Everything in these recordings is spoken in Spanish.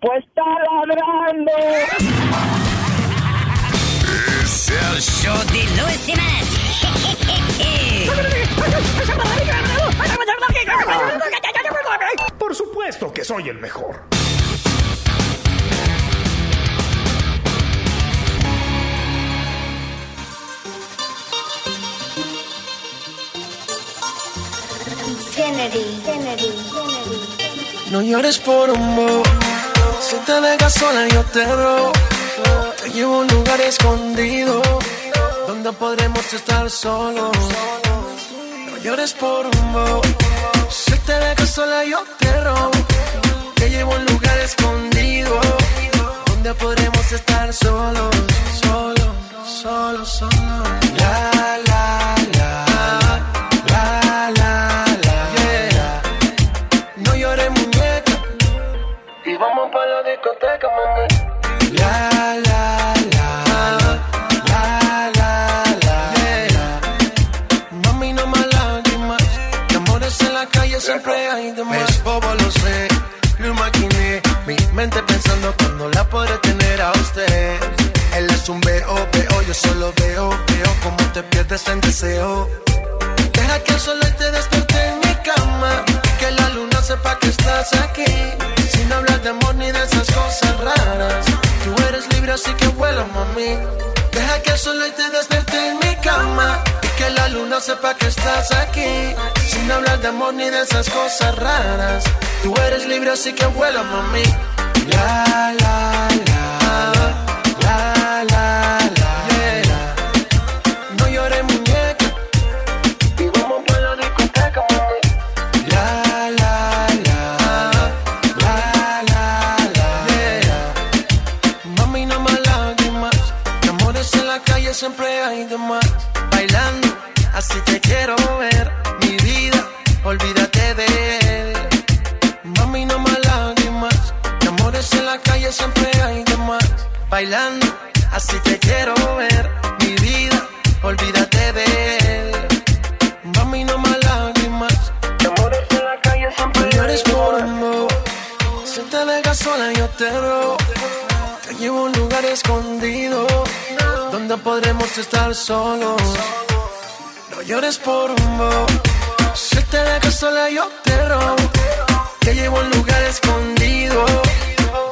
Pues está ladrando. Es el show de Luis Semanas. Por supuesto que soy el mejor. Kennedy, Kennedy, No llores por un bo. Si te dejas sola, yo te robo. Te llevo a un lugar escondido donde podremos estar solos. No llores por un bo. Si te dejas sola, yo te robo. Te llevo a un lugar escondido donde podremos estar solos, solos, solos, solos. Yo solo veo, veo como te pierdes en deseo. Deja que el sol te despierte en mi cama. Que la luna sepa que estás aquí. Sin hablar de amor ni de esas cosas raras. Tú eres libre, así que vuela, mami. Deja que el sol te despierte en mi cama. Que la luna sepa que estás aquí. Sin hablar de amor ni de esas cosas raras. Tú eres libre, así que vuela, mami. La, la. La, la, siempre hay de más. Bailando, así te quiero ver. Mi vida, olvídate de él. Mami, no más lágrimas. De amores en la calle siempre hay de más. Bailando, así te quiero ver. Mi vida, olvídate de él. Mami, no más lágrimas. De amores en la calle siempre hay llores por amor. Si te dejas sola, yo te robo. Te llevo a un lugar escondido donde podremos estar solos. No llores por un bo. Si te dejas sola, yo te robo. Te llevo a un lugar escondido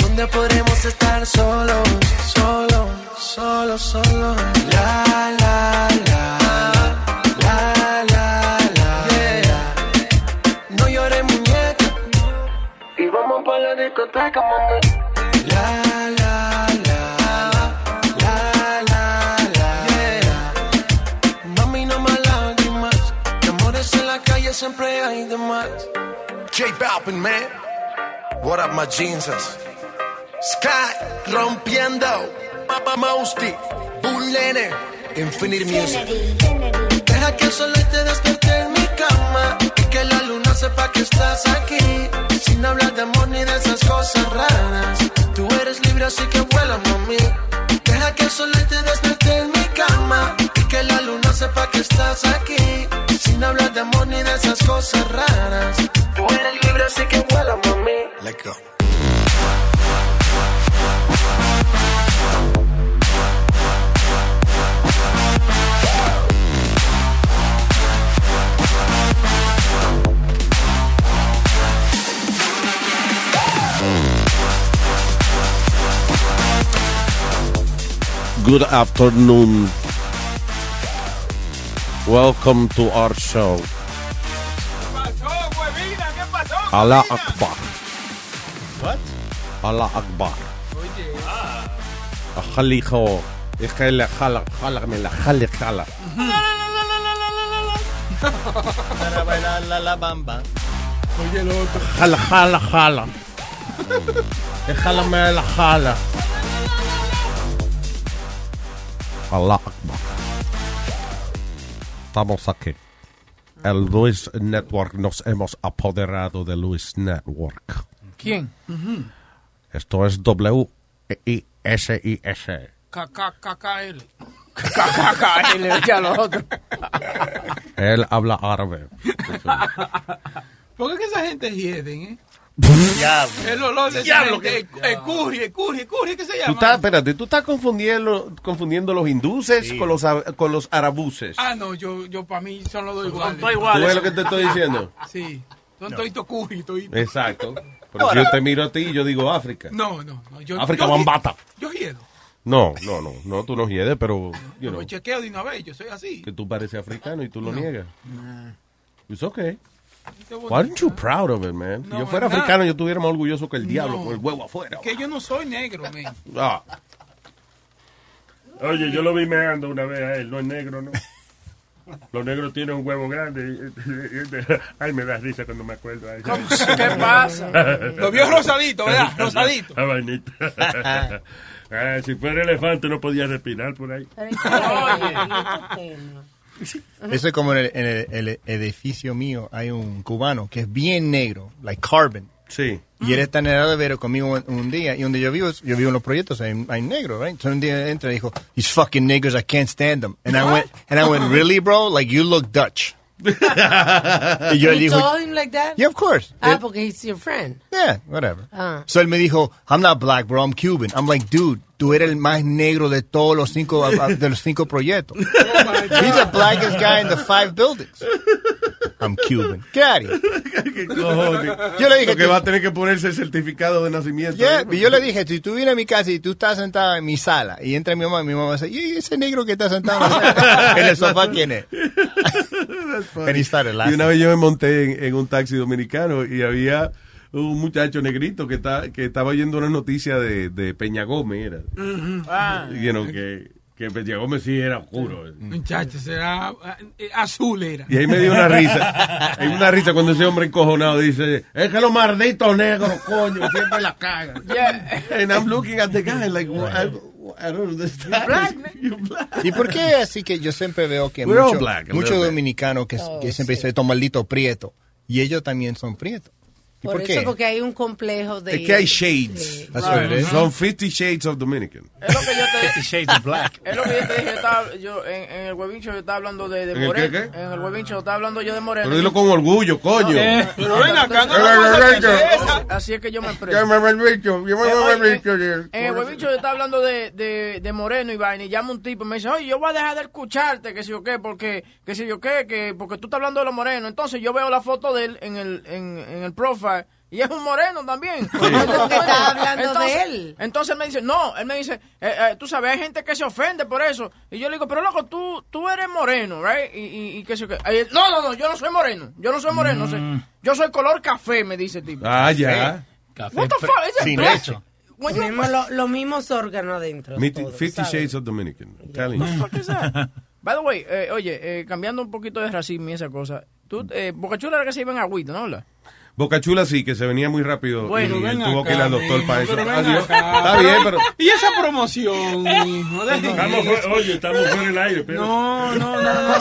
donde podremos estar solos, solos, solos, solos. La, la, la. La, la, la. Yeah. No llores, muñeca. Y vamos para la discoteca, mami. La, la, en la calle siempre hay de más. J Balvin, man. What up, my jeans? Sky rompiendo. Papa Mousty. Bullene. Infinite Music. Deja que el sol te despierte en mi cama. Y que la luna sepa que estás aquí. Sin hablar de amor ni de esas cosas raras. Tú eres libre, así que vuela, mami. Deja que el sol te despierte en mi cama. Y que la luna sepa que estás aquí. Sin hablar de amor ni de esas cosas raras. Tú eres libre, así que vuela, mami. Let's go. Good afternoon. Welcome to our show. Allah Akbar. What? Allah Akbar. خو يخلي خلق خلق من خلق خلق خلق خلق خلق خلق من خلق الله أكبر Estamos aquí. El Luis Network nos hemos apoderado de Luis Network. ¿Quién? Esto es W-I-S-I-S. KKKL. KKKL, ya lo otro. Él habla árabe. ¿Por qué que esa gente hieden, eh? Diablo. El olor de Diablo, gente, el- curry, el curry, el curry, ¿qué se Tú llama? estás, espérate, tú estás confundiendo, confundiendo los hinduses con los, con los arabuses. Ah, no, yo, yo para mí son los dos iguales. iguales. ¿Tú ves lo que te estoy diciendo? Sí, son toditos curry, toditos. Exacto. Pero si yo te miro a ti y yo digo África. No, no, no. Yo, África yo, Bambata. Yo hiedo. No, no, no, no, tú no hiedes, pero, Yo chequeo de una vez, yo soy así. que tú pareces africano y tú lo No. niegas. It's okay. Why aren't you proud of it, man? Si yo fuera africano, yo estuviera más orgulloso que el diablo No. con el huevo afuera. Que yo no soy negro, man. Ah, Oye, yo lo vi meando una vez a él, no es negro, ¿no? Los negros tienen un huevo grande. Ay, me da risa cuando me acuerdo. Ay. ¿Cómo? ¿Qué pasa? Lo vio rosadito, ¿verdad? Rosadito. Ah, vainita. Ah, si fuera elefante no podía respirar por ahí. Eso es como en el, en el- el edificio mío hay un cubano que es bien negro, like carbon. Sí. Y él está en el elevator conmigo un, un día y donde yo vivo, yo vivo en los proyectos, hay, hay negro, right? Entonces un día entra y dijo, these fucking niggers, I can't stand them. And I went, and I went, really, bro? Like you look Dutch. y yo le You digo, told him like that? yeah, of course. Ah, It- porque he's your friend. yeah, whatever. Ah. So él me dijo, I'm not black, bro, I'm Cuban. I'm like, dude, tú eres el más negro de todos los cinco, de los cinco proyectos. He's the blackest guy in the five buildings. I'm Cuban. Of here. cojones. Yo le dije, Lo que va a tener que ponerse el certificado de nacimiento. Yeah, y yo le dije, si tú vienes a mi casa y tú estás sentado en mi sala y entra mi mamá, mi mamá dice, ¿y ese negro que está sentado en, la sala? en el sofá quién es? And he started Y una vez yo me monté en, en un taxi dominicano y había un muchacho negrito que, está, que estaba oyendo una noticia de, de Peña Gómez, era. Ah. You know, que, que Peña Gómez sí era oscuro. Muchacho, será eh, azul era. Y ahí me dio una risa. Hay una risa cuando ese hombre encojonado dice, es que los malditos negros, coño, siempre la cagan. Yeah. And I'm looking at the guy like, "Well, I, I don't understand. You're black. ¿Y por qué así que yo siempre veo que muchos black, dominicanos que, Oh, que siempre sí. dicen, estos malditos prietos, y ellos también son prietos? ¿Y Por, por, eso, qué? porque hay un complejo de... Es que hay shades. That's what it is. Son 50 shades of Dominican. Es lo que yo te Fifty Shades of Black. Es lo que yo te dije, yo, estaba, yo en, en el huevincho yo estaba hablando de, de ¿En el Moreno. qué, qué? En el huevincho estaba hablando yo de Moreno. Pero dilo con orgullo, coño. Pero ven acá, no, Eh, eh, eh, eh. Así es que yo me expreso. me Eh. En el huevincho yo estaba hablando de, de, de Moreno y vaina y llama un tipo y me dice, oye, yo voy a dejar de escucharte, que si yo qué, porque, que si yo qué, que, porque tú estás hablando de los morenos. Entonces yo veo la foto de él en el, en, en el profile y es un moreno también. Porque estás hablando de él. Entonces él me dice, no, él me dice, eh, eh, tú sabes, hay gente que se ofende por eso. Y yo le digo, pero loco, tú, tú eres moreno, right? Y, y, y que se... ahí él, no, no, no, yo no soy moreno. Yo no soy moreno. no sé. Yo soy color café, me dice el tipo. Ah, ya. What the fuck? Is Sin lo- los mismos órganos adentro. Fifty todos, 50 ¿sabes? shades of Dominican. You. What is that? By the way, eh, oye, eh, cambiando un poquito de racismo y esa cosa. Tú, eh, Boca Chula era que se iba en agüita, ¿no? ¿Verdad? Boca Chula sí, que se venía muy rápido Bueno, y ven tuvo acá, que ir al doctor para eso. Adiós. Está bien, pero... Y esa promoción, hijo, dejen Estamos fuera- oye, estamos fuera del aire, pero. No, no, no, no,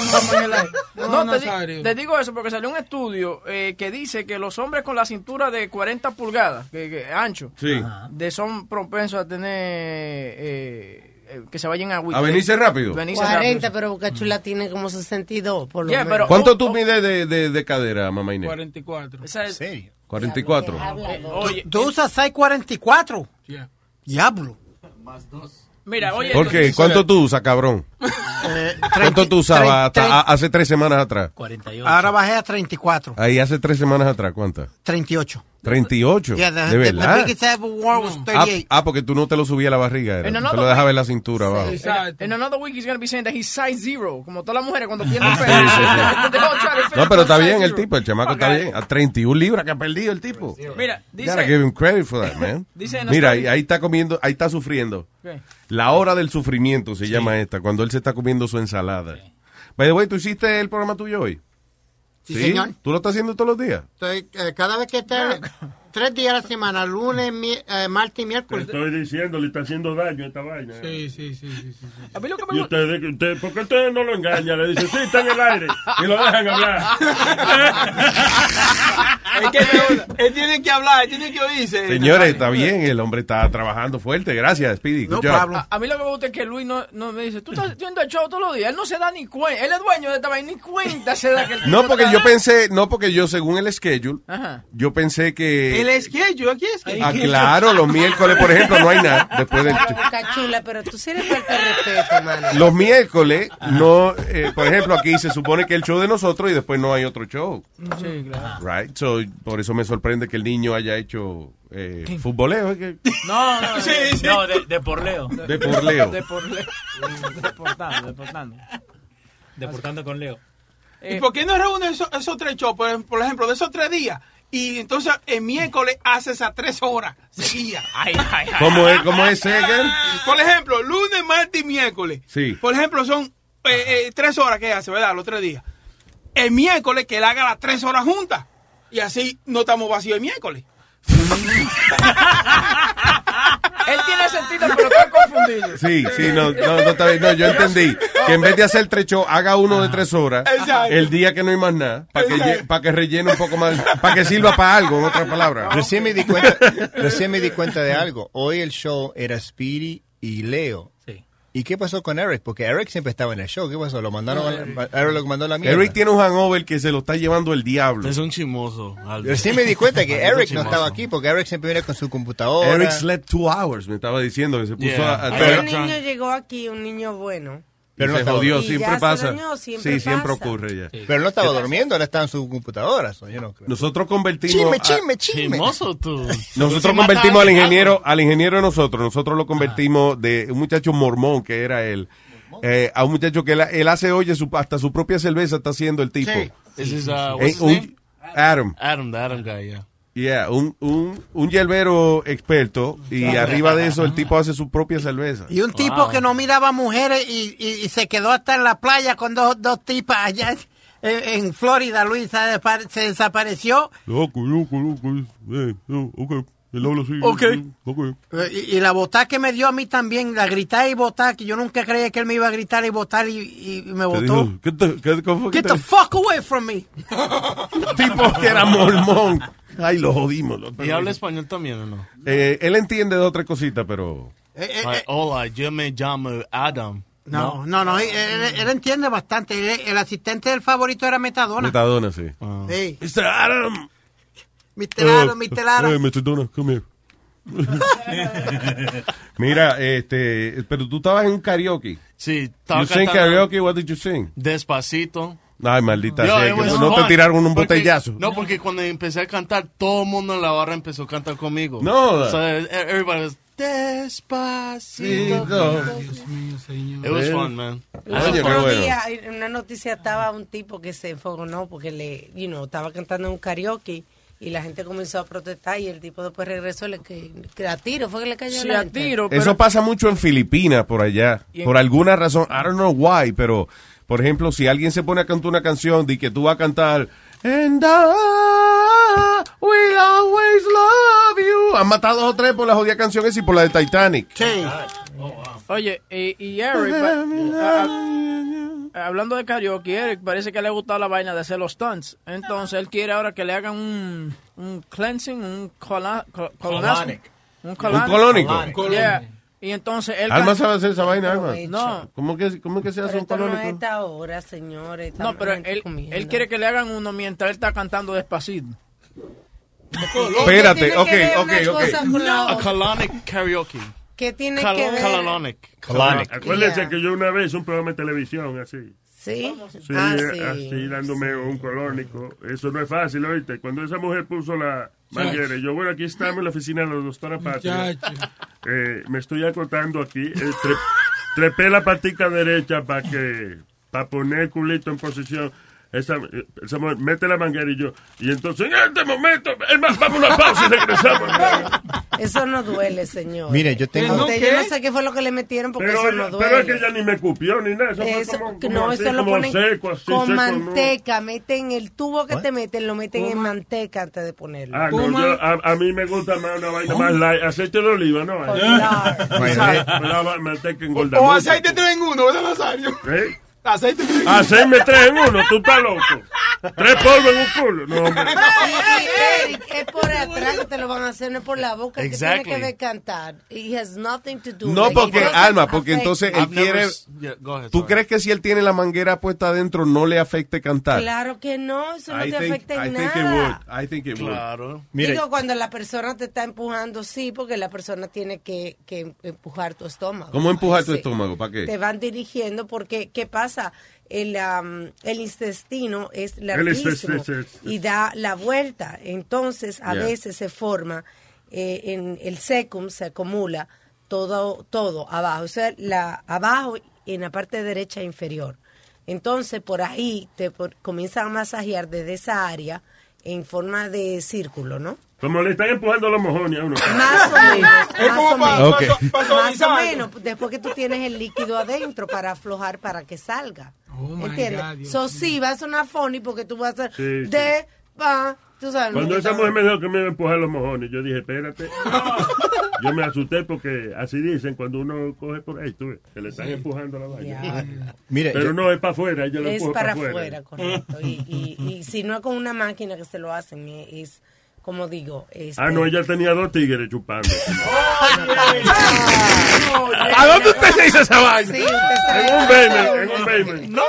no, No, no, te, te digo eso porque salió un estudio eh, que dice que los hombres con la cintura de 40 pulgadas, que, que ancho, Sí. de son propensos a tener eh, eh, que se vayan a agüita. ¿A venirse rápido? Venirse 40, rápido. pero Boca Chula tiene como 62, por lo Yeah, menos. pero- ¿Cuánto oh, tú oh. mides de, de, de cadera, mamá Inés? 44. Esa es- serio? 44. oye, ¿Tú usas 644? Yeah. Diablo. mira, oye, ¿Por qué? ¿Cuánto tú usas, cabrón? ¿Cuánto tú usabas hasta a- hace tres semanas atrás? 48. Ahora bajé a 34. Ahí hace tres semanas atrás, ¿cuántas? 38. 38. Yeah, the, de the verdad. biggest I ever wore was Ah, 38. ah, porque tú no te lo subías a la barriga, era. En Te lo dejabas en la cintura abajo. In another week he's going to be saying that he's size zero, como todas las mujeres cuando pierden Sí, peso. sí, sí. No, pero está bien el tipo, el chamaco está Okay. bien. A 31 libras que ha perdido el tipo. Mira, Gotta dice, give him credit for that, man. Dice en Mira, ahí, ahí está comiendo, ahí está sufriendo. La hora del sufrimiento se llama esta, cuando él se está comiendo su ensalada. By the way, ¿tú hiciste el programa tuyo hoy? Sí, señor. ¿Tú lo estás haciendo todos los días? Estoy, eh, cada vez que te... tres días a la semana, lunes, mi- eh, martes y Te miércoles. estoy diciendo, le está haciendo daño esta vaina. Sí, sí, sí, sí, sí. A mí lo que Y ustedes, usted, ¿por qué ustedes no lo engañan? Le dicen, sí, está en el aire. Y lo dejan hablar. Es que él, tiene que hablar, él tiene que oírse. Señores, está bien, el hombre está trabajando fuerte. Gracias, Speedy. Good job. A, a mí lo que me gusta es que Luis no, no me dice, tú estás haciendo el show todos los días. Él no se da ni cuenta. Él es dueño de esta vaina, ni cuenta se da que el No, porque yo pensé, no, porque yo según el schedule, Ajá. yo pensé que... El esquello, aquí es que. Ah, claro, los miércoles, por ejemplo, no hay nada. Después del, Boca chula, pero tú sí eres falta de respeto, mano. los miércoles, no, eh, por ejemplo, aquí se supone que el show de nosotros y después no hay otro show. Sí, claro. Right? So, por eso me sorprende que el niño haya hecho eh, futboleo. es que- No, no, Sí, sí. no, de, de porleo. De por Leo. De por Leo. Deportando, deportando. Deportando con Leo. ¿Y por qué no reúne esos, esos tres shows, por, por ejemplo, de esos tres días? Y entonces el miércoles hace esas tres horas seguidas. Ay, ay, ay. ¿Cómo es, cómo es Segan? Por ejemplo, lunes, martes y miércoles. Sí. Por ejemplo, son eh, eh, tres horas que hace, ¿verdad? Los tres días. El miércoles que él haga las tres horas juntas. Y así no estamos vacíos el miércoles. Él tiene sentido, pero estoy confundido. Sí, sí, no, no, no, está bien. No, yo entendí. Que en vez de hacer tres shows, haga uno de tres horas. Exacto. El día que no hay más nada. Para que, para que rellene un poco más. Para que sirva para algo, en otras palabras. Recién me di cuenta, recién me di cuenta de algo. Hoy el show era Speedy y Leo. Sí. ¿Y qué pasó con Eric? Porque Eric siempre estaba en el show. ¿Qué pasó? Lo mandaron a la, Eric lo mandó a la mierda. Eric tiene un hangover que se lo está llevando el diablo. Es un chismoso. Aldo. Recién me di cuenta que Eric no estaba aquí porque Eric siempre viene con su computadora. Eric slept two hours, me estaba diciendo que se puso Yeah. a, a- Ese pero, niño llegó aquí, un niño bueno. Pero no se estaba- jodió, Y siempre ya se pasa. dañó, siempre sí, siempre pasa. ocurre ya. Pero no estaba durmiendo, él estaba en su computadora. so yo no creo. Nosotros convertimos Chisme, a- chisme, chisme. Chismoso tú. nosotros Se convertimos al ingeniero, al ingeniero de nosotros, nosotros lo convertimos de un muchacho mormón que era él, eh, a un muchacho que él, él hace, oye, su, hasta su propia cerveza está haciendo el tipo. Sí. This is, uh, Eh, what's his un- name? Adam. Adam, the Adam guy, yeah. Yeah, un, un, un hierbero experto y arriba de eso el tipo hace su propia cerveza. Y un tipo Wow. que no miraba mujeres y, y- y se quedó hasta en la playa con dos, dos tipas allá en, en Florida, Luis, se, desapareció. Loco, loco, loco. Eh, ok, él habla así. Ok. ok. Eh, Y, y la botada que me dio a mí también, la gritar y botar, que yo nunca creía que él me iba a gritar y botar y, y me Te botó. dijo, ¿qué te, qué, cómo fue Get te- the fuck away from me. tipo que era mormón. Ay, lo jodimos. lo- ¿Y habla español también o no? Eh, él entiende de otra cosita, pero... Eh, eh, eh, hola, yo me llamo Adam. no, no, no, él, él- él entiende bastante. Él- el asistente del favorito era Metadona. Metadona, sí. Ah. Sí. Mr. Adam. Mr. Aro, Mr. Aro. Mr. Donna, come here. Mira, este, pero tú estabas en un karaoke. Sí, estaba You sing karaoke, what did you sing? Despacito. Ay, maldita Yo, sea, que no te tiraron un porque- botellazo. No, porque cuando empecé a cantar, todo el mundo en la barra empezó a cantar conmigo. No. So, everybody was, Despacito. Dios mío, señor. It was Eh. fun, man. Qué otro bueno. día, en una noticia estaba un tipo que se enfogonó porque le, you know, estaba cantando en un karaoke y la gente comenzó a protestar y el tipo después regresó y le que, que a tiro fue que le cayó Sí, la a gente. tiro, pero... Eso pasa mucho en Filipinas, por allá. En- Por alguna razón, I don't know why, pero, por ejemplo, si alguien se pone a cantar una canción de que tú vas a cantar And I will always love you. Han matado dos o tres por la jodida canción esa y por la de Titanic. Sí. Oye, y, y Eric, hablando de karaoke, Eric parece que le ha gustado la vaina de hacer los stunts. Entonces él quiere ahora que le hagan un, un cleansing, un cola, col- colonazo. Colonic. Un colónico. Yeah. Y entonces él... Alma sabe hacer esa vaina, Alma. No, ¿Cómo que, cómo que se hace Pero un no colónico? esta hora, señores. no, pero él, comiendo. él quiere que le hagan uno mientras él está cantando despacito. Espérate, ¿Qué tiene ok, ok, ok. A colonic karaoke. ¿Qué tiene Cal- que ver? Colonic. Acuérdense Yeah. que yo una vez un programa de televisión así. ¿Sí? Sí, ah, eh, sí. así dándome un colónico. Eso no es fácil, oíste. Cuando esa mujer puso la manguera, yo, bueno, aquí estamos en la oficina de la doctora Patria. Eh, me estoy acotando aquí. Eh, tre- trepé la patica derecha para que para poner el culito en posición. Esa, eh, esa mujer mete la manguera y yo. Y entonces, en este momento, es más, vamos a una pausa y regresamos. Eso no duele, señor. Mire, yo tengo- ¿No yo no sé qué fue lo que le metieron porque Pero, eso no duele. pero es que ella ni me cupió ni nada. Eso, Eso, fue como, como no, así, eso lo ponen seco, así, con seco, ¿no? manteca. Meten el tubo que te meten, lo meten en manteca antes de ponerlo. Ah, no, yo- a, a mí me gusta más una vaina más light. Aceite de oliva, ¿no? Claro. La va- manteca O, engorda o aceite 3 en 1, ¿verdad, Nazario? ¿Eh? Aceite 3 en 1. Hacerme tres en uno, tú estás loco. Tres polvos en un culo. No, hombre. Eric, es por atrás que te lo van a hacer, no es por la boca. El que Exactly. tiene que ver cantar. It has nothing to do. No, like, porque, Alma, porque affect entonces él quiere... Yeah, ahead, ¿Tú sorry. crees que si él tiene la manguera puesta adentro no le afecte cantar? Claro que no, eso no I te think- afecta en I think it nada. would. I think it would. Claro. Digo, cuando la persona te está empujando, sí, porque la persona tiene que, que empujar tu estómago. ¿Cómo empujar tu Sí. estómago? ¿Para qué? Te van dirigiendo porque, ¿qué pasa? El, el intestino es larguísimo y da la vuelta. Entonces, a Yeah. veces se forma, eh, en el secum se acumula todo, todo abajo. O sea, la, abajo en la parte derecha inferior. Entonces, por ahí te por- comienzan a masajear desde esa área en forma de círculo, ¿no? Como le están empujando los mojones a uno. Más o menos. Es más como o pa- menos. pa- Ok. pa- Más o menos. Después que tú tienes el líquido adentro para aflojar para que salga. my ¿Entiendes? God, so, sí, va a sonar funny porque tú vas a hacer Sí, sí. de, pa, tú sabes. Cuando esa mujer me dijo que me iba a empujar los mojones, yo dije, espérate. Yo me asusté porque así dicen cuando uno coge por ahí, tú ves, que le están Sí. empujando la vaina. Pero yo- no es para afuera, ella lo Es para afuera. correcto. Y, y, y si no es con una máquina que se lo hacen, es, es, como digo, este, Ah, no, ella tenía dos tigres chupando. ¿A dónde usted se hizo esa vaina? Sí, usted se En un basement, en un basement. ¡No!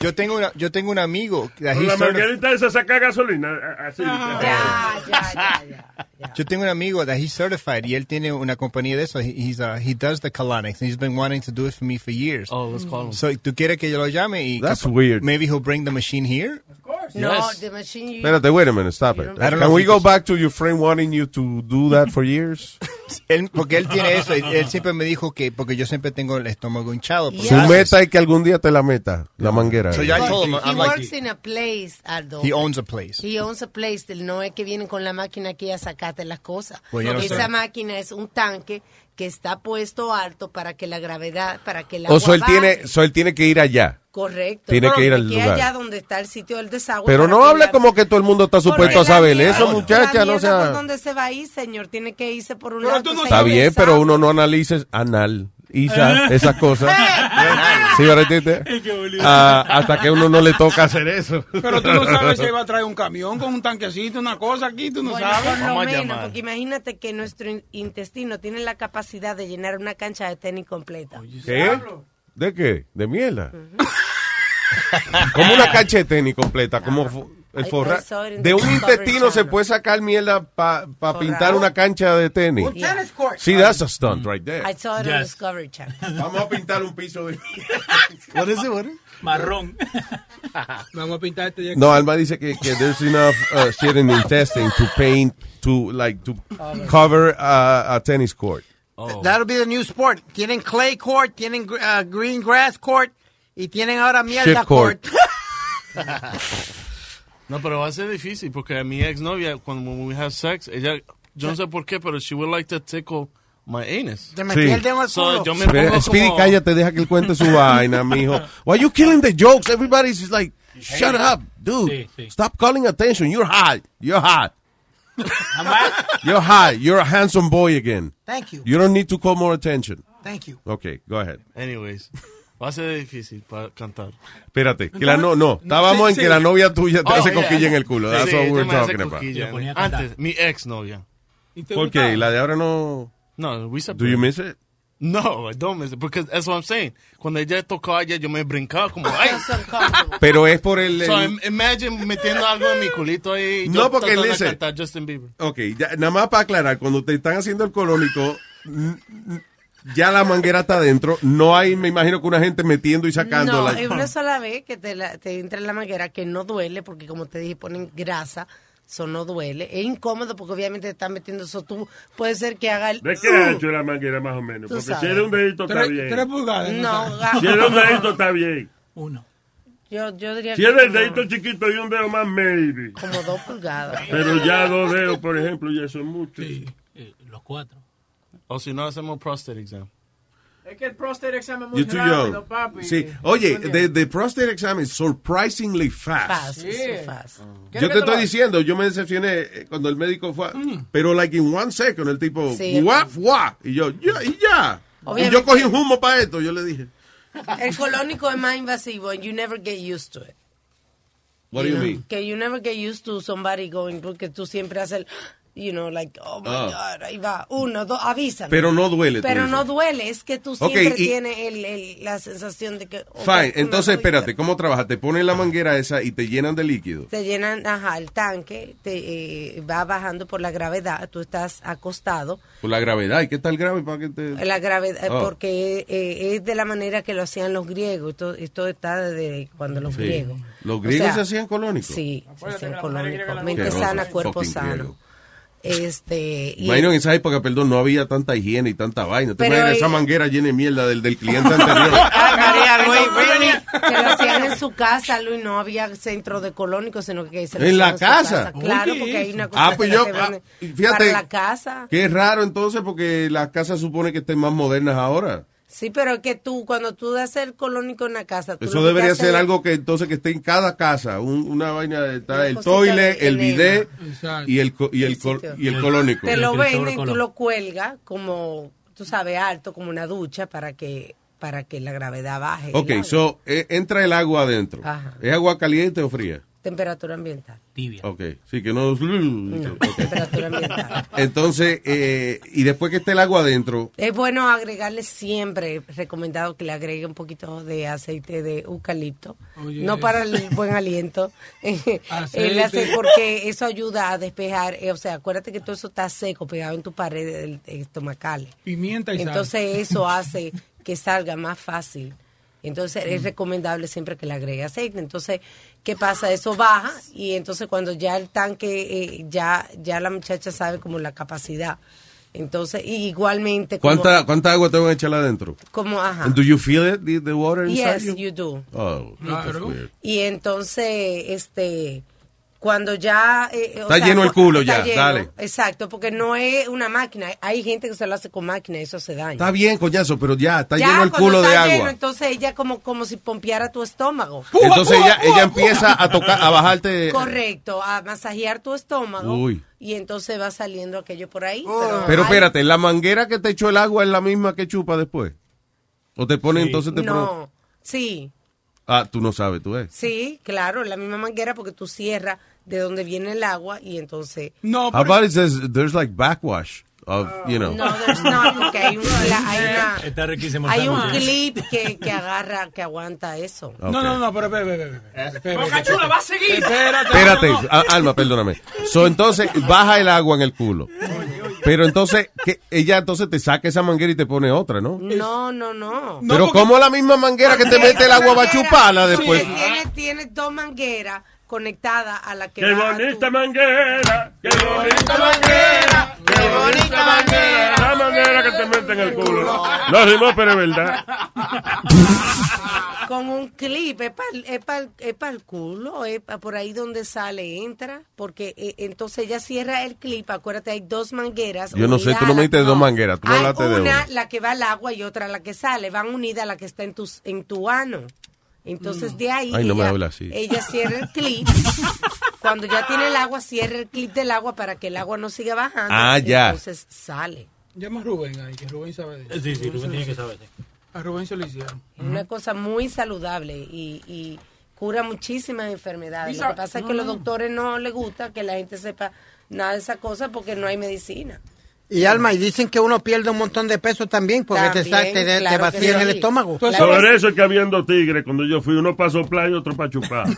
Yo tengo, una, yo tengo un amigo. Con la manguerita esa saca gasolina. Así. Ya, ya, ya, ya. Yo tengo un amigo that he's certified y él tiene una compañía de eso. He, he's, uh, he does the colonics and he's been wanting to do it for me for years. Oh, let's call him. So, ¿tú quieres que yo lo llame? Y That's weird. Maybe he'll bring the machine here? No, Yes. the machine you- Espérate, wait a minute, stop it. Can we go back to your friend wanting you to do that for years? Él, porque él tiene eso. Él siempre me dijo que, porque yo siempre tengo el estómago hinchado. Su meta es que algún día te la meta, la manguera. So ya I told him, He I'm like, works in a place, Aldo. he owns a place. He owns a place. No es que vienen con la máquina aquí a sacarte las cosas. Yo no Esa sé. máquina es un tanque que está puesto alto para que la gravedad, para que la O so él tiene, so él tiene que ir allá. Correcto. Tiene que ir al Aquí lugar. allá donde está el sitio del desagüe. Pero no hable como que todo el mundo está supuesto a saber mierda- eso, muchacha, no sea... ¿por dónde se va a ir, señor? Tiene que irse por un lado. no Está bien, pero uno no analiza anal, Isa, esas cosas. ¿Sí, verdad? Ah, hasta que uno no le toca hacer eso. Pero tú no sabes si va a traer un camión con un tanquecito, una cosa aquí, tú no Bueno, sabes. por lo Vamos a menos, llamar. porque imagínate que nuestro in- intestino tiene la capacidad de llenar una cancha de tenis completa. ¿Qué? ¿De qué? ¿De mierda? como una cancha de tenis completa, como el forra. De un intestino se puede sacar mierda para pintar una cancha de tenis. Un tennis court. Sí, that's a stunt right there. I saw it on. Discovery Channel. Vamos a pintar un piso de What is it? What is it? Marrón. Vamos a pintar este día. No, Alma dice que, que there's enough uh, shit in the intestine to paint, to like to cover uh, a tennis court. Oh. That'll be the new sport. Tienen clay court, tienen uh, green grass court y tienen ahora mierda Shit court. court. No, pero va a ser difícil porque mi exnovia, cuando when we have sex, ella, yo no sé por qué, pero she would like to tickle my anus. Te metí el dedo So, yo me Speedy, pongo Speedy, como... cállate, deja que él cuente su vaina, mijo. Why you killing the jokes? Everybody's just like, shut up, dude. Sí, sí. Stop calling attention. You're hot. You're hot. You're hot. You're a handsome boy again. Thank you. You don't need to call more attention. Thank you. Okay, go ahead. Anyways, va a ser difícil para cantar. Espérate, que la no, no, estábamos Sí, en sí. que la novia tuya te Oh, hace yeah. coquilla en el culo. That's Sí, what we're talking about. cosquilla. Antes, mi exnovia. ¿Y te ¿Por qué? ¿Y la de ahora no? No, we Do separated. you miss it? No, I don't miss it. Because that's what I'm saying. Cuando ella tocaba ella, yo me brincaba como, ay. Pero es por el... So, el- im- imagine metiendo algo en mi culito ahí. No, yo porque listen. cantar Justin Bieber. Ok, ya- nada más para aclarar, cuando te están haciendo el colónico, ya la manguera está adentro, no hay, me imagino que una gente metiendo y sacando No, es una sola vez que te, la- te entra en la manguera que no duele, porque como te dije, ponen grasa, eso no duele. Es incómodo porque obviamente te están metiendo eso. Tú puede ser que haga el. ¿De qué ancho es la manguera más o menos? Tú Porque si sabes. de un dedito está Tres, bien. tres pulgadas. No, ¿no? ga- Si de un dedito está bien. Uno. yo, yo diría Si que es del como- dedito chiquito y un dedo más, maybe. como dos pulgadas. Pero ya dos dedos, por ejemplo, ya son muchos. Eh, los cuatro. O si no, hacemos prostate exam. Es que el prostate exam es muy rápido, papi. Sí. Oye, the, the prostate exam is surprisingly fast. Fast, Sí. so fast. Yo te estoy diciendo, yo me decepcioné eh, cuando el médico fue, pero like in one second, el tipo, Sí. guap, guap, y yo, ya, y ya. Y yo cogí un humo para esto, yo le dije, El colónico es más invasivo and you never get used to it. what do you know, mean? Que you never get used to somebody going, porque tú siempre haces el, you know, like, oh my Ah. God, ahí va, uno, dos, avísame. Pero no duele, Pero no duele, es que tú siempre y- tienes el, el- la sensación de que... oh, Fine, entonces espérate, ¿cómo trabaja? Te ponen la manguera esa y te llenan de líquido. Te llenan, ajá, el tanque, te eh, va bajando por la gravedad, tú estás acostado, Por la gravedad, ¿y qué tal grave para que te...? la gravedad, Oh. porque eh, es de la manera que lo hacían los griegos, esto, esto está desde cuando los Sí. griegos. ¿Los O griegos sea, se hacían colónicos? Sí, se hacían colónicos. Mente sana, cuerpo sano. griego. Este, y- Imagino en esa época, perdón, no había tanta higiene y tanta vaina. ¿Te imaginas esa manguera llena de mierda del, del cliente anterior? Ay, María que lo hacían en su casa, Luis, no había centro de colónicos, sino que se lo ¿En la casa? Claro, Oye, porque hay una cosa Ah, pues que yo, ah, fíjate. para la casa. Qué raro entonces, porque las casas supone que estén más modernas ahora. Sí, pero es que tú, cuando tú das el colónico en la casa, tú Eso debería ser algo que entonces que esté en cada casa, un- una vaina de está el de el bidet y el y el, y el colónico. Te lo venden, tú Colón. lo cuelgas como, tú sabes, alto, como una ducha para que para que la gravedad baje. Ok, so eh, entra el agua adentro. Ajá. ¿Es agua caliente o fría? Temperatura ambiental. Tibia. Ok, sí que no. Temperatura ambiental. Entonces, eh, y después que esté el agua adentro, Es bueno agregarle siempre, recomendado que le agregue un poquito de aceite de eucalipto, Oye, no para el buen aliento, el Aceite. porque eso ayuda a despejar, eh, o sea, acuérdate que todo eso está seco, pegado en tu pared del- estomacales. Pimienta y sal. Entonces eso hace que salga más fácil. Entonces es recomendable siempre que le agregue aceite. Entonces, ¿qué pasa? Eso baja y entonces cuando ya el tanque, eh, ya, ya la muchacha sabe como la capacidad. Entonces, y igualmente como... ¿cuánta, ¿cuánta agua tengo que echarle adentro? como ajá. And do you feel it, the, the water inside Yes, you? you do. Oh, that's Claro. weird. Y entonces, este, cuando ya... eh, o Está sea, lleno el cu- culo ya, lleno, dale. Exacto, porque no es una máquina. Hay gente que se lo hace con máquina y eso se daña. Está bien, coñazo, pero ya, está Ya, lleno el culo de está agua. lleno, entonces ella como, como si pompeara tu estómago. Entonces ella, ella empieza a tocar, a bajarte. Correcto, a masajear tu estómago. Uy. Y entonces va saliendo aquello por ahí. Pero hay- espérate, ¿la manguera que te echó el agua es la misma que chupa después? ¿O te pone Sí. entonces te pone- No, sí, Ah, tú no sabes, tú ves. sí, claro, la misma manguera porque tú cierras de donde viene el agua y entonces... No, How about it says there's like backwash of, you know. No, there's not, porque hay, un, la- hay una... Está riquísimo. el Hay un clip que, que agarra, que aguanta eso. No, no, no, pero, pero, Boca Chula, va a seguir. Espérate. Espérate, no, no. a- Alma, perdóname. So, entonces, baja el agua en el culo. Pero entonces, que ella entonces te saca esa manguera y te pone otra, ¿no? No, no, no. Pero ¿cómo la misma manguera que te mete el agua va a chuparla después? Sí, tiene, tiene dos mangueras conectadas a la que ¡Qué bonita tu- manguera! ¡Qué bonita manguera! ¡Qué bonita manguera! La manguera que te mete en el culo. No rimó, pero es verdad. con un clip, es para es pa- es pa el culo, es pa- por ahí donde sale, entra, porque eh, entonces ella cierra el clip, acuérdate, hay dos mangueras. Yo no sé, tú no me dijiste dos mangueras, tú Hay hablaste de una, una. la que va al agua y otra la que sale, van unidas a la que está en, tus, en tu ano. Entonces de ahí Ay, no me ella, hable así. ella cierra el clip. Cuando ya tiene el agua, cierra el clip del agua para que el agua no siga bajando. Ah, ya. Entonces sale. Llama a Rubén ahí, que Rubén sabe de eso. Sí, sí, Rubén tiene que saber. sí. A Rubén se lo hicieron. Es una cosa muy saludable y, y cura muchísimas enfermedades. Lo que sa- pasa es que a los no. doctores no les gusta que la gente sepa nada de esa cosa porque no hay medicina. Y Alma, y dicen que uno pierde un montón de peso también porque te, sa- También, te, te claro que vacían el sí. estómago. Pues Por eso es que habían dos tigres cuando yo fui, uno para soplar y otro para chupar.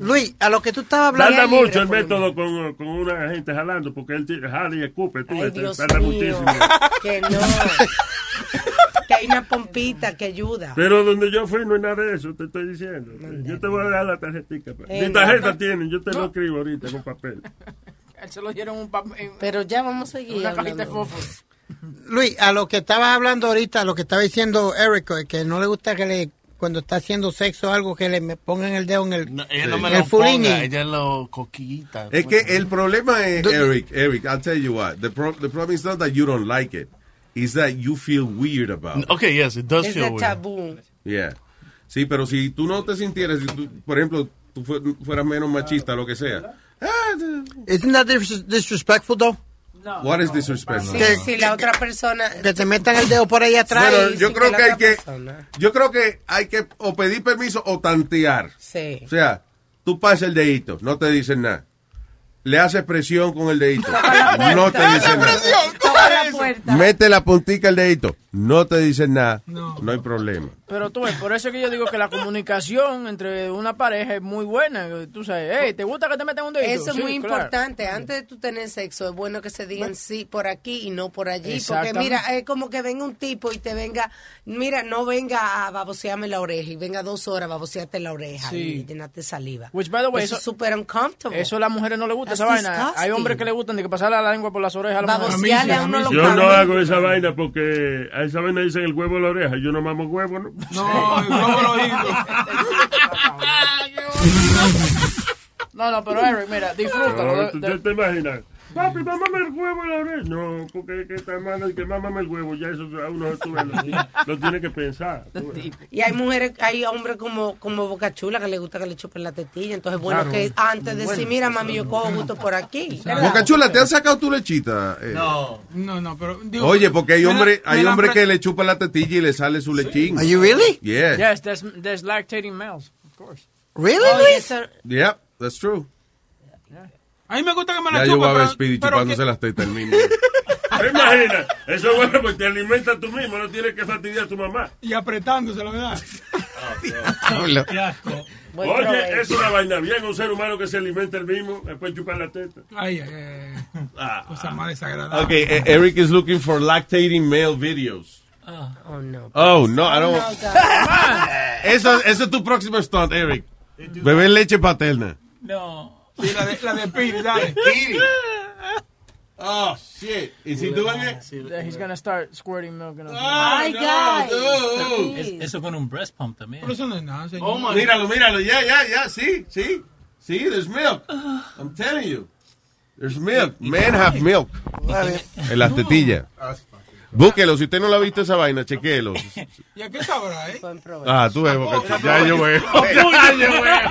Luis, a lo que tú estabas hablando. Tarda mucho el método con, con una gente jalando, porque él ti- jala y escupe, tú, Ay, ves, Dios tarda mío, muchísimo. que no. que hay una pompita que ayuda. Pero donde yo fui no hay nada de eso, te estoy diciendo. Yo te voy a dar la tarjetita. pa. Eh, Mi tarjeta tienen, yo te lo escribo ahorita con papel. Él se lo dieron un pa- en Pero ya vamos a seguir una cajita de hablando. fósforo. Luis, a lo que estabas hablando ahorita, lo que estaba diciendo Eric, que no le gusta que le cuando está haciendo sexo algo que le pongan el dedo en el, Ella no me el lo fulini. ponga, ella lo coquillita. Es que el problema es, Eric, Eric, I'll tell you what. The, pro the problem is not that you don't like it. It's that you feel weird about it. Okay, yes, it does Es feel weird. tabú. Yeah. Sí, pero si tú no te sintieras, si tú, por ejemplo, tú fue- fueras menos machista, lo que sea. Isn't that dis- disrespectful though? What is disrespectful? Si, si la otra persona... Que te metan el dedo por ahí atrás. Bueno, yo sin creo que hay que, persona- yo creo que hay que o pedir permiso o tantear. Sí. O sea, tú pasas el dedito, no te dicen nada. Le haces presión con el dedito, no te dicen nada. Toca la puerta. Mete la puntica el dedito, no te dicen nada, no hay problema. Pero tú ves, por eso es que yo digo que la comunicación entre una pareja es muy buena. Tú sabes, hey, ¿te gusta que te metan un dedito? Eso es Sí, muy claro. importante. Antes de tú tener sexo, es bueno que se digan sí por aquí y no por allí. Porque mira, es como que venga un tipo y te venga, mira, no venga a babosearme la oreja y venga dos horas a babosearte la oreja Sí. y llenarte saliva. Which, by the way, eso, eso- es súper uncomfortable. Eso a las mujeres no les gusta That's esa vaina. Hay hombres que le gustan de que pasarle la lengua por las orejas a la mujer. Babosearle a uno los Yo no hago esa vaina porque a esa vaina dicen el huevo de la oreja. Yo no mamo huevo, ¿no? No, el huevo lo No, no, pero Eric, mira, disfrútalo. No, ¿Tú te, te imaginas? Papi, mámame el huevo la oreja. No, porque que está mal que mámame el huevo. Ya eso a uno lo, lo tiene que pensar. Y hay mujeres, hay hombres como, como Boca Chula que le gusta que le chupen la tetilla. Entonces, bueno, Claro. que antes de decir, Bueno. mira, mami, yo cojo gusto por aquí. ¿verdad? Boca Chula, ¿te han sacado tu lechita? Eh, No, no, no, pero... digo, Oye, porque hay hombres hay hombre que le chupan la tetilla y le sale su lechín. Are you really? Yeah. Yes, there's, there's lactating males, of course. Really, Oye, Luis? eso- Yeah, that's true. A mí me gusta que me la Ya yo voy a chupen, ver Speedy chupándose que- las tetas el mismo. ¿Te imaginas? Eso es bueno porque te alimentas tú mismo. No tienes que fastidiar a tu mamá. Y apretándose, la verdad. Qué asco. Oye, es una vaina bien. Un ser humano que se alimenta el mismo, después chupar la teta. Ay, ay, ay. Ah. Cosa más desagradable. Okay, eh, Eric is looking for lactating male videos. Oh, no. Oh, no, I don't. No, God. Eso, eso es tu próximo stunt, Eric. Beber leche paterna. No. Sí, la de, la de Piri, dale. Oh, shit. Is he doing it? Yeah, he's gonna start squirting milk. In us. Ay, guys. Es- eso con un breast pump también. Pero eso no es nada, señor. Oh, Míralo, míralo. Ya, ya, ya. Sí, sí. Sí, there's milk. I'm telling you. There's milk. Men have milk. En las tetillas. Búsquelo. Si usted no lo ha visto esa vaina, chequéelo. ¿Y a qué sabrá, eh? Ah, tú ves, Boca. Ya yo veo. Ya yo veo.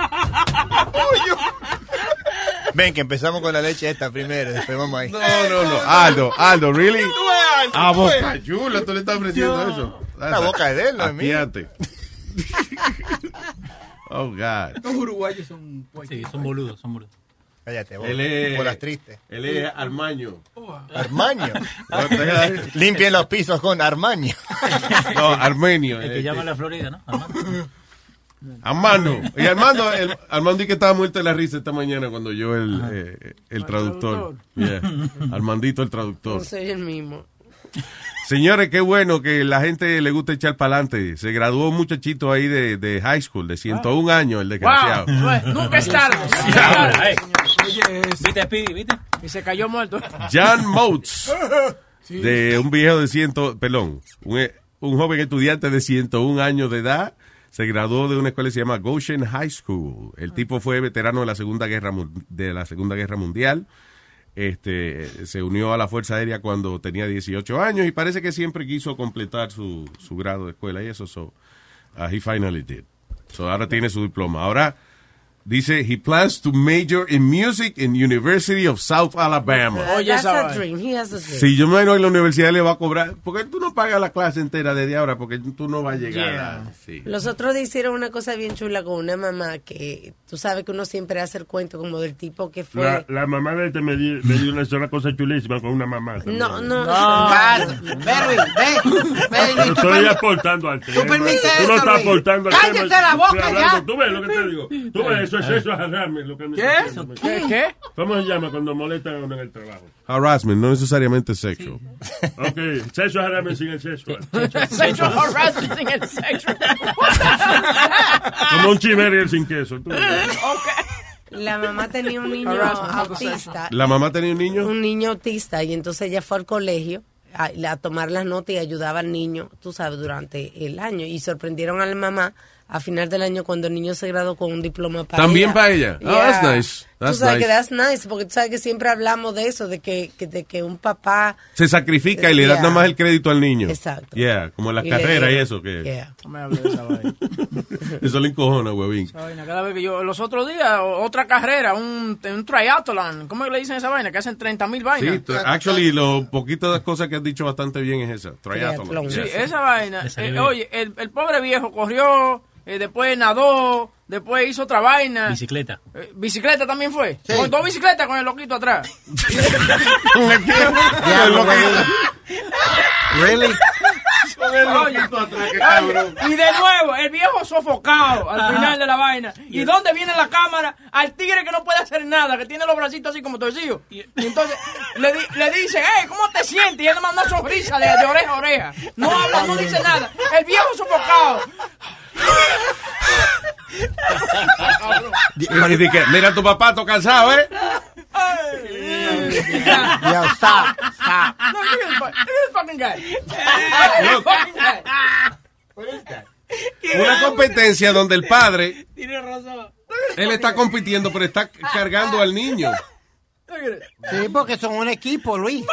Ven, que empezamos con la leche esta primero, después vamos ahí. No, no, no. Aldo, Aldo, really? Aldo, A. Boca Chula, tú le estás ofreciendo eso. La boca de él, no es mía. Oh, God. Los uruguayos son... Sí, son boludos, son boludos. Cállate, vos. Él es, Bolas tristes. él es Armaño. Armaño. Limpien los pisos con Armaño. No, Armenio. El que eh, llama a la Florida, ¿no? Armando. Armando. Y Armando, el, Armando y que estaba muerto de la risa esta mañana cuando yo el, eh, el traductor. Yeah. Armandito el traductor. No soy el mismo. Señores, qué bueno que la gente le gusta echar para adelante. Se graduó un muchachito ahí de, de high school, de 101 años, el desgraciado. Wow, nunca es tarde. ¿Viste, Speedy? ¿Viste? Y se cayó muerto. Jan Motes, de un viejo de ciento, perdón, un, un joven estudiante de 101 años de edad, se graduó de una escuela que se llama Goshen High School. El tipo fue veterano de la Segunda Guerra de la Segunda Guerra Mundial. Este, se unió a la Fuerza Aérea cuando tenía 18 años y parece que siempre quiso completar su, su grado de escuela y eso, so, uh, he finally did. So, ahora tiene su diploma. Ahora dice, he plans to major in music in University of South Alabama. Oye, That's esa a dream. He has a dream. Si yo me imagino que la universidad le va a cobrar, porque tú no pagas la clase entera desde ahora, porque tú no vas a llegar a... Sí. Los otros hicieron una cosa bien chula con una mamá que tú sabes que uno siempre hace el cuento como del tipo que fue. La, la mamá de este me dio, me dio una cosa chulísima con una mamá. también. No, no, Claro. Ve, ve. Tú estoy aportando al tema. permites Tú no eso, estás aportando al Cállate tema. la boca ya. Tú ves lo que te digo. Tú ves, eso es eso es. Lo que ¿Qué? ¿Qué? ¿Qué? ¿Cómo se llama cuando molestan a uno en el trabajo? Harassment, no necesariamente sexual. Ok, sexo agarrarme sin el sexo. Sexual harassment in el sexo. Como un chiverger sin queso. tú. La mamá tenía un niño Harassment, autista. ¿La mamá tenía un niño? Un niño autista y entonces ella fue al colegio a, a tomar las notas y ayudaba al niño, tú sabes, durante el año. Y sorprendieron a la mamá a final del año cuando el niño se graduó con un diploma para También ella. para ella. Oh, that's nice. That's tú sabes nice. que that's nice, porque tú sabes que siempre hablamos de eso, de que, que- de que un papá... Se sacrifica y le da Yeah. nada más el crédito al niño. Exacto. Yeah, como en las Y le- carreras y eso. que Yeah. No me hables de esa vaina. Eso le encojona, huevín. Esa vaina, Cada vez que yo, los otros días, otra carrera, un, un triathlon, ¿cómo que le dicen esa vaina? Que hacen 30 mil vainas. Sí, actually, lo poquito de cosas que has dicho bastante bien es esa. Triathlon. Sí, Yeah. esa vaina. Eh, oye, el, el pobre viejo corrió, eh, después nadó, después hizo otra vaina. Bicicleta. Eh, bicicleta también fue. Con dos bicicletas con el loquito atrás. Really? Oye, oye, y de nuevo, el viejo sofocado al final de la vaina. ¿Y dónde viene la cámara? Al tigre que no puede hacer nada, que tiene los bracitos así como torcidos. Y entonces le, di- le dice, hey, ¿cómo te sientes? Y él nomás una sonrisa de, de oreja a oreja. No habla, no dice nada. El viejo sofocado. Mira tu papá, está cansado, ¿eh? Yo, stop, stop. Look look at this fucking guy. Look at this fucking guy. Una competencia donde el padre, Tiene razón. él está compitiendo, pero está cargando al niño. Sí, porque son un equipo, Luis.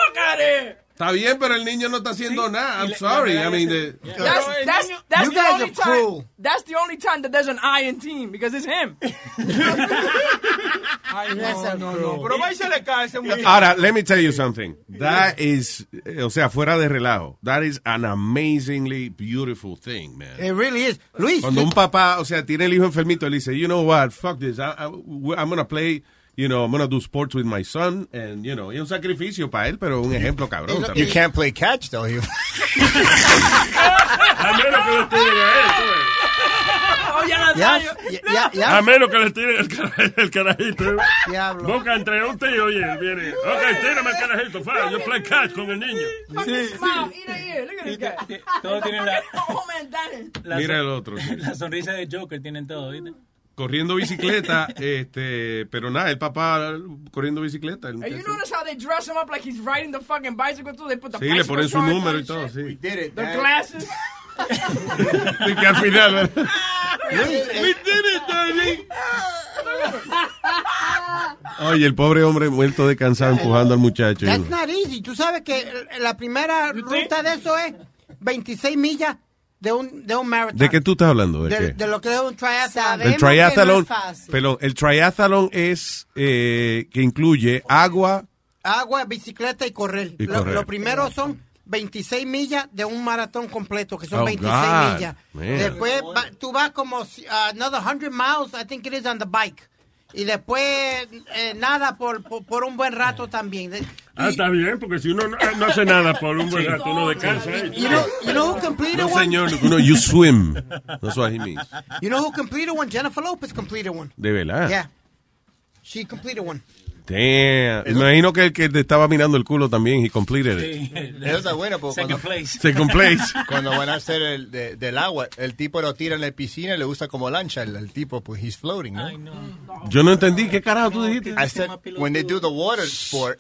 Está bien, pero el niño no está haciendo nada. I'm sorry. I mean, the- That's, that's, that's You the guys only are time. cruel. That's the only time that there's an I in team because it's him. Ay, no, no, no. Pero va y se le cae ese muchacho. Ahora, let me tell you something. That is, eh, o sea, fuera de relajo. That is an amazingly beautiful thing, man. It really is. Luis, Cuando un papá, o sea, tiene el hijo enfermito, él dice, you know what, fuck this, I, I, I'm gonna play, you know, I'm gonna do sports with my son, and, you know, es un sacrificio para él, pero un ejemplo cabrón You también. can't play catch, though. You- A menos que le tiren a él, tú ves. Oye, Nazario. ya, ya. A menos que le tiren el, cara- el carajito. ¿eh? Diablo. Busca entre un tío y él viene. Ok, tírame el carajito. Fa, yo play catch con el niño. Fucking smile, eat a ear. Look at this guy. Todo tiene la, Oh, Mira el otro. sí. La sonrisa de Joker tienen todo, ¿viste? Corriendo bicicleta, este, pero nada, el papá corriendo bicicleta. el you notice how they dress him up like he's riding the fucking bicycle too? They put the Sí, le ponen su número y todo, sí. The glasses. Y que al final, ¿verdad? Luis, eh, Oye, el pobre hombre muerto de cansado empujando al muchacho. that's not easy. Tú sabes que la primera ruta de eso es 26 millas de un, de un maratón. ¿De qué tú estás hablando? ¿De, De, qué? de lo que es un triathlon. Sabemos El que no triathlon, es fácil. pero el triathlon es eh, que incluye agua, Agua, bicicleta y correr. Y Lo, correr. lo primero son 26 millas de un maratón completo, que son Oh, 26 God, millas. man. Después va- tú vas como uh, another 100 miles, I think it is on the bike. Y después eh, nada por, por, por un buen rato también. De- Ah, está bien, porque si uno no, no hace nada por un buen rato, uno descansa. You know, you know who completed no one? señor, no, you swim. That's what he means. You know who completed one? Jennifer Lopez completed one. De verdad. Yeah. She completed one. Damn. Imagino que el que te estaba mirando el culo también, he completed it. Eso está bueno porque Second cuando, place. Second place. cuando van a hacer el de- del agua, el tipo lo tira en la piscina y le usa como lancha. El, el tipo, pues, he's floating, ¿no? Ay, no. Yo no entendí. ¿Qué carajo tú dijiste? I said, when they do the water sport,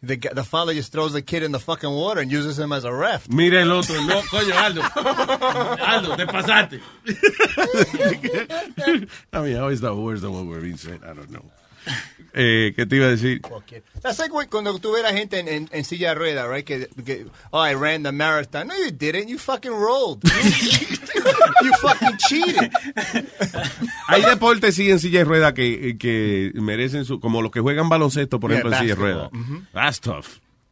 the, the father just throws the kid in the fucking water and uses him as a ref. Mira el otro. No, coño, Aldo. Aldo, te pasaste. I mean, how is that worse than what we're being said? I don't know. Eh, ¿Qué te iba a decir? That's like when- cuando tú ves a gente en, en, en silla de rueda, right? Que, que, oh, I ran the marathon. No, you didn't. You fucking rolled. you fucking cheated. Hay deportes sí en silla de rueda que, que merecen su, como los que juegan baloncesto, por Yeah, ejemplo, en silla de rueda. basketball. Mhm. That's tough.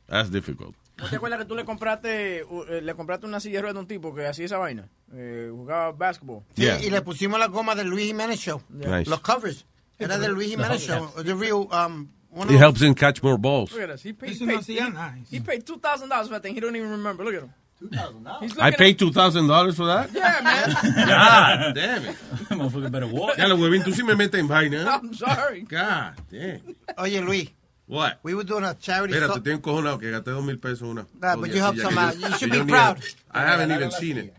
That's difficult. ¿No te acuerdas que tú le compraste, eh, le compraste una silla de ruedas a un tipo que hacía esa vaina? Eh, jugaba basketball. Sí, Yeah. Y le pusimos la goma del Luis Jiménez Show. Nice. Los covers. Era del Luis Jiménez Show. The real, um, one of It helps him catch more balls. Look at us. He paid, he paid, he- he paid $2,000 for that thing. He don't even remember. Look at him. He's I paid $2,000 for that? Yeah, man. God damn it. Motherfucker better walk. Ya lo huevín, tú sí me metes en vaina. I'm sorry. God damn. Oye, Luis. What? We were doing a charity. Espera, so- te estoy encojonado que gasté dos mil pesos una. Nah, but you helped silla some out. You should be proud. I haven't even seen it.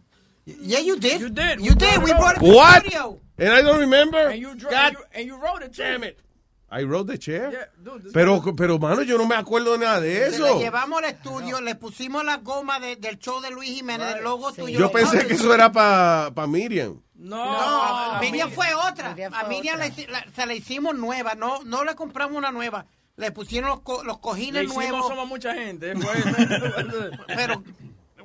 Yeah, you did. You did. You did. We brought it to the studio. And I don't remember? And you, dro- and you, and you wrote it too. Damn it. I rode the chair. Yeah, dude, this Pero, pero, mano, yo no me acuerdo nada de Se la eso. llevamos al estudio, le pusimos la goma de- del show de Luis Jiménez, del logo tuyo. Yo pensé que eso era para pa Miriam. No, No, a Miriam mí- fue otra. Miriam a Miriam otra. le la- se la hicimos nueva, no no le compramos una nueva. Le pusieron los, co- los Le cojines hicimos nuevos. somos mucha gente. fue- Pero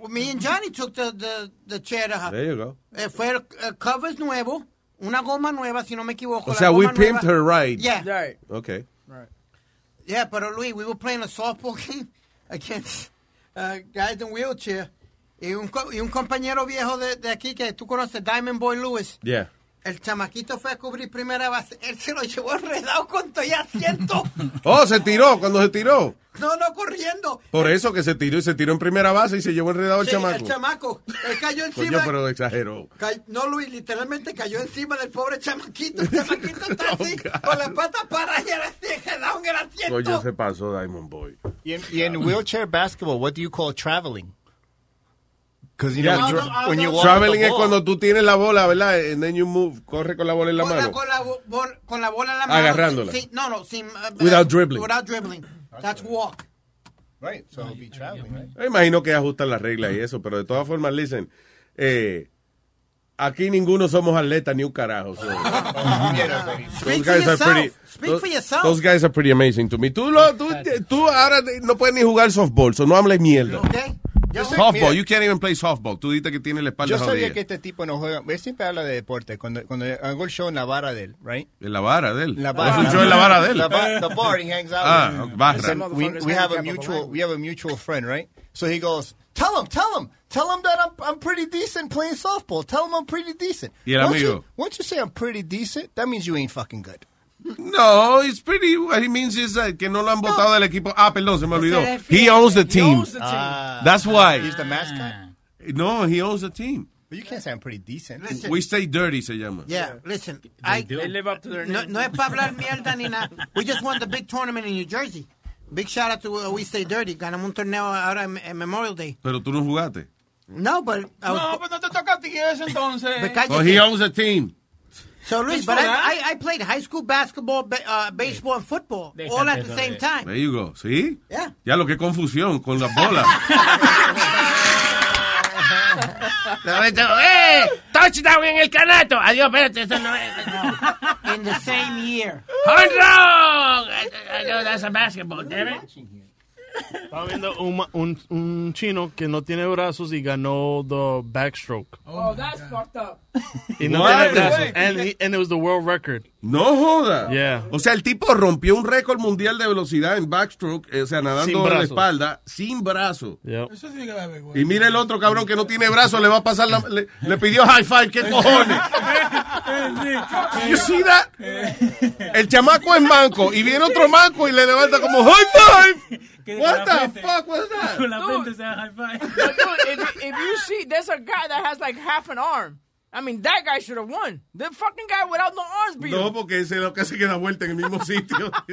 me and Johnny took the, the, the chair. There you go. Eh, fue el, el covers nuevo, una goma nueva, si no me equivoco. O sea, we goma pimped her right. Yeah. Right. Okay. Right. Yeah, pero Luis, we were playing a softball game against uh, guys in wheelchair. Y un, co- y un compañero viejo de, de aquí que tú conoces, Diamond Boy Lewis. Yeah. El chamaquito fue a cubrir primera base. Él se lo llevó enredado con todo y asiento. Oh, se tiró cuando se tiró. No, no, corriendo. Por eso que se tiró y se tiró en primera base y se llevó enredado el Sí, chamaco. El chamaco. Él cayó Coño, encima. pero exageró. No, Luis, literalmente cayó encima del pobre chamaquito. El chamaquito está así, con las patas paradas y así, enredado en el asiento. Coño, se pasó Diamond Boy. Y en, y en wheelchair basketball, what do you call traveling? Because you Yeah. know, No, no, when you no. Traveling es cuando tú tienes la bola, ¿verdad? And then you move, corre con la bola en la Con la, mano. con, la, bo- bol- con la bola en la mano. Agarrándola. sin- no, no, sin... uh, Without dribbling. Without dribbling. That's walk. Right, so it'll be traveling, right? Me imagino que ajustan las reglas y eso, pero de todas formas, listen, eh, aquí ninguno somos atletas ni un carajo. so- Speak Those for guys are yourself. pretty. Speak those, for yourself. those guys are pretty amazing to me. Tú, lo, tú, tú ahora no puedes ni jugar softball, so no hables mierda. Okay? Yo- Softball, you can't even play softball. Tú dices que tiene la espalda Yo sabía jodida. que este tipo no juega. Él siempre habla de deporte. Cuando, cuando hago el show en la vara de él, right? En la vara de él. La Es un show en la vara de él. La ba- the bar he hangs out. Ah, with. barra. We, we have a mutual we have a mutual friend, right? So he goes, tell him, tell him, tell him that I'm I'm pretty decent playing softball. Tell him I'm pretty decent. Y el once amigo. You, once you say I'm pretty decent, that means you ain't fucking good. No, it's pretty. What he means is that que no lo han votado del equipo. Ah, perdón, se me olvidó. se He owns the He team. owns the team. Ah. That's why. He's the mascot. No, he owns the team. But you can't say I'm pretty decent. Listen. We stay dirty se llama. Yeah, listen. I, They live up to their no, name. no es para hablar mierda ni nada. We just won the big tournament in New Jersey. Big shout out to uh, We Stay Dirty. Ganamos un torneo ahora en, en Memorial Day. Pero tú no jugaste. No, but I was, No, pero no te toca a ti eso entonces. But cállese. Oh, he owns the team. So, Luis, It's but I. I, I played high school basketball, ba- uh, baseball, and football all at the same de- time. There you go. ¿Sí? Yeah. Ya lo que confusión con las bolas. ¡Eh! ¡Touchdown en el canato! Adiós, espérate, eso no es. In the same year. ¡Home run! I know that's a basketball, damn it. Estaba viendo un, un, un chino que no tiene brazos y ganó the backstroke. Oh, that's fucked up. Y no tiene brazos. And, he, and it was the world record. No joda. Yeah. O sea, el tipo rompió un récord mundial de velocidad en backstroke, eh, o sea, nadando Sin en la brazo. espalda, sin brazo. Yep. Eso tiene que vergüenza. Y mira el otro cabrón que no tiene brazo, le va a pasar la, le, le pidió high five, ¿qué cojones? You see that? El chamaco es manco y viene otro manco y le levanta como high five. Que What the frente- fuck was that? Con la Dude. frente se da high five. But dude, if, if you see, there's a guy that has like half an arm. I mean, that guy should have won. The fucking guy without no arms beat No, him. porque ese es lo que hace que da vuelta en el mismo sitio.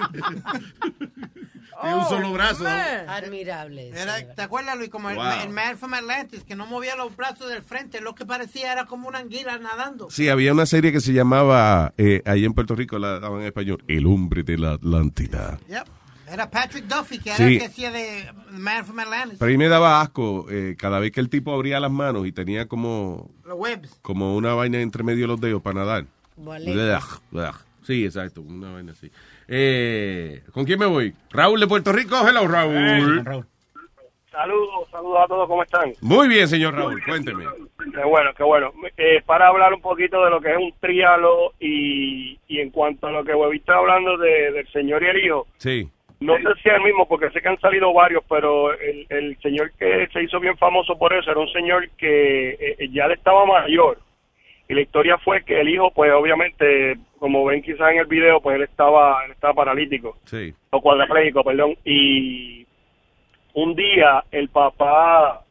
Tiene un Oh, solo brazo. man. Admirable. Era-. ¿Te acuerdas, Luis? Como el, Wow. el man from Atlantis, que no movía los brazos del frente. Lo que parecía era como una anguila nadando. Sí, había una serie que se llamaba, eh, ahí en Puerto Rico la daban en español, El hombre de la Atlántida. Yep. Era Patrick Duffy, que era Sí. el que hacía de Man from Atlantis. Pero a mí me daba asco eh, cada vez que el tipo abría las manos y tenía como, Los webs. como una vaina entre medio de los dedos para nadar. Ugh, ugh. Sí, exacto, una vaina así. Eh, ¿Con quién me voy? Raúl de Puerto Rico. Hello, Raúl. Raúl. Saludos, saludos a todos, ¿cómo están? Muy bien, señor Raúl, cuénteme. Qué bueno, qué bueno. Eh, para hablar un poquito de lo que es un trialo y, y en cuanto a lo que Webby está hablando de, del señor y el hijo, Sí. No sé si es el mismo porque sé que han salido varios, pero el, el señor que se hizo bien famoso por eso era un señor que eh, ya le estaba mayor. Y la historia fue que el hijo, pues obviamente, como ven quizás en el video, pues él estaba, él estaba paralítico Sí. o cuadraplégico, perdón, y un día el papá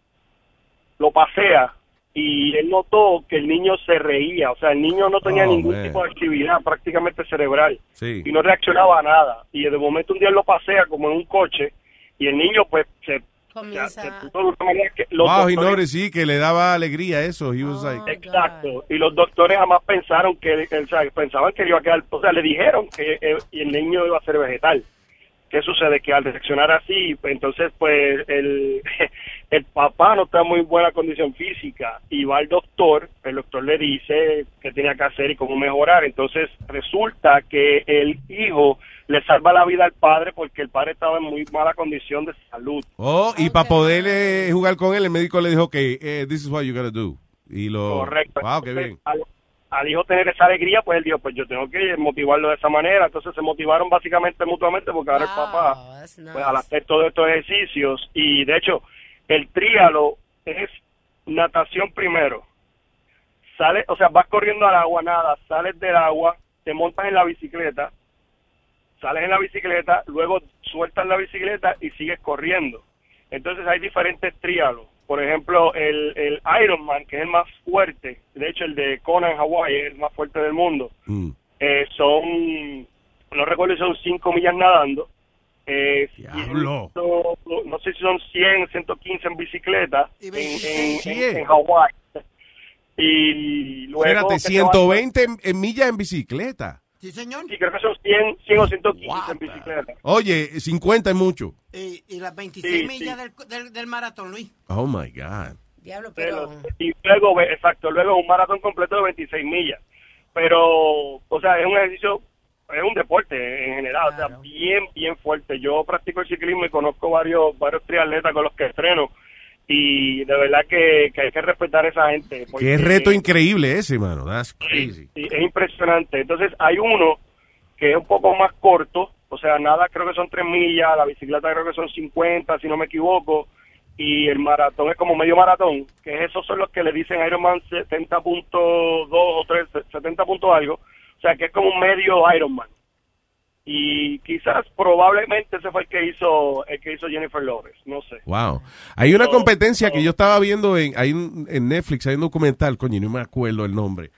lo pasea y él notó que el niño se reía, o sea, el niño no tenía Oh, ningún man. tipo de actividad prácticamente cerebral Sí. y no reaccionaba a nada. Y de momento un día él lo pasea como en un coche y el niño pues se, Comienza. se puso de una manera que los Wow, doctores- noticed, sí, que le daba alegría eso. He was like, Exacto. Y los doctores jamás pensaron que, o sea, pensaban que iba a quedar, o sea, le dijeron que eh, y el niño iba a ser vegetal. ¿Qué sucede? Que al reaccionar así, pues, entonces, pues, el, el papá no está en muy buena condición física y va al doctor, el doctor le dice qué tenía que hacer y cómo mejorar. Entonces, resulta que el hijo le salva la vida al padre porque el padre estaba en muy mala condición de salud. oh, y para poder eh, jugar con él, el médico le dijo, que eh, this is what you gotta do. Y lo... Correcto. Wow, qué Entonces, bien. Al hijo tener esa alegría, pues él dijo, pues yo tengo que motivarlo de esa manera. Entonces se motivaron básicamente mutuamente porque ahora el papá, pues al hacer todos estos ejercicios, y de hecho, el tríalo es natación primero. Sale, o sea, vas corriendo al agua, nada, sales del agua, te montas en la bicicleta, sales en la bicicleta, luego sueltas la bicicleta y sigues corriendo. Entonces hay diferentes trialos. Por ejemplo, el, el Ironman, que es el más fuerte, de hecho el de Kona en Hawái es el más fuerte del mundo, Mm. eh, son, no recuerdo si son 5 millas nadando, eh, ciento- no sé si son 100, 115 en bicicleta en, en, en, en Hawái. Y luego... Espérate, que te 120 en, en millas en bicicleta. Sí, señor. Sí, creo que son 100, 100 o 115 en bicicleta. Oye, 50 es mucho. Y, y las 26 Sí, millas Del, del, del maratón, Luis. Oh, my God. Diablo, pero... Y luego, ve- exacto, luego un maratón completo de 26 millas. Pero, o sea, es un ejercicio, es un deporte en general, o sea, bien, bien fuerte. Yo practico el ciclismo y conozco varios, varios triatletas con los que estreno. Y de verdad que, que hay que respetar a esa gente. Qué reto increíble ese, mano. That's crazy. Sí, es impresionante. Entonces hay uno que es un poco más corto, o sea, nada, creo que son 3 millas, la bicicleta creo que son 50, si no me equivoco, y el maratón es como medio maratón, que esos son los que le dicen Ironman 70.2 o 3, 70 punto algo, o sea, que es como un medio Ironman. Y quizás, probablemente ese fue el que hizo, el que hizo Jennifer Lopez, no sé. Wow. Hay una competencia que yo estaba viendo en, hay un- en Netflix, hay un documental, coño, no me acuerdo el nombre.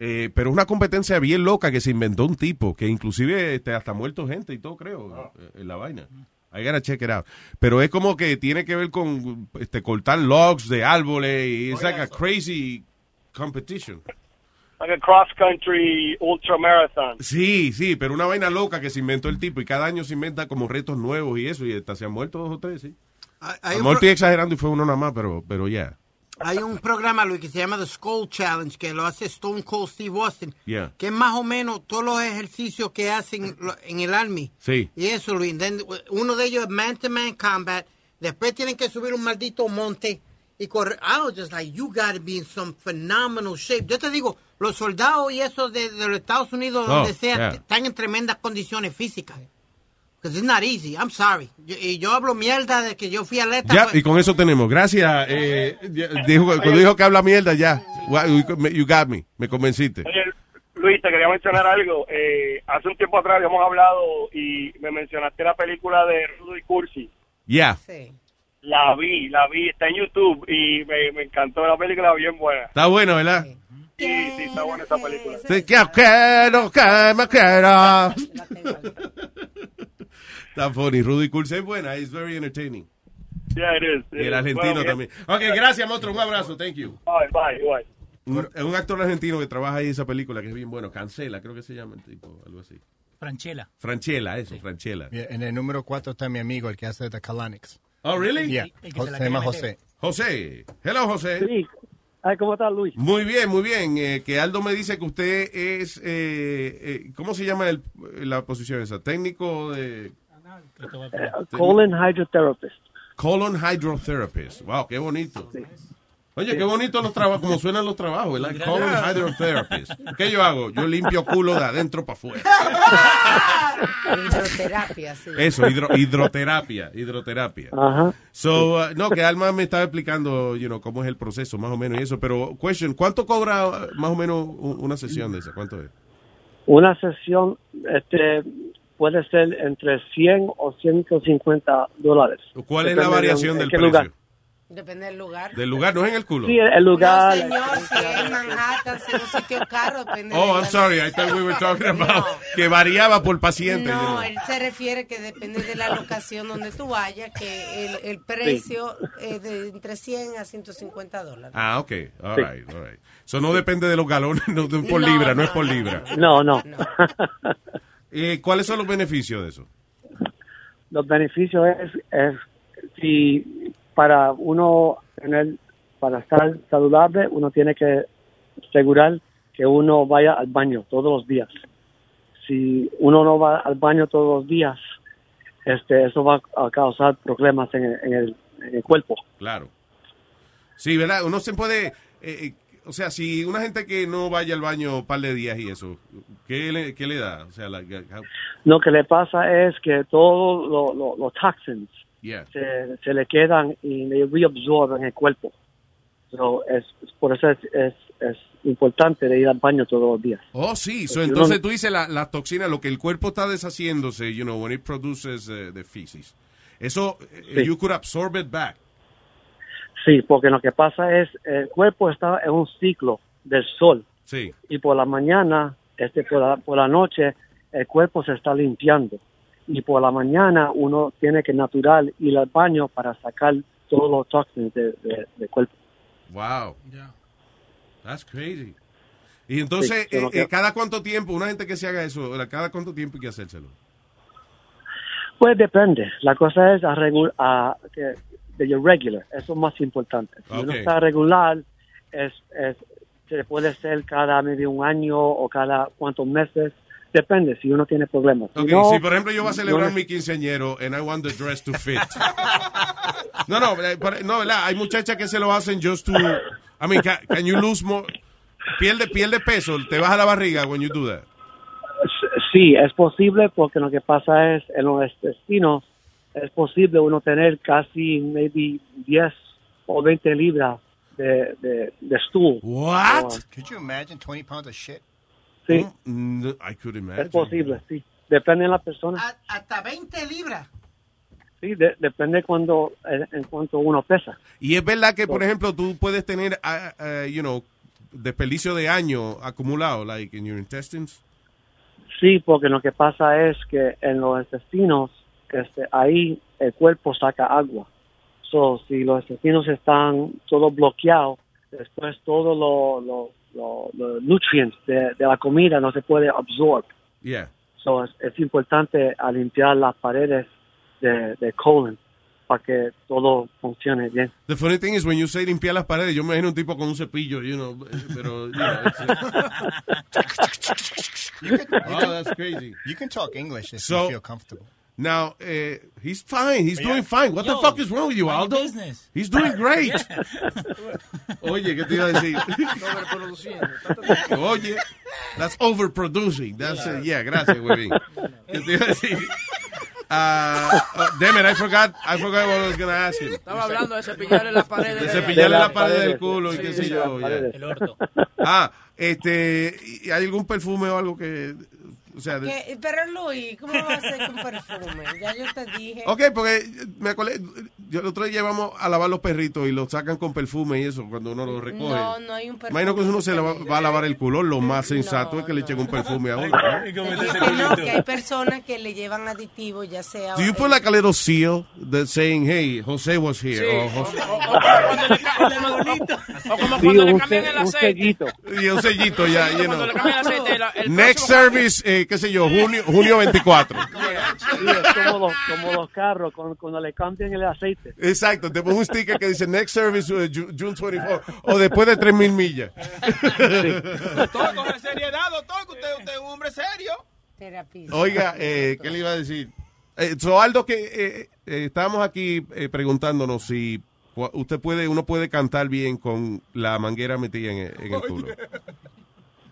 Eh, pero es una competencia bien loca que se inventó un tipo, que inclusive este, hasta ha muerto gente y todo, creo, eh, en la vaina. I gotta check it out. Pero es como que tiene que ver con este, cortar logs de árboles y es like a crazy competition. Like a cross country ultra marathon. Sí, sí, pero una vaina loca que se inventó el tipo y cada año se inventa como retos nuevos y eso y hasta se han muerto dos o tres, sí. A lo mejor estoy exagerando y fue uno nada más, pero, pero ya. hay un programa, Luis, que se llama The Skull Challenge, que lo hace Stone Cold Steve Austin, Yeah. que es más o menos todos los ejercicios que hacen en el Army. Sí. Y eso, Luis. Then, uno de ellos es man-to-man combat. Después tienen que subir un maldito monte y correr. I was just like, you gotta be in some phenomenal shape. Yo te digo, los soldados y eso de, de los Estados Unidos, Oh, donde sea, yeah. están en tremendas condiciones físicas. Because it's not easy. I'm sorry. Yo- y yo hablo mierda de que yo fui atleta. Ya, pues- y con eso tenemos. Gracias. Eh, dijo, cuando dijo que habla mierda, ya. You got me. Me convenciste. Oye, Luis, te quería mencionar algo. Eh, hace un tiempo atrás habíamos hablado y me mencionaste la película de Rudy Cursi. Ya. La vi, la vi, está en YouTube y me, me encantó la película, bien buena. Está bueno, ¿verdad? Sí, sí, está buena esa película. Sí, que quiero que me quiera. Está funny. Rudy Cursi es buena. It's very entertaining. Yeah, it is. Y el argentino Bueno, también. Ok, gracias, monstruo. Un abrazo. Thank you. Bye, bye, bye. Un, es un actor argentino que trabaja ahí en esa película que es bien bueno. Cancela, creo que se llama el tipo. Algo así. Franchella. Franchella, eso, Franchella. Yeah, en el número 4 está mi amigo, el que hace The Colonics. Oh, really? Yeah. El se se llama José. José. Hello, José. Sí. Ay, ¿Cómo estás, Luis? Muy bien, muy bien. Eh, que Aldo me dice que usted es, eh, eh, ¿cómo se llama el- la posición esa? Técnico de... Eh, colon hydrotherapist. Colon Hydrotherapist. Wow, qué bonito. Oye, qué bonito los trabajos, como suenan los trabajos, ¿verdad? Colon Hydrotherapist. ¿Qué yo hago? Yo limpio culo de adentro para afuera. Hidroterapia, sí. Eso, hidro- hidroterapia, hidroterapia. Ajá. So, uh, no, que Alma me estaba explicando, you know, cómo es el proceso, más o menos, y eso, pero, question, ¿cuánto cobra uh, más o menos una sesión de esa? ¿Cuánto es? Una sesión este, puede ser entre 100 o 150 dólares. ¿Cuál es la variación en del precio? lugar. Depende del lugar. Del lugar, no es en el culo. Sí, el, lugar. No, señor, si es en Manhattan, si es un sitio caro, depende Oh, I'm sorry, I thought we were talking about que variaba por paciente. No, él se refiere que depende de la locación donde tú vayas, que el, el precio es de entre 100 a 150 dólares. Ah, ok, all Sí. right, all right. So no depende de los galones, no, de- por No, libra, no, no, es por no, libra. No, no. Eh, ¿Cuáles son los beneficios de eso? Los beneficios es, es si para uno tener, para estar saludable, uno tiene que asegurar que uno vaya al baño todos los días. Si uno no va al baño todos los días, este, eso va a causar problemas en el, en el, en el cuerpo. Claro. Sí, ¿verdad? Uno se puede... eh, eh, o sea, si una gente que no vaya al baño un par de días y eso, ¿qué le, qué le da? O sea, la, how- Lo que le pasa es que todos lo- lo- los toxins yeah. se, se le quedan y le reabsorben en el cuerpo. So, es, por eso es, es, es importante de ir al baño todos los días. Oh, sí. So, uno- entonces tú dices la, la toxina, lo que el cuerpo está deshaciéndose, you know, when it produces eh, the feces. Eso, eh, Sí. you could absorb it back. Sí, porque lo que pasa es el cuerpo está en un ciclo del sol Sí. y por la mañana, este por la, por la noche, el cuerpo se está limpiando y por la mañana uno tiene que natural ir al baño para sacar todos los toxins de- de- del cuerpo. Wow. That's crazy. Y entonces, Sí, eh, que- eh, ¿cada cuánto tiempo, una gente que se haga eso, cada cuánto tiempo hay que hacérselo? Pues depende. La cosa es a regu- a- que de your regular. Eso es más importante. Si uno Ok. está regular, es, es, se puede ser cada medio un año o cada cuantos meses. Depende si uno tiene problemas. Si Ok, no, si por ejemplo yo voy a celebrar no- mi quinceañero and I want the dress to fit. no, no, eh, no, ¿verdad? Hay muchachas que se lo hacen just to, I mean, ca- can, you lose more, pierde, pierde peso, te baja la barriga when you do that. Sí, es posible porque lo que pasa es en los intestinos es posible uno tener casi maybe 10 o 20 libras de, de, de stool. What? Could you imagine 20 pounds of shit? Sí, No, I could imagine. es posible, sí. Depende de la persona. A- hasta 20 libras. Sí, de- depende cuando en, cuanto uno pesa. Y es verdad que, por ejemplo, tú puedes tener, ah, ah, you know, desperdicio de año acumulado, like in your intestines. Sí, porque lo que pasa es que en los intestinos, este, ahí el cuerpo saca agua. So, si los intestinos están todos bloqueados, después todos los lo, lo- los nutrients de, de la comida no se puede absorber. Yeah. So, es, es importante a limpiar las paredes de, de colon para que todo funcione bien. The funny thing is, when you say limpiar las paredes, yo me imagino un tipo con un cepillo, you know, pero, you know, it's, You can, oh, that's crazy. You can talk English if So- you feel comfortable. Now, eh, he's fine. He's Yeah. doing fine. What the Yo, fuck is wrong with you, Aldo? business. He's doing great. Oye, ¿qué te iba a decir? Oye, that's overproducing. That's, uh, yeah, gracias, güey. ¿Qué te iba a decir? Uh, uh, damn it, I forgot, I forgot what I was going to ask him. Estaba hablando de cepillarle las paredes. De de- cepillarle De la las pared del paredes, culo y qué sé yo. El orto. Ah, este, ¿y ¿hay algún perfume o algo que, o sea, de-. Pero Luis, ¿cómo va a ser con perfume? Ya yo te dije. Ok, porque me acordé, yo el otro día llevamos a lavar los perritos y los sacan con perfume y eso cuando uno los recoge. No, no hay un perfume. Imagino que uno se le va, va a lavar el culo, lo más sensato es que le echen un perfume a uno. Que no, que hay personas que le llevan aditivos, ya sea. Do you put like a little seal that saying, hey, Jose was here? Sí, o, Jose- o- o cuando le ca- el monito. O como Sí, cuando le un, cambian el un aceite. sellito. y un sellito ya, you Cuando know. le cambian el aceite. el Next service, eh, qué sé yo, junio, junio 24. Sí, es como los, como los carros cuando, cuando le cambian el aceite. Exacto, te pongo un sticker que dice Next service Ju- June 24 o después de 3000 millas. Todo coge seriedad, doctor, que usted, usted es un hombre serio. Terapista. Oiga, eh, ¿qué le iba a decir? Eh, so, Aldo, que eh, eh, estábamos aquí eh, preguntándonos si usted puede, uno puede cantar bien con la manguera metida en, el- en el culo.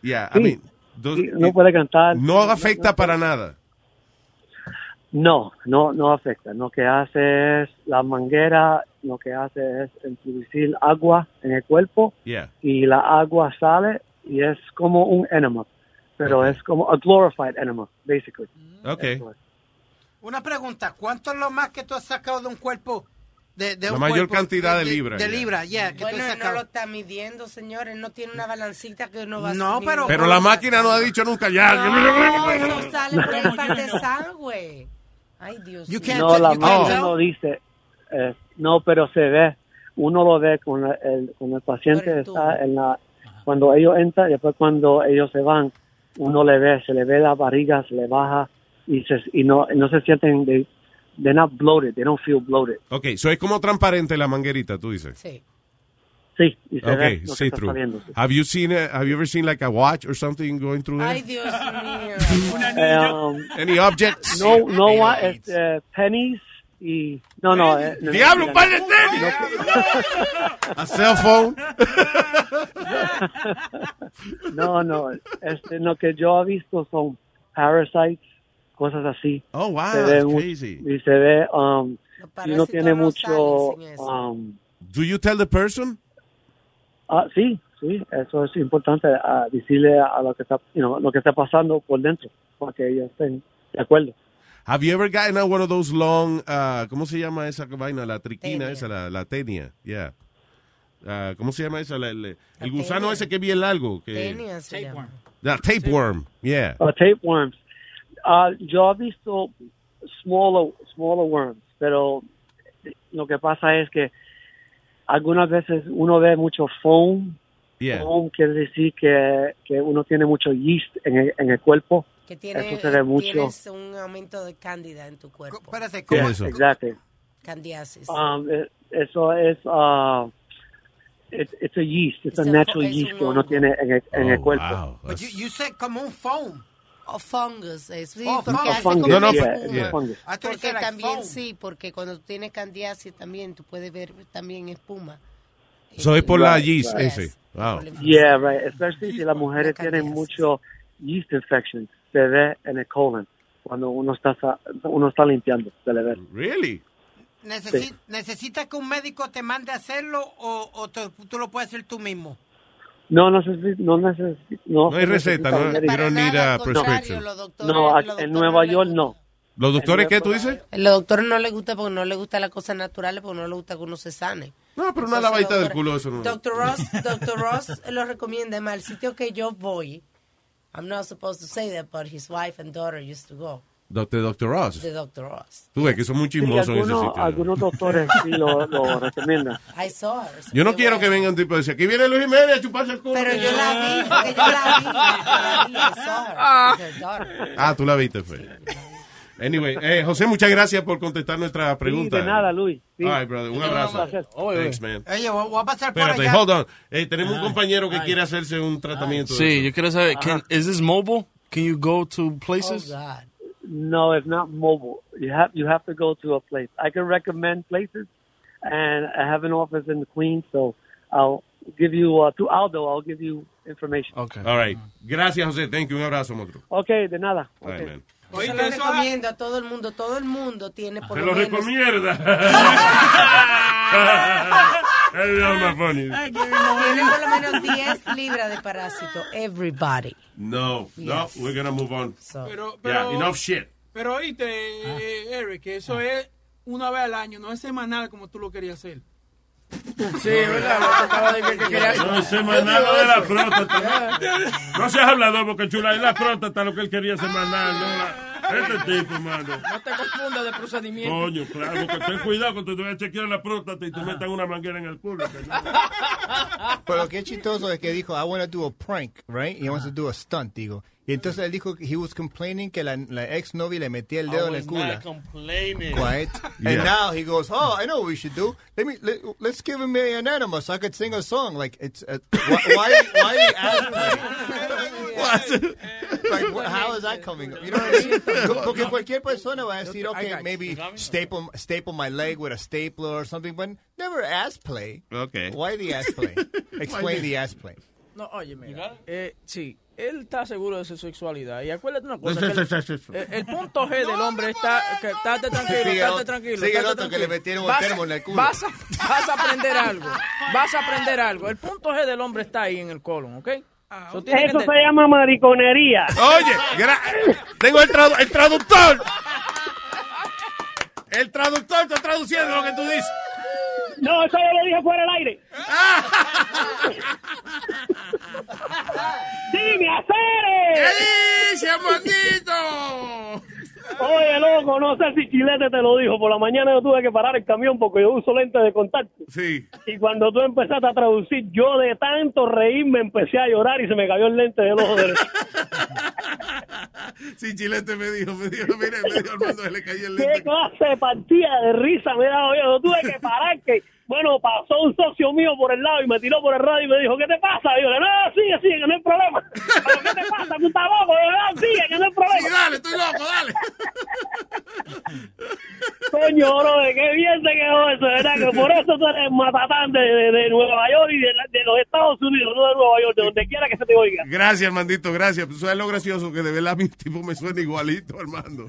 Yeah, I Sí. mean, no puede cantar. no afecta para nada. No, no, no afecta. Lo que hace es la manguera, lo que hace es introducir agua en el cuerpo Yeah. y la agua sale y es como un enema, pero es como a glorified enema, basically. Okay. Una pregunta, ¿cuánto es lo más que tú has sacado de un cuerpo de, de La un mayor cuerpo, cantidad de libras, De ya. libra, yeah, que Bueno, no lo está midiendo, señores. No tiene una balancita que uno va No, subiendo. pero- Pero la máquina no ha dicho nunca ya. No, eso sale por el par de sangre. Ay, Dios mío. No, la máquina no dice. eh, no, pero se ve. Uno lo ve con el, con el paciente está en la cuando ellos entran, después cuando ellos se van, uno le ve, se le ve la barriga, se le baja y se y no no se sienten de they're not bloated, they don't feel bloated. Ok, so es como transparente la manguerita, tú dices. Sí. Sí, y se ve Okay, que see está through. saliendo. sí. Have you seen it? Have you ever seen like a watch or something going through there? Ay, Dios mío. Um, Any objects? No, no, wa- este, pennies y no, no. eh, no, Diablo, un par de no, tenis. A cell phone. No, no, este, lo que yo he visto son parasites, cosas así. Oh, wow, Se ve crazy. Y se ve, um, si uno parásitos tiene no mucho, um, Do you tell the person? ah, sí, sí, eso es importante, ah, decirle a lo que está, you know, lo que está pasando por dentro, para que ellos estén de acuerdo. Have you ever gotten one of those long, uh, ¿cómo se llama esa vaina? La triquina esa, la, la tenia, yeah. Uh, ¿Cómo se llama esa? La- la- el gusano tenia. ese que es bien largo. Que, Tenia se llama. La tapeworm, yeah. Uh, tapeworms. Ah, yo he visto smaller, smaller worms, pero lo que pasa es que algunas veces uno ve mucho foam. Yeah. Foam quiere decir que, que uno tiene mucho yeast en el, en el cuerpo. Que tiene, Eso se ve mucho. tienes un aumento de cándida en tu cuerpo. Espérate, ¿Qué ¿cómo? es eso? Exacto. Candiasis. Um, eh, eso es, uh, it's, it's a yeast, it's, It's a a natural yeast que uno tiene en el, en Oh, el cuerpo. But you, you said como un foam. O fungus, eh, sí, Oh, porque fungus. hace Fungus, como No, no, espuma. yeah. You Porque like también foam. sí, porque cuando tú tienes candiasis también tú puedes ver también espuma. So es por la Right, yeast right. ese. Wow. Yeah, right. Especially si las mujeres La tienen candidiasis. mucho yeast infection, se ve en el colon cuando uno está sa- uno está limpiando, se le ve. Really? Necesi- ¿Necesitas que un médico te mande a hacerlo o, o te- tú lo puedes hacer tú mismo? No, no no necesita, no, No hay receta, no, you don't need a prescription. los doctores- No, en Nueva York no. ¿Los doctores qué tú dices? Los doctores no les gusta porque no les gustan las cosas naturales, porque no les gusta que uno se sane. No, pero una lavadita del culo, eso no. Dr. Ross, Dr. Ross lo recomienda. Además, el sitio que yo voy, I'm not supposed to say that, but his wife and daughter used to go. Doctor, Doctor Ross. The Dr. Ross. Tú ves que son muy Sí, chismosos en ese algunos, sitio. algunos doctores sí lo, lo recomiendan. I saw her. Yo no quiero bueno. que venga un tipo y decir, aquí viene Luis Jiménez a chuparse el culo. Pero yo la vi, porque yo la vi. yo la vi, I saw her. Ah, tú la viste, fue. Anyway, eh, José, muchas gracias por contestar nuestra pregunta. Sí, de nada, Luis. Sí. All right, brother, un abrazo. placer. Thanks, man. Oye, voy a pasar por Espérate, allá. hold on. Eh, tenemos un compañero que quiere hacerse un tratamiento. de Sí, yo quiero saber, can, is this mobile? Can you go to Oh, places? God. No, it's not mobile. You have you have to go to a place. I can recommend places, and I have an office in the Queens, so I'll give you uh, to Aldo. I'll give you information. Okay. All right. Gracias, José. Thank you. Un abrazo, monstruo. Okay, de nada. All right, man. Yo Oye, lo eso recomiendo a todo el mundo. Todo el mundo tiene por Se lo lo menos... recomienda. Es lo más funny. Tiene por lo menos 10 libras de parásito. Everybody. No, no, Yes. we're gonna move on. So, Pero, Yeah, pero, enough shit. pero oíste, eh, Eric, que eso es una vez al año, no es semanal como tú lo querías hacer. Sí, ¿verdad? Lo que acaba de decir que quería... No, semanal lo de la próstata. No seas hablador, porque chula, es la próstata lo que él quería semanal. No, la- este tipo, mano. No te confundas de procedimiento. Coño, claro, porque ten cuidado cuando te vayas a chequear la próstata y te metan una manguera en el culo. que. Pero lo que es chistoso es que dijo, I want to do a prank, right? He wants to do a stunt, digo. Y entonces él dijo que he was complaining que la, la ex novia le metía el dedo I en el was culo. not complaining. Quiet. Yeah. And now he goes, oh, I know what we should do. Let me let, let's give him an animal so I could sing a song. Like it's uh, why why, why are you asking me? like what, how is that coming? up? You know what I mean? Porque cualquier persona va a decir, okay, maybe staple staple my leg with a stapler or something, but never ass play. Okay. Why the ass play? Explain the ass play. No, oye, mira. Eh, sí, él está seguro de su sexualidad. Y acuérdate una cosa. Sí, sí, el, sí, el punto G del hombre está... Que, estate tranquilo, Sigue estate tranquilo. sigue el otro que le metieron un termo en el culo. Vas a, vas a aprender algo. Vas a aprender algo. El punto G del hombre está ahí en el colon, ¿ok? So, que Eso se llama mariconería. Oye, tengo el, tradu- el traductor. El traductor está traduciendo lo que tú dices. No, eso yo lo dije fuera del aire. ¡Dime, hacer! ¿Qué dice, Mondito? Oye, loco, no sé si Chilete te lo dijo. Por la mañana yo tuve que parar el camión porque yo uso lentes de contacto. Sí. Y cuando tú empezaste a traducir, yo de tanto reírme empecé a llorar y se me cayó el lente del ojo derecho. Sí, Chilete me dijo, me dijo, mire, me dijo Armando, se le cayó el ¿Qué lente. clase de partida de risa me daba yo? Yo tuve que parar que, bueno, pasó un socio mío por el lado y me tiró por el radio y me dijo, ¿qué te pasa? Y yo le no, sigue, sigue, que no hay problema. ¿Pero qué te pasa? ¿Tú estás loco? Y yo, no, sigue, que no hay problema. Sí, dale, estoy loco, dale. Coño, bro, qué bien te quedó eso, ¿verdad? Que por eso tú eres matatán de, de, de Nueva York y de, de los Estados Unidos, no de Nueva York, de donde quiera que se te oiga. Gracias, Armandito, gracias. ¿Tú sabes lo gracioso? Que de verdad mi tipo me suena igualito, Armando.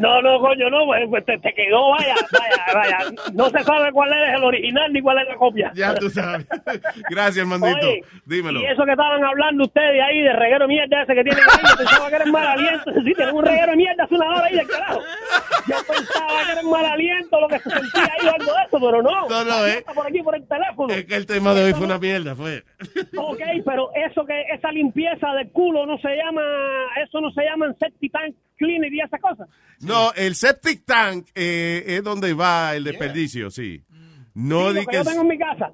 No, no, coño, no, pues, pues te, te quedó, vaya, vaya, vaya. No se sabe cuál es el original ni cuál es la copia. Ya tú sabes. Gracias, Armandito. Oye, Dímelo. Y eso que estaban hablando ustedes ahí de reguero mierda ese que tienen ahí, yo pensaba que eran mal aliento. Sí, un reguero mierda hace una hora ahí del carajo. Yo pensaba que era mal aliento lo que se sentía ahí o algo de eso, pero no. No, no, eh. Está por aquí por el teléfono. Es que el tema de hoy fue una mierda, fue. Ok, pero eso que esa limpieza del culo no se llama, eso no se llama septic tank cleaner y esa cosa. No, el septic tank eh, es donde va el desperdicio, sí. No Sí, di que que... yo tengo en mi casa.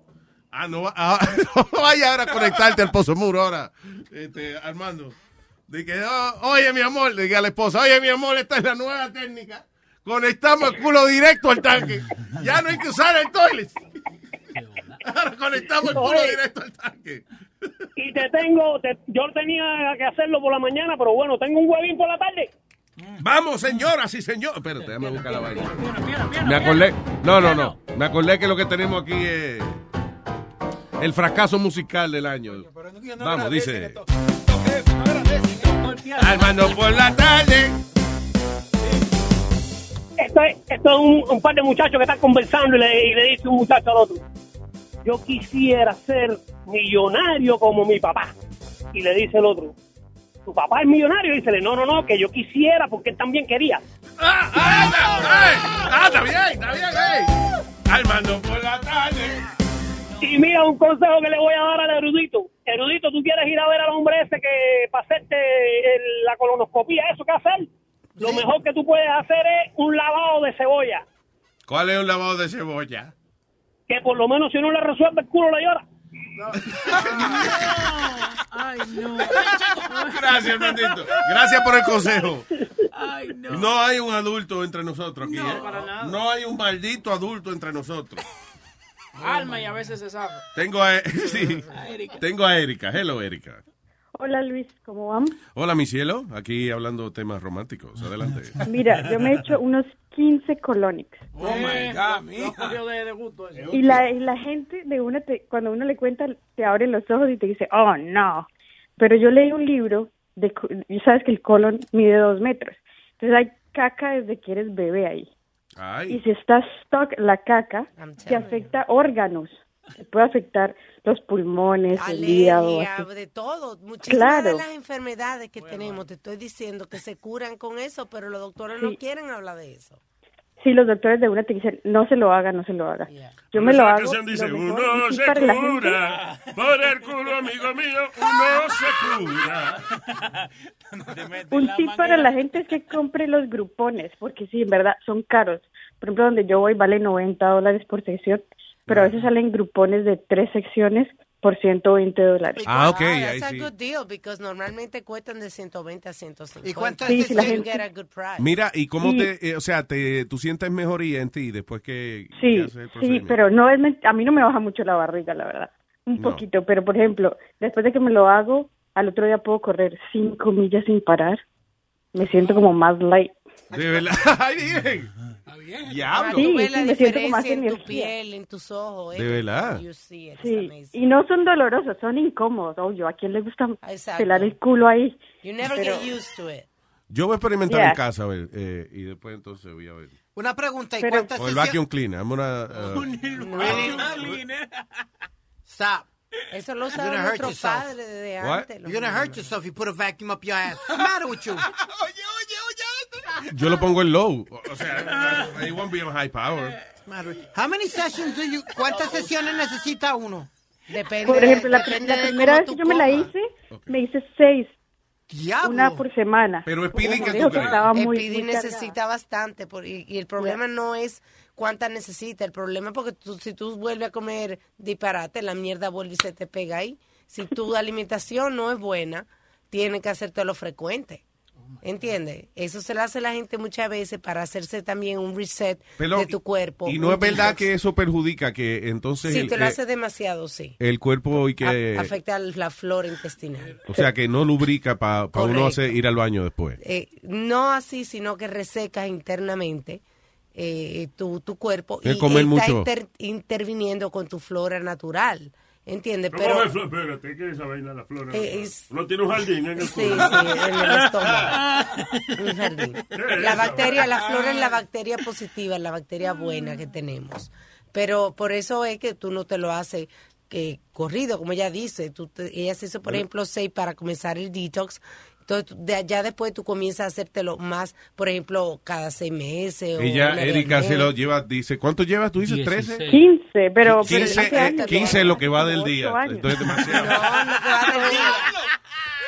Ah, no, ah, no vaya ahora a conectarte al pozo muro ahora, este, Armando. De que, oh, oye, mi amor, le diga a la esposa, oye, mi amor, esta es la nueva técnica. Conectamos el culo directo al tanque. Ya no hay que usar el toilet. Ahora conectamos el culo Oye. directo al tanque. Y te tengo, te- yo tenía que hacerlo por la mañana, pero bueno, tengo un huevín por la tarde. Vamos, señoras y señores. Espérate, déjame buscar la vaina. Me acordé. No, no, no. Me acordé que lo que tenemos aquí es el fracaso musical del año. Vamos, dice. Armando por la tarde. Esto es, esto es un, un par de muchachos que están conversando y le, y le dice un muchacho al otro, yo quisiera ser millonario como mi papá. Y le dice el otro, ¿tu papá es millonario? Y dice, no, no, no, que yo quisiera porque él también quería. ¡Ah, ah, está bien, está bien, ey! Armando por la tarde. Y mira un consejo que le voy a dar al erudito. Erudito, tú quieres ir a ver al hombre ese que para hacerte el- la colonoscopía, ¿eso qué hacer? Lo mejor que tú puedes hacer es un lavado de cebolla. ¿Cuál es un lavado de cebolla? Que por lo menos si uno le resuelve el culo le llora. Ay, no. Gracias, Armandito. Gracias por el consejo. Ay, no. No hay un adulto entre nosotros aquí. No, ¿eh? para nada. No hay un maldito adulto entre nosotros. Alma y a veces se sabe. Tengo a, sí, tengo a Erika. Hello, Erika. Hola Luis, ¿cómo vamos? Hola, mi cielo. Aquí hablando temas románticos. Adelante. Mira, yo me he hecho unos 15 colonics. Oh my God, mija. gusto eso. Y la, y la gente de una, te- cuando uno le cuenta, te abren los ojos y te dice, oh no. Pero yo leí un libro, de, y sabes que el colon mide dos metros. Entonces hay caca desde que eres bebé ahí. Y Ay. si estás stuck la caca, te afecta órganos. Te puede afectar los pulmones, el hígado. De todo. Muchísimas de las enfermedades que tenemos, te estoy diciendo que se curan con eso, pero los doctores Sí. no quieren hablar de eso. Sí, los doctores de una te dicen, no se lo haga, no se lo haga. Yo me lo hago. canción dice, lo mejor, uno se cura por el culo, amigo mío, uno se cura. Un tip para la gente es que compre los grupones, porque sí, en verdad, son caros. Por ejemplo, donde yo voy vale 90 dólares por sección, pero a veces salen grupones de tres secciones por 120 dólares. Ah, ok, That's ahí a good deal, because normalmente cuestan de 120 a 150. ¿Y cuánto Sí, es sí, la You gente- get a good price. Mira, ¿y cómo Sí. te, eh, o sea, te, tú sientes mejoría en ti después que, que Sí, haces el sí, pero no es a mí no me baja mucho la barriga, la verdad. Un No. poquito, pero por ejemplo, después de que me lo hago, al otro día puedo correr cinco millas sin parar. Me siento como más light. De verdad. Ay, bien. Ahora Diablo. Sí, tú ves la sí, me siento diferencia en tu energía. piel, en tus ojos. De eh, verdad. you see it, it's Sí, amazing. y no son dolorosos, son incómodos. Obvio, ¿a quién le gusta Exacto. pelar el culo ahí? You never Pero- get used to it. Yo voy a experimentar Yeah. en casa, a ver, eh, y después entonces voy a ver. Una pregunta, ¿y Pero- cuántas O el sesiones? vacuum cleaner. I'm gonna, uh, Stop. Eso lo usaban nuestros padres desde What? antes. You're gonna hurt yourself if you put a vacuum up your ass. What's the matter with you? yo lo pongo en low. O sea, it won't be on high power. How many sessions do you, ¿Cuántas sesiones necesita uno? Depende. Por ejemplo, la, la de primera vez que yo me la hice, me hice seis. Una por semana. Pero Speedy, ¿qué tú que crees? estaba muy, necesita bastante por- y, y el problema no es cuánta necesita, el problema es porque tú, si tú vuelves a comer disparate, la mierda vuelve y se te pega ahí. Si tu alimentación no es buena, tienes que hacértelo frecuente. ¿Entiendes? Eso se lo hace la gente muchas veces para hacerse también un reset Pero- de tu cuerpo. Y no es verdad que eso perjudica que entonces Si el, te lo eh, hace demasiado, sí. el cuerpo y que... A- afecta la flora intestinal. o sea, que no lubrica para uno Correcto. hacer, ir al baño después. Eh, no así, sino que resecas internamente eh, tu, tu cuerpo y comer está mucho. inter- interviniendo con tu flora natural. ¿Entiendes? ¿Cómo Pero va, Flo- Espérate, ¿qué es esa vaina de la flora? Eh, es- ¿No tiene un jardín en el Sí, culo? sí, en el estómago. Un jardín. ¿Qué es La bacteria, la flora es la bacteria positiva, es la bacteria buena que tenemos. Pero por eso es que tú no te lo haces que corrido, como ella dice. Tú te- ella se hizo, por ejemplo, seis para comenzar el detox. Entonces, de allá después tú comienzas a hacértelo más, por ejemplo, cada seis meses. o Ella, al Erika, se lo lleva, dice, ¿cuánto llevas? ¿Tú dices 13? 15, pero... pero 15, hace eh, 15 es lo que va del día. años. Entonces, demasiado.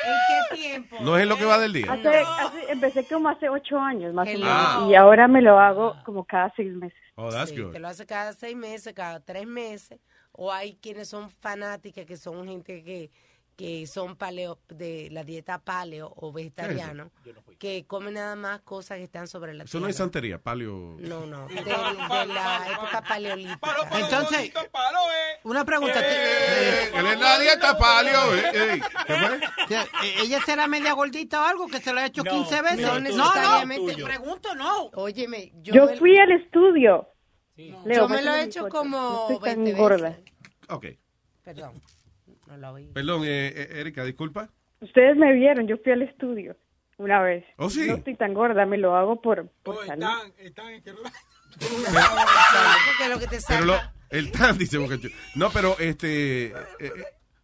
¿En qué tiempo? No es lo que va del día. Hace- hace- empecé como hace ocho años, más o menos. Ah. Y ahora me lo hago como cada seis meses. Oh, that's Sí, good. te lo hace cada seis meses, cada tres meses. O hay quienes son fanáticas, que son gente que, que son paleo, de la dieta paleo o vegetariano, que comen nada más cosas que están sobre la Eso no es tierra. santería, palio. No, no, de, de la época paleolítica. Entonces, una pregunta. Eh, él es la dieta palio. eh, eh. ¿Qué fue? ¿Que- eh, ¿Ella será media gordita o algo que se lo ha hecho 15 veces? no no, necesariamente. te pregunto, no. Óyeme, yo, Yo fui al estudio. Leo, yo me lo he hecho como No estoy tan 20 gorda. veces. Ok. Perdón, no lo oí. Perdón, eh, eh, Erika, disculpa. Ustedes me vieron, yo fui al estudio una vez. ¿Oh, sí? No estoy tan gorda, me lo hago por, por salud. Porque lo que te Pero lo, el tan dice. No, pero este. eh, eh,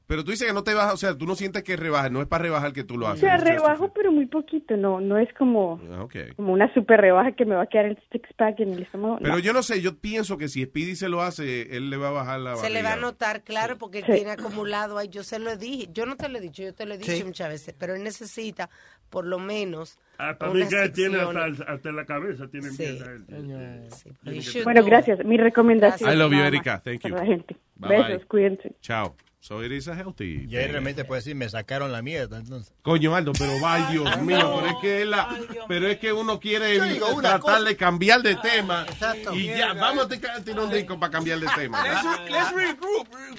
pero tú dices que no te bajas, o sea, tú no sientes que rebajas, no es para rebajar que tú lo haces. O sea, rebajo, pero muy poquito, no no es como, Ah, como una super rebaja que me va a quedar el six pack en el estómago. Pero no. yo no sé, yo pienso que si Speedy se lo hace, él le va a bajar la Se le va a notar, claro, porque él Sí. tiene acumulado ahí. Yo se lo dije. Yo no te lo he dicho, yo te lo he dicho Sí. muchas veces. Pero él necesita, por lo menos. Ah, que él tiene hasta, hasta la cabeza, tiene Sí. mierda él. Bueno, gracias. Mi recomendación. I love you, Erika. Thank you. gente. Bye, Besos, bye. cuídense. Chao. So it is a healthy. Y ahí realmente puede decir, me sacaron la mierda, entonces. Coño, Aldo, pero vaya Dios mío, pero es que es la, pero es que uno quiere tratar cosa. de cambiar de tema Exacto. y ya, vamos a tirar un disco para cambiar de tema.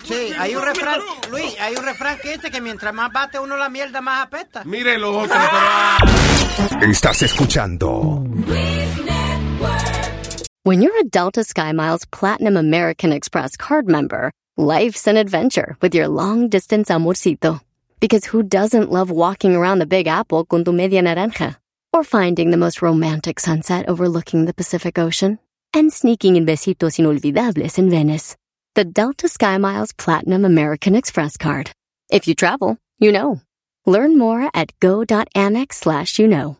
Sí, hay un refrán, Luis, hay un refrán que dice que mientras más bate uno la mierda, más apesta. Mire los otros, pero Estás escuchando When you're a Delta SkyMiles Platinum American Express card member, life's an adventure with your long distance amorcito. Because who doesn't love walking around the Big Apple con tu media naranja? Or finding the most romantic sunset overlooking the Pacific Ocean? And sneaking in besitos inolvidables in Venice. The Delta SkyMiles Platinum American Express card. If you travel, you know. Learn more at go.amex slash you know.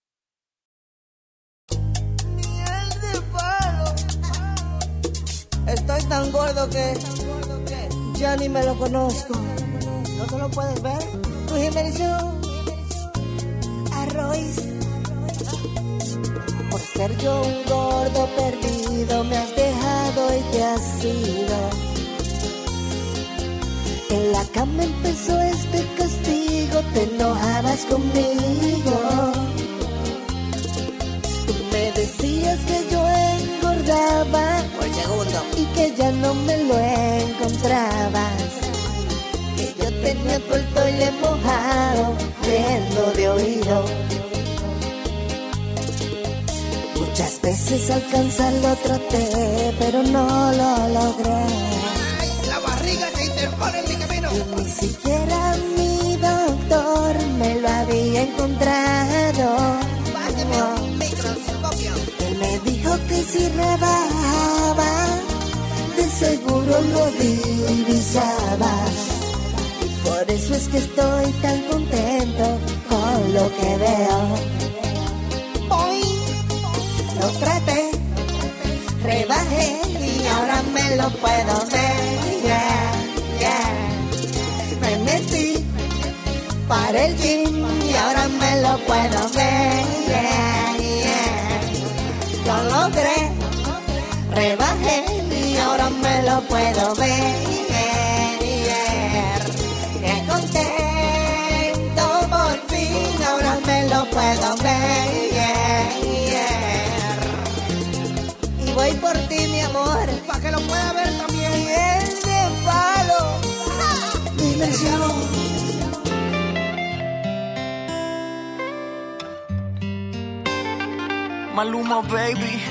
Tan gordo que ya ni me lo conozco. ¿No te lo puedes ver? Tu Jiménez. Arroz. Por ser yo un gordo perdido, me has dejado y te has ido. En la cama empezó este castigo, te enojabas conmigo. Tú me decías que yo engordaba y que ya no me lo encontrabas. Que yo tenía todo el toile mojado, lleno de oído. Muchas veces alcanzarlo traté, pero no lo logré. La barriga se interpone en mi camino. Y ni siquiera mi doctor me lo había encontrado. Él me dijo que si rebajaba, seguro lo divisaba. Y por eso es que estoy tan contento con lo que veo. Hoy lo traté, rebajé y ahora me lo puedo ver. Me metí para el gym y ahora me lo puedo ver. Yeah, yeah. Lo logré, rebajé lo puedo ver. Yeah, Qué contento por fin, ahora me lo puedo ver. Yeah, yeah. Y voy por ti, mi amor, para que lo pueda ver también. Y es de palo. Dimensión. Maluma, baby.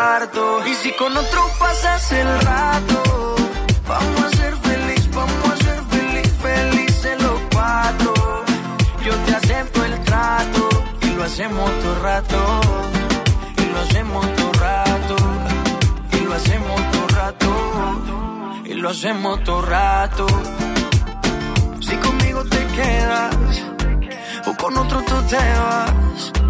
Y si con otro pasas el rato, vamos a ser feliz, vamos a ser feliz, felices los cuatro. Yo te acepto el trato y lo hacemos todo rato. Y lo hacemos todo rato. Y lo hacemos todo rato. Y lo hacemos todo rato. Si conmigo te quedas o con otro tú te vas.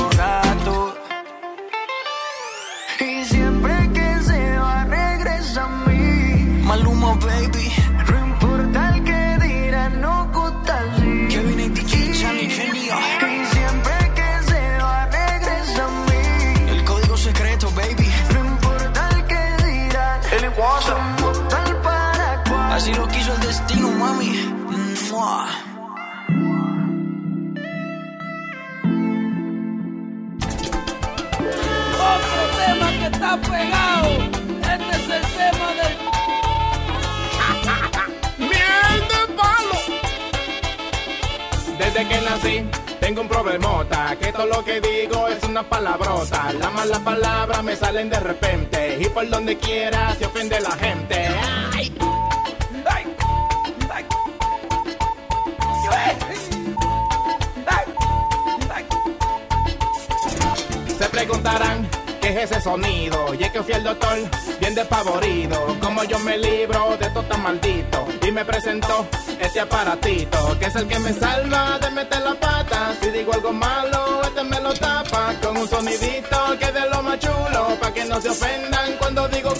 está pegado. Este es el tema del. ¡Miel de palo! Desde que nací. Tengo un problemota, que todo lo que digo es una palabrota. Las malas palabras me salen de repente, y por donde quiera se ofende la gente. ¡Ay! Se preguntarán es ese sonido. Y es que fui al doctor bien despavorido. Como yo me libro de todo tan maldito. Y me presentó este aparatito. Que es el que me salva de meter la pata. Si digo algo malo, este me lo tapa. Con un sonidito que es de lo más chulo. Pa' que no se ofendan cuando digo.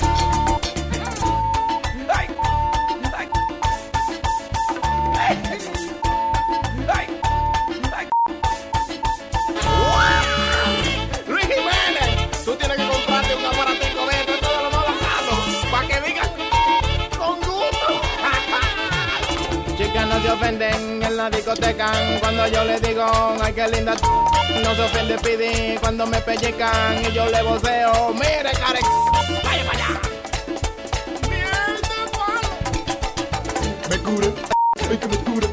La discoteca cuando yo le digo, ay qué linda t-". No se ofende Pidi cuando me pellecan y yo le voceo, mire care, vaya para allá. Me cure, ay que me cure,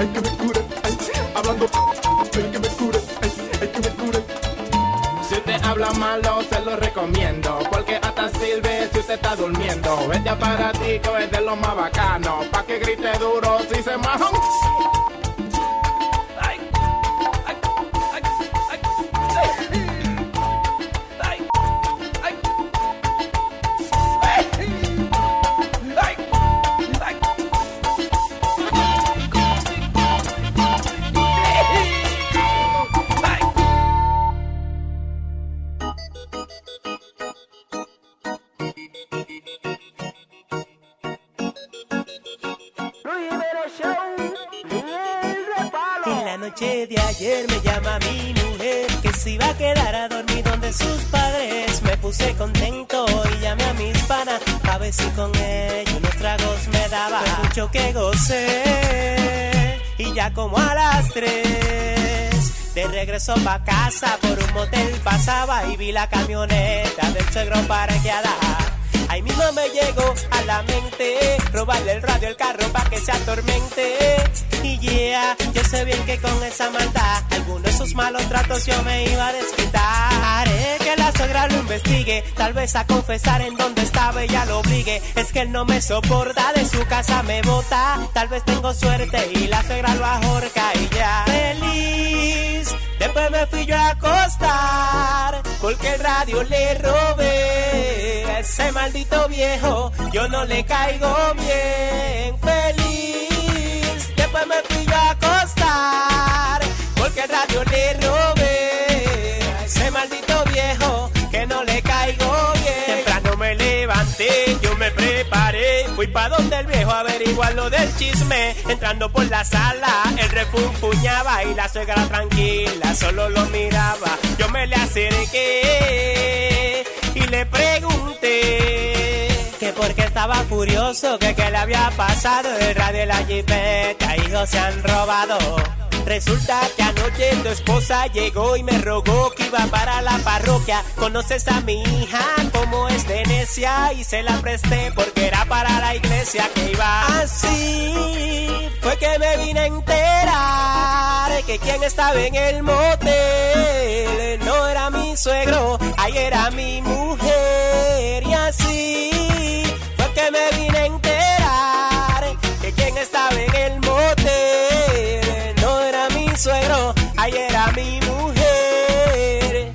ay que me cure, ay, hablando, ay que me cure, ay, ay que me cure. Si usted habla malo, se lo recomiendo. Porque hasta sirve si usted está durmiendo. Este aparatico es de lo más bacano. Pa' que grite duro si se maja. Sus padres. Me puse contento y llamé a mis panas a ver si con ellos unos tragos me daba. Fue mucho que gocé y ya como a las tres de regreso pa' casa por un motel pasaba y vi la camioneta del suegro parqueada. Ahí mismo me llegó a la mente robarle el radio al carro pa' que se atormente. Yo sé bien que con esa maldad, algunos de sus malos tratos yo me iba a desquitar. Haré que la suegra lo investigue, tal vez a confesar en dónde estaba ella lo obligue. Es que él no me soporta, de su casa me bota. Tal vez tengo suerte y la suegra lo ahorca y ya. Feliz, después me fui yo a acostar, porque el radio le robé. Ese maldito viejo, yo no le caigo bien. Feliz, porque el radio le robé. A ese maldito viejo, que no le caigo bien. Temprano me levanté, yo me preparé, fui pa' donde el viejo averiguar lo del chisme. Entrando por la sala, el refunfuñaba y la suegra tranquila solo lo miraba. Yo me le acerqué y le pregunté que por qué estaba furioso, que qué le había pasado, el radio y la jipeta, hijos se han robado. Resulta que anoche tu esposa llegó y me rogó que iba para la parroquia. Conoces a mi hija como es de necia y se la presté porque era para la iglesia que iba. Así fue que me vine a enterar que quien estaba en el motel no era mi suegro, ahí era mi mujer. Y así fue que me vine a enterar suegro, ahí era mi mujer.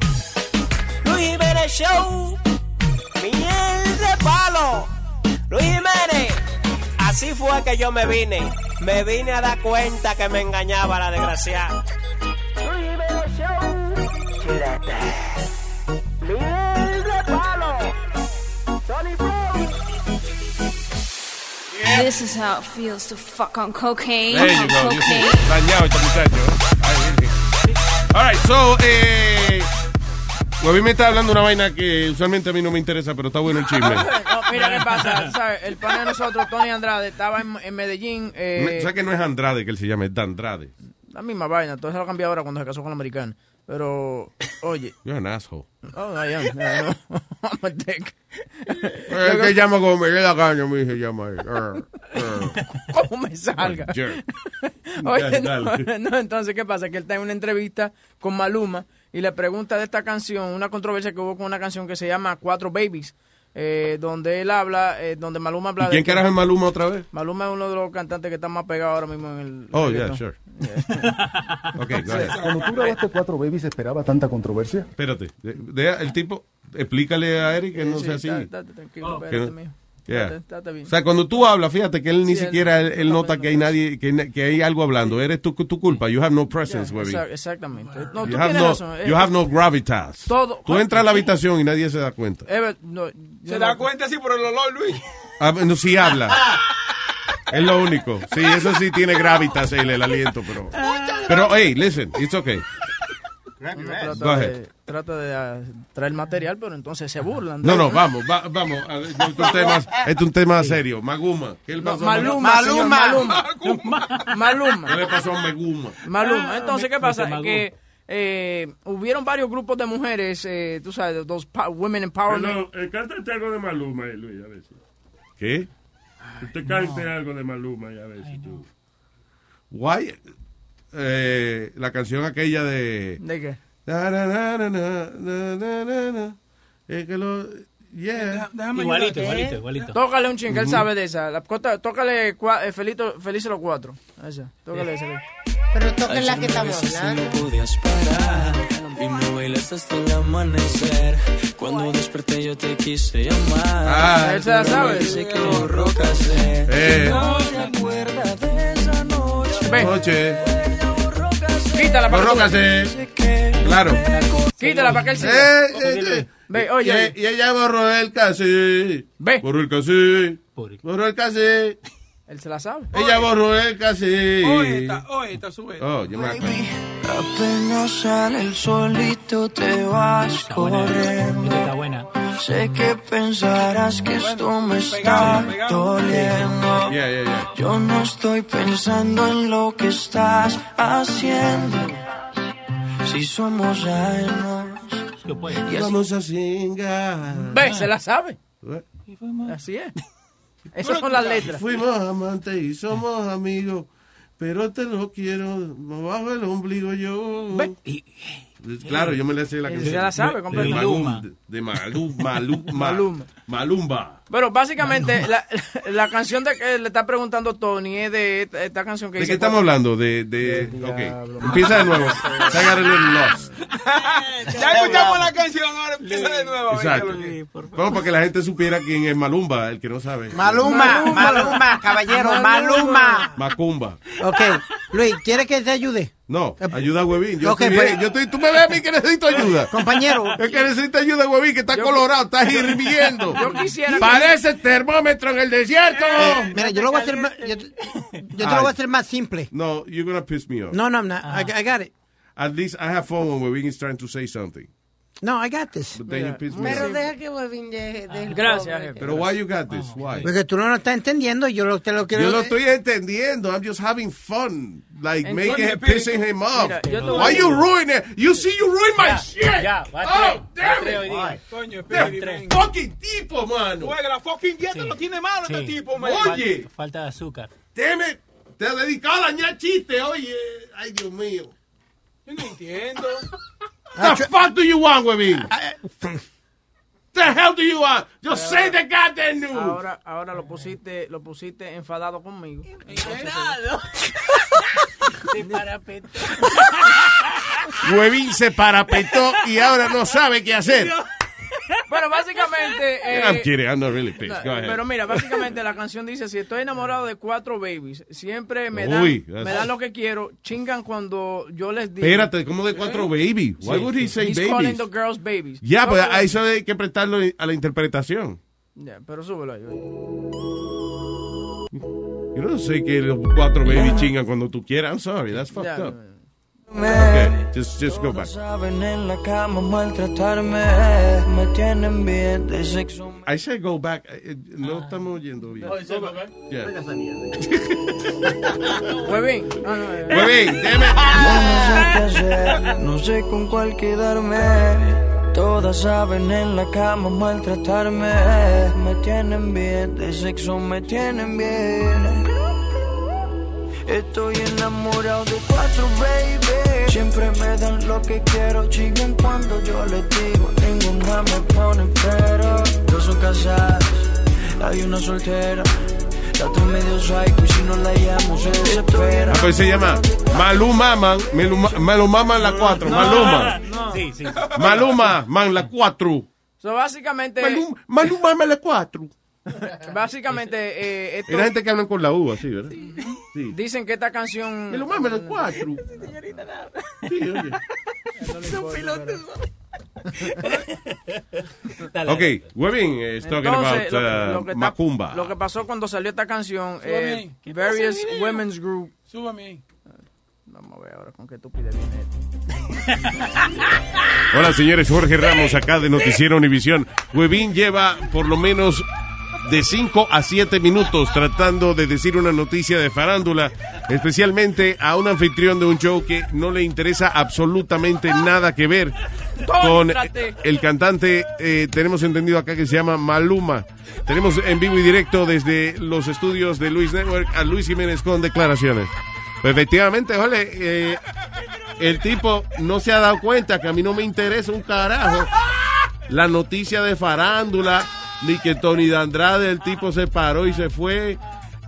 Luis Jiménez Show, miel de palo. Luis Jiménez, así fue que yo me vine. Me vine a dar cuenta que me engañaba la desgraciada. Luis Jiménez Show, chuleta. This is how it feels to fuck on cocaine. There you go. You see, cocaine. dañado este muchacho. Ay, virgen. All right, so, eh, Webby me está hablando una vaina que usualmente a mí no me interesa, pero está bueno el chisme. No, mira qué pasa, ¿sabes? El pana de nosotros, Tony Andrade, estaba en, en Medellín. eh, o sea que no es Andrade que él se llama, es Dandrade. La misma vaina, todo eso lo cambió ahora cuando se casó con la americana. Pero, oye. You're an asshole. Oh, I am. No. I'm a dick. Es que llama como me la gana, a mí se llama. Ah, ah. ¿Cómo me salga? Oye, no, entonces, ¿qué pasa? Que él está en una entrevista con Maluma y le pregunta de esta canción, una controversia que hubo con una canción que se llama Cuatro Babies, eh, donde él habla, eh, donde Maluma habla ¿Y quién de... que- carajo es Maluma otra vez? Maluma es uno de los cantantes que está más pegado ahora mismo en el... Oh, yeah, sure. Ok, go ahead. Cuando tú grabaste Cuatro Babies, ¿esperaba tanta controversia? Espérate. De- de- el tipo, explícale a Eric que no Sí, sea sí, así. está- está tranquilo, Que espérate, no- mijo. Yeah. Estate- estate bien. O sea, cuando tú hablas, fíjate que él ni Sí, él- siquiera él, él nota que hay nadie, que, que hay algo hablando. Eres tu, tu culpa. You have no presence, baby. Exact- Exactamente. No, tú You have tienes no, razón. you Eh, have no gravitas. Todo- Tú entras a la habitación y nadie se da cuenta. Ever- no, yo Se no- da cuenta así por el olor, Luis. Ah, no, sí habla. Es lo único. Sí, eso sí tiene gravitas el, el aliento, pero. Pero, hey, listen, it's okay. Uno trata de, trata de ah, traer material, pero entonces se burlan. No, no, vamos, va- vamos. A ver, Este es un tema, este es un tema serio. Maguma. ¿Qué le No, pasó a Maluma, señor, Maluma. Maluma. ¿Qué le pasó a Meguma? Maluma. Entonces, ¿qué pasa? Maguma. Que eh, hubieron varios grupos de mujeres, eh, tú sabes, dos women empowerment. Pero, eh, cántate algo de Maluma, eh, Luis, a ver si. ¿Qué? Usted cante algo de Maluma y a ver si tú. Why? Eh, la canción aquella de... ¿De qué? Igualito, igualito, igualito. Tócale un ching, él sabe de esa. La, tócale eh, felito, Feliz los cuatro. Esa, tócale. Pero la que estamos hablando. El la ah, eh. No de noche. Quítala para Borró que cassette. Claro. Quítala para que él siga. Eh, eh, eh. Ve, oye. Y, y ella borró el cassette. Ve. Borró el cassette. Borró el cassette. Él se la sabe. Ella borró el cassette. Oye, esta, oye, esta, sube. Oh, yo me acuerdo. Apenas sale el solito te vas corriendo. Está buena. Sé que pensarás que esto me está doliendo. Yeah, yeah, yeah. Yo no estoy pensando en lo que estás haciendo. Si somos ajenos. Y así- Vamos a singar. Ve, se la sabe. Así es. Esas son las letras. Fuimos amantes y somos amigos, pero te lo quiero bajo el ombligo yo. Claro, yo me la sé la Él canción. se la sabe de completamente. Malum, de Malum, Malum, Maluma. Malumba. Pero básicamente la, la canción de que le está preguntando Tony es de esta, esta canción que ¿De dice qué estamos hablando? De, de, ok. Empieza de nuevo. Lost. Ya escuchamos la canción, ahora empieza de nuevo. Exacto. Vamos para que la gente supiera quién es Malumba, el que no sabe. Maluma, Maluma, caballero, Maluma. Macumba. Ok, Luis, ¿quieres que te ayude? No, ayuda a Huevín. Yo Ok, estoy pues-. Yo estoy, tú me ves a mí que necesito ayuda. Compañero. Es que necesito ayuda, Huevín, que está colorado, está hirviendo. Yo quisiera- Parece termómetro en el desierto. Eh, mira, yo lo voy a hacer más, yo, yo te lo voy a hacer más simple. No, you're gonna piss me off. No, no, I'm not. I, I got it. At least I have fun when Huevín is trying to say something. No, I got this. But then you piss me Pero off. deja que Webin deje del Gracias, jefe. Pero why you got this? Why? Porque tú no lo estás entendiendo yo lo, te lo quiero Yo lo estoy entendiendo. I'm just having fun. Like making him, pissing him off. mira, yo te voy a Why decir- you ruin it? You see, you ruin my Ya, shit. ya, va oh, va damn tres it. día. Coño, Este espérate, fucking tipo, mano. Juega la fucking dieta, lo tiene malo este Sí. tipo, man. Oye. Falta, falta de azúcar. Teme, te ha dedicado a dañar chistes, oye. Ay, Dios mío. Yo no entiendo. The fuck do you want, Webin? The hell do you want? Just say the goddamn news. Ahora, ahora lo pusiste, lo pusiste enfadado conmigo. Se parapetó. Webin se parapetó y ahora no sabe qué hacer. Bueno, básicamente. eh, I'm kidding. I'm not really pissed. Go ahead. Pero mira, básicamente la canción dice, si estoy enamorado de cuatro babies, siempre me dan, Uy, me dan lo que quiero, chingan cuando yo les digo. Espérate, ¿cómo de cuatro baby? Why would he say He's calling babies? the girls babies. Ya, No, pues pero- a eso hay que prestarlo a la interpretación. Ya, pero súbelo ahí. Yo no sé que los cuatro baby chingan cuando tú quieras. I'm sorry, that's fucked Ya, up. Just, just go back. I say go back. Eh, eh, no ah. estamos oyendo bien. Oh. Muy bien. No. Muy bien. No sé con cuál quedarme. Todas saben en la cama maltratarme. Me tienen bien, de sexo me tienen bien. Estoy enamorado de cuatro, baby. Siempre me dan lo que quiero, chillan cuando yo les digo. Ninguna me pone pero. Dos son casadas, hay una soltera. La otra medio psycho y si no la llamo se desespera. Ah, pues se llama Maluma Man, Meluma- Maluma Man la 4, Maluma. Sí, sí. Maluma Man la 4. So, básicamente, Maluma Man la 4. básicamente eh, esto- Era gente que hablan con la U, así, ¿verdad? Sí. dicen que esta canción... Maluma Man la 4. Sí, oye. Ok, Webin is talking Entonces, about lo, uh, lo que está- Macumba. lo que pasó cuando salió esta canción, eh, ahí. ¿Qué various women's group. Súbame ahí. Vamos a ver ahora con qué estupidez viene esto. Hola, señores. Jorge Ramos, acá de Noticiero Univisión. Webin lleva por lo menos de 5 a 7 minutos tratando de decir una noticia de farándula, especialmente a un anfitrión de un show que no le interesa absolutamente nada que ver con el cantante, eh, tenemos entendido acá que se llama Maluma. Tenemos en vivo y directo desde los estudios de Luis Network a Luis Jiménez con declaraciones. Pues efectivamente, ole, eh, el tipo no se ha dado cuenta que a mí no me interesa un carajo la noticia de farándula, ni que Tony Dandrade, el tipo se paró y se fue.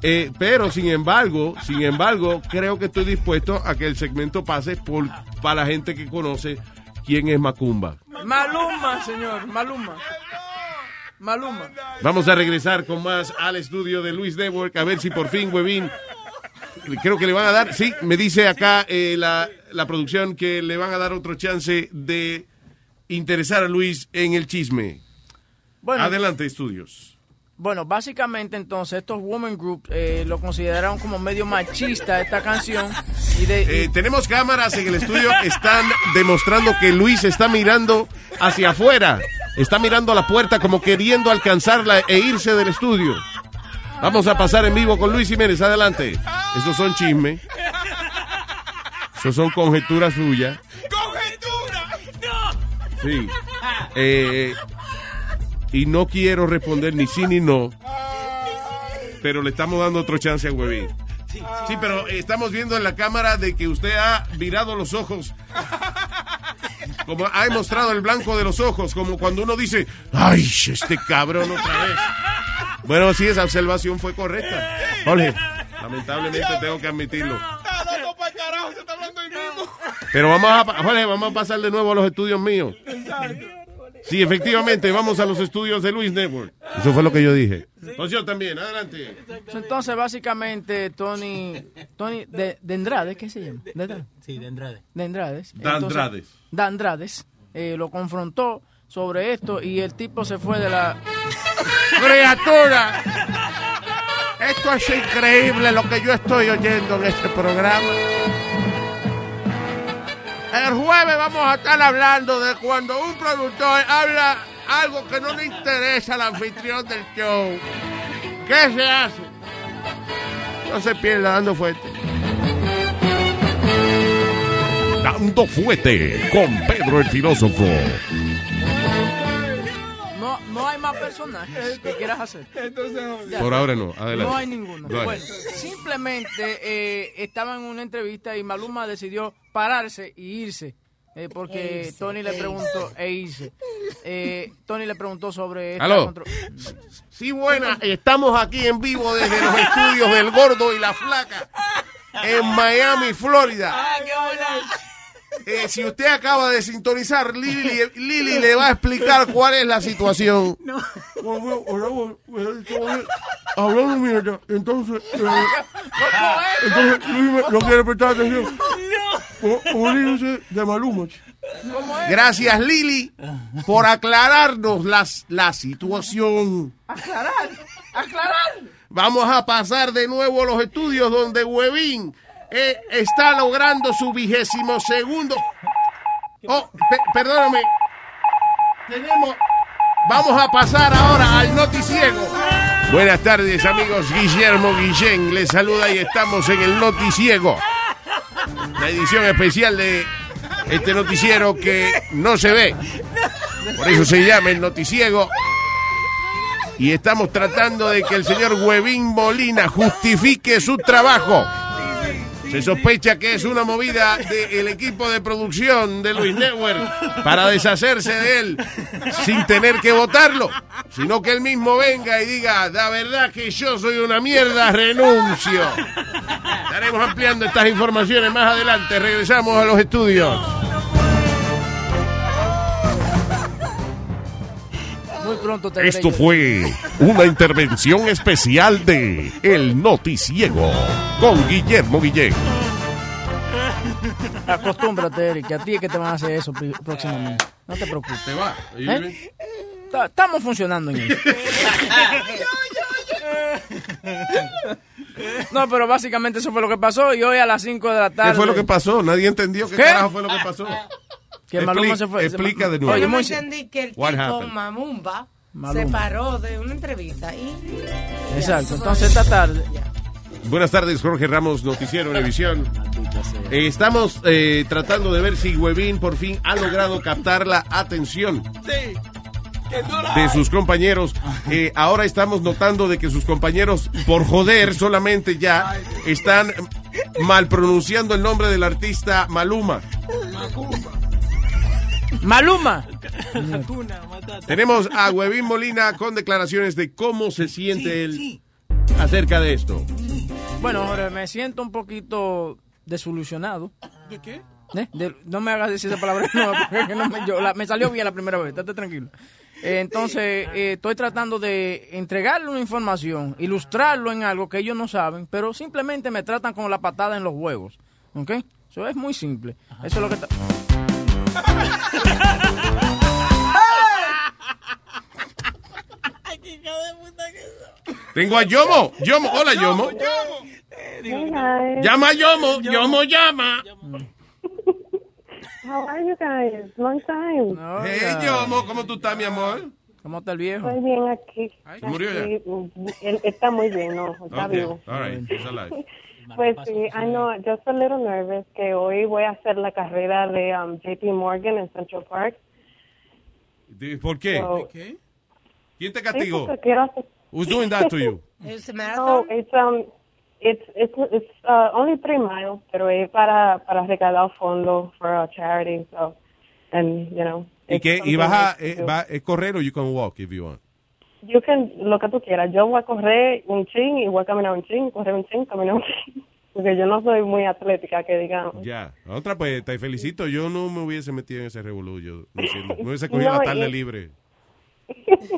Eh, pero sin embargo, sin embargo, creo que estoy dispuesto a que el segmento pase por para la gente que conoce quién es Macumba. Maluma, señor, Maluma. Maluma. Vamos a regresar con más al estudio de Luis Network a ver si por fin, Webin, creo que le van a dar, sí, me dice acá eh, la, la producción que le van a dar otro chance de interesar a Luis en el chisme. Bueno, Adelante, estudios. Bueno, básicamente entonces estos women group eh, lo consideraron como medio machista esta canción y de y- Eh, tenemos cámaras en el estudio, están demostrando que Luis está mirando hacia afuera, está mirando a la puerta como queriendo alcanzarla e irse del estudio. Vamos a pasar en vivo con Luis Jiménez, adelante. Esos son chismes. Esos son conjeturas suyas. Sí. Eh, y no quiero responder ni sí ni no. Pero le estamos dando otro chance a Huevín. Sí, pero estamos viendo en la cámara de que usted ha virado los ojos. Como ha mostrado el blanco de los ojos, como cuando uno dice, ay, este cabrón otra vez. Bueno, sí, esa observación fue correcta. Jorge, lamentablemente tengo que admitirlo. Pero vamos a, Jorge, vamos a pasar de nuevo a los estudios míos. Sí, efectivamente, vamos a los estudios de Luis Network. Eso fue lo que yo dije. Entonces yo también, adelante. entonces básicamente Tony Tony de, de Andrade, ¿qué se llama? De Andrade. Sí, de Andrade. De Andrades. De Andrades. de Andrades, eh, lo confrontó sobre esto y el tipo se fue de la Criatura, esto es increíble lo que yo estoy oyendo en este programa. El jueves vamos a estar hablando de cuando un productor habla algo que no le interesa al anfitrión del show. ¿Qué se hace? No se pierda dando fuerte. Dando fuerte con Pedro el filósofo. Más personajes que quieras hacer. Ya. Por ahora no, adelante. No hay ninguno. No hay. Bueno, simplemente eh, estaba en una entrevista y Maluma decidió pararse y irse. eh, porque Irse, Tony le irse. preguntó, e irse. Eh, Tony le preguntó sobre esta Aló. Sí, buena. Estamos aquí en vivo desde los estudios del Gordo y la Flaca en Miami, Florida. Eh, si usted acaba de sintonizar, Lili, Lili le va a explicar cuál es la situación. Hablando mierda, entonces, eh, entonces Luis no quiere prestar atención. Dice, de Maluma. Gracias, Lili, por aclararnos las, la situación. Aclarar, aclarar. Vamos a pasar de nuevo a los estudios donde Huevín eh, está logrando su vigésimo segundo. Oh, pe- perdóname. Tenemos. Vamos a pasar ahora al noticiego. Buenas tardes, amigos. Guillermo Guillén les saluda y estamos en el noticiego. La edición especial de este noticiero que no se ve. Por eso se llama el noticiego. Y estamos tratando de que el señor Huevín Molina justifique su trabajo. Se sospecha que es una movida del equipo de producción de Luis Network para deshacerse de él sin tener que votarlo, sino que él mismo venga y diga, la verdad que yo soy una mierda, renuncio. Estaremos ampliando estas informaciones más adelante. Regresamos a los estudios. Muy pronto te veré Esto fue una intervención especial de El Noticiego con Guillermo Guillén. Acostúmbrate, Eric, que a ti es que te van a hacer eso próximamente. No te preocupes. ¿Te va? ¿Eh? Ta- Estamos funcionando en eso. No, pero básicamente eso fue lo que pasó y hoy a las 5 de la tarde. ¿Qué fue lo que pasó? Nadie entendió qué, ¿Qué? carajo fue lo que pasó. Que Maluma se fue. Explica de nuevo. Oye, Yo entendí que el What tipo happened? Mamumba Maluma. se paró de una entrevista y... Exacto. Entonces esta tarde. Buenas tardes, Jorge Ramos, Noticiero Univisión. Eh, estamos eh, tratando de ver si Huevín por fin ha logrado captar la atención de sus compañeros. Eh, ahora estamos notando de que sus compañeros, por joder solamente ya, están mal pronunciando el nombre del artista Maluma. Maluma. Tenemos a Huevín Molina con declaraciones de cómo se siente él acerca de esto. Bueno, Jorge, me siento un poquito desilusionado. ¿De qué? ¿Eh? De- no me hagas decir esa palabra no, porque no me, yo- la- me salió bien la primera vez, estate tranquilo. Eh, entonces, eh, estoy tratando de entregarle una información, ilustrarlo en algo que ellos no saben, pero simplemente me tratan con la patada en los huevos. ¿Ok? Eso es muy simple. Eso es lo que... Tengo a Yomo. Yomo, hola Yomo. Llama a Yomo. Yomo llama. How are you guys? Long time. Hey Yomo, ¿cómo tú estás, mi amor? ¿Cómo está el viejo? Estoy bien aquí. ¿Se murió ya? Aquí, mm, él está muy bien, ¿no? Está vivo. all right, alive. Pues sí, I know, just a little nervous que hoy voy a hacer la carrera de um, JP Morgan en Central Park. ¿Por qué? So- ¿Quién te castigó? hacer- Who's doing that to you? No, it's um, it's it's it's uh, only three miles, pero es para para recaudar fondos for a charity, so and you know. ¿Y it's qué? ¿Y vas a eh, va, es correr o you can walk if you want? You can, lo que tú quieras. Yo voy a correr un chin y voy a caminar un chin, correr un chin, caminar un chin. Porque yo no soy muy atlética, que digamos. Ya. Otra, pues te felicito. Yo no me hubiese metido en ese. Yo diciendo, me hubiese cogido No, la tarde y- libre.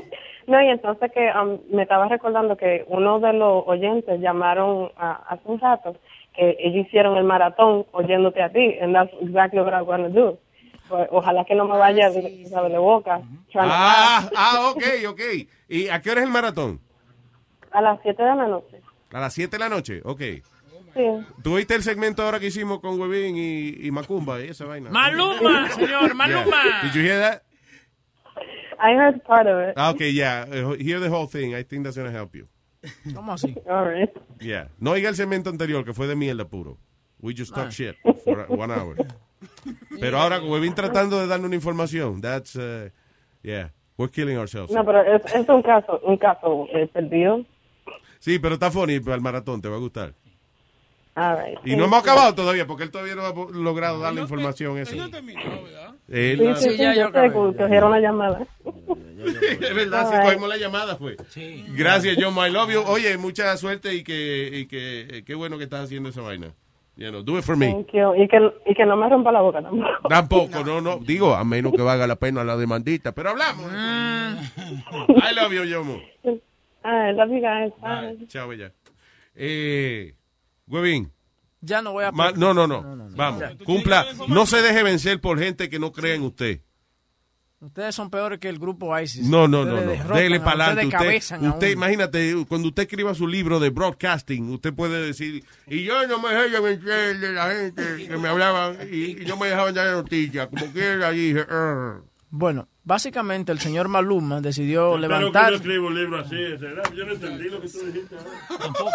No, y entonces que um, me estaba recordando que uno de los oyentes llamaron a, hace un rato que ellos hicieron el maratón oyéndote a ti, and that's exactly what I'm going to do. Pues, ojalá que no me vaya de, ¿sabes? de boca. trying to Ah, ah, ok, ok. ¿Y a qué hora es el maratón? A las 7 de la noche. A las 7 de la noche, ok. Sí. ¿Tú viste el segmento ahora que hicimos con Webin y, y Macumba y esa vaina? Maluma, señor, Maluma. Yeah. Did you hear that? I heard part of it. Ah, ok, yeah. Uh, Hear the whole thing. I think that's going to help you. ¿Cómo así? All right. Yeah. No oiga el segmento anterior, que fue de mierda puro. We just talk Ah. shit for one hour. Pero ahora, como Webin tratando de darnos una información, that's, uh, yeah, we're killing ourselves. No, pero es, es un caso, un caso eh, perdido. Sí, pero está funny para el maratón, te va a gustar. All right. Y no hemos acabado todavía, porque él todavía no ha logrado dar la información esa. Él- Sí, sí, sí, yo sé cogieron la llamada. Es verdad, right. cogimos la llamada, fue. Gracias, John, I love you. Oye, mucha suerte y que, y que eh, qué bueno que estás haciendo esa vaina. You know, do it for me. Thank you. Y que, y que no me rompa la boca tampoco. Tampoco, no, no. Digo, a menos que valga la pena la demandita. Pero hablamos. I love you, Yomo. I love you guys. Bye. Chao, bella. Eh, Huevín. Ya no voy a... ma- no, no, no. Vamos, Ya. cumpla. No se deje vencer por gente que no cree en usted. Ustedes son peores que el grupo ISIS. No, no, no, Ustedes no. Dele para adelante. Usted, imagínate, cuando usted escriba su libro de broadcasting, usted puede decir, y yo no me dejé vencer de la gente que me hablaban y, y no me dejaban dar noticias. Como quiera, dije, "Arr". Bueno, básicamente el señor Maluma decidió Espero que levantar... no escriba un libro así, ¿será? Yo no entendí lo que tú dijiste ahora.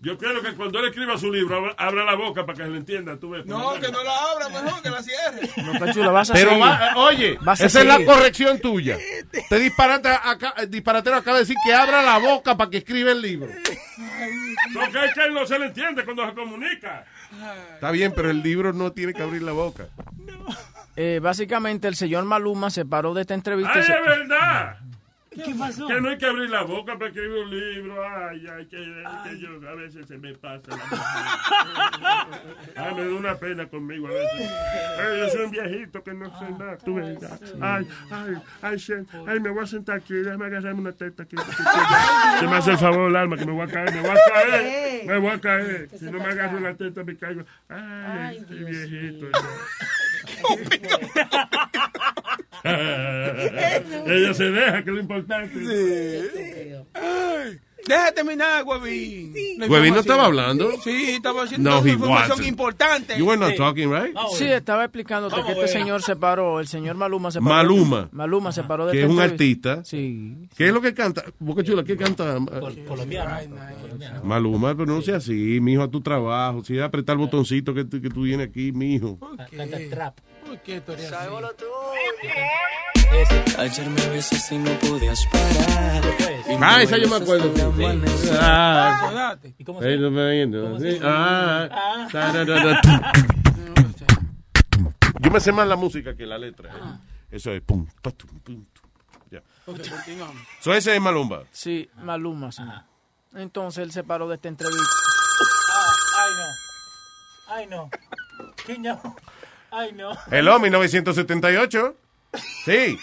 Yo creo que cuando él escriba su libro, abra, abra la boca para que se lo entienda. Tú ves, No, que no la abra, mejor que la cierre. No, Cachulo, vas a Pero seguir. va- oye, Vas a esa es la corrección tuya. Te disparate acá, disparatero acaba de decir que abra la boca para que escriba el libro. Porque es que él no se le entiende cuando se comunica. Está bien, pero el libro no tiene que abrir la boca. Eh, básicamente el señor Maluma se paró de esta entrevista. ¡Ay, y es se- verdad! ¿Qué pasó? Que no hay que abrir la boca para escribir un libro. Ay, ay, que, que yo a veces se me pasa la Ay, me da una pena conmigo a veces. Ay, yo soy un viejito que no sé nada. Tú ves. Ay, ay, ay, Shen, ay, me voy a sentar aquí. Déjame agarrarme una teta aquí. Se me hace el favor, alma, que me voy a caer, me voy a caer. Me voy a caer. Si no me agarro la teta, me caigo. Ay, qué viejito. Ella se deja, que es lo importante. Ay, Deja terminar, Huevín. La Huevín no estaba hablando. Sí, estaba haciendo No, una información wasn't. importante. You were not Sí. talking, right? Sí, estaba explicándote que este señor se paró, el señor Maluma se paró. Maluma. Maluma se paró de Que es un artista. Sí. ¿Qué es lo que canta? Boca Chula, ¿qué canta? Colombiano. Maluma, pero no sea así, mijo, a tu trabajo. Si apretar el botoncito que, tú- que tú vienes aquí, mijo. Canta trap. ¿Por qué tú eres así? Ayer me besas y no podías parar. Ah, esa yo me acuerdo. Ah. ¿Y cómo Eh, se sí. Ah, tararara, Yo me sé más la música que la letra. Ah. Eso es pum, pa, tum, pum, tum. Ya. Ok, continuamos. So ese es Malumba. Sí, Maluma, sí. Entonces él se paró de esta entrevista. Ay, no. Ay, no. ¿Qué no? Ay, no. Hello, 1978. Sí.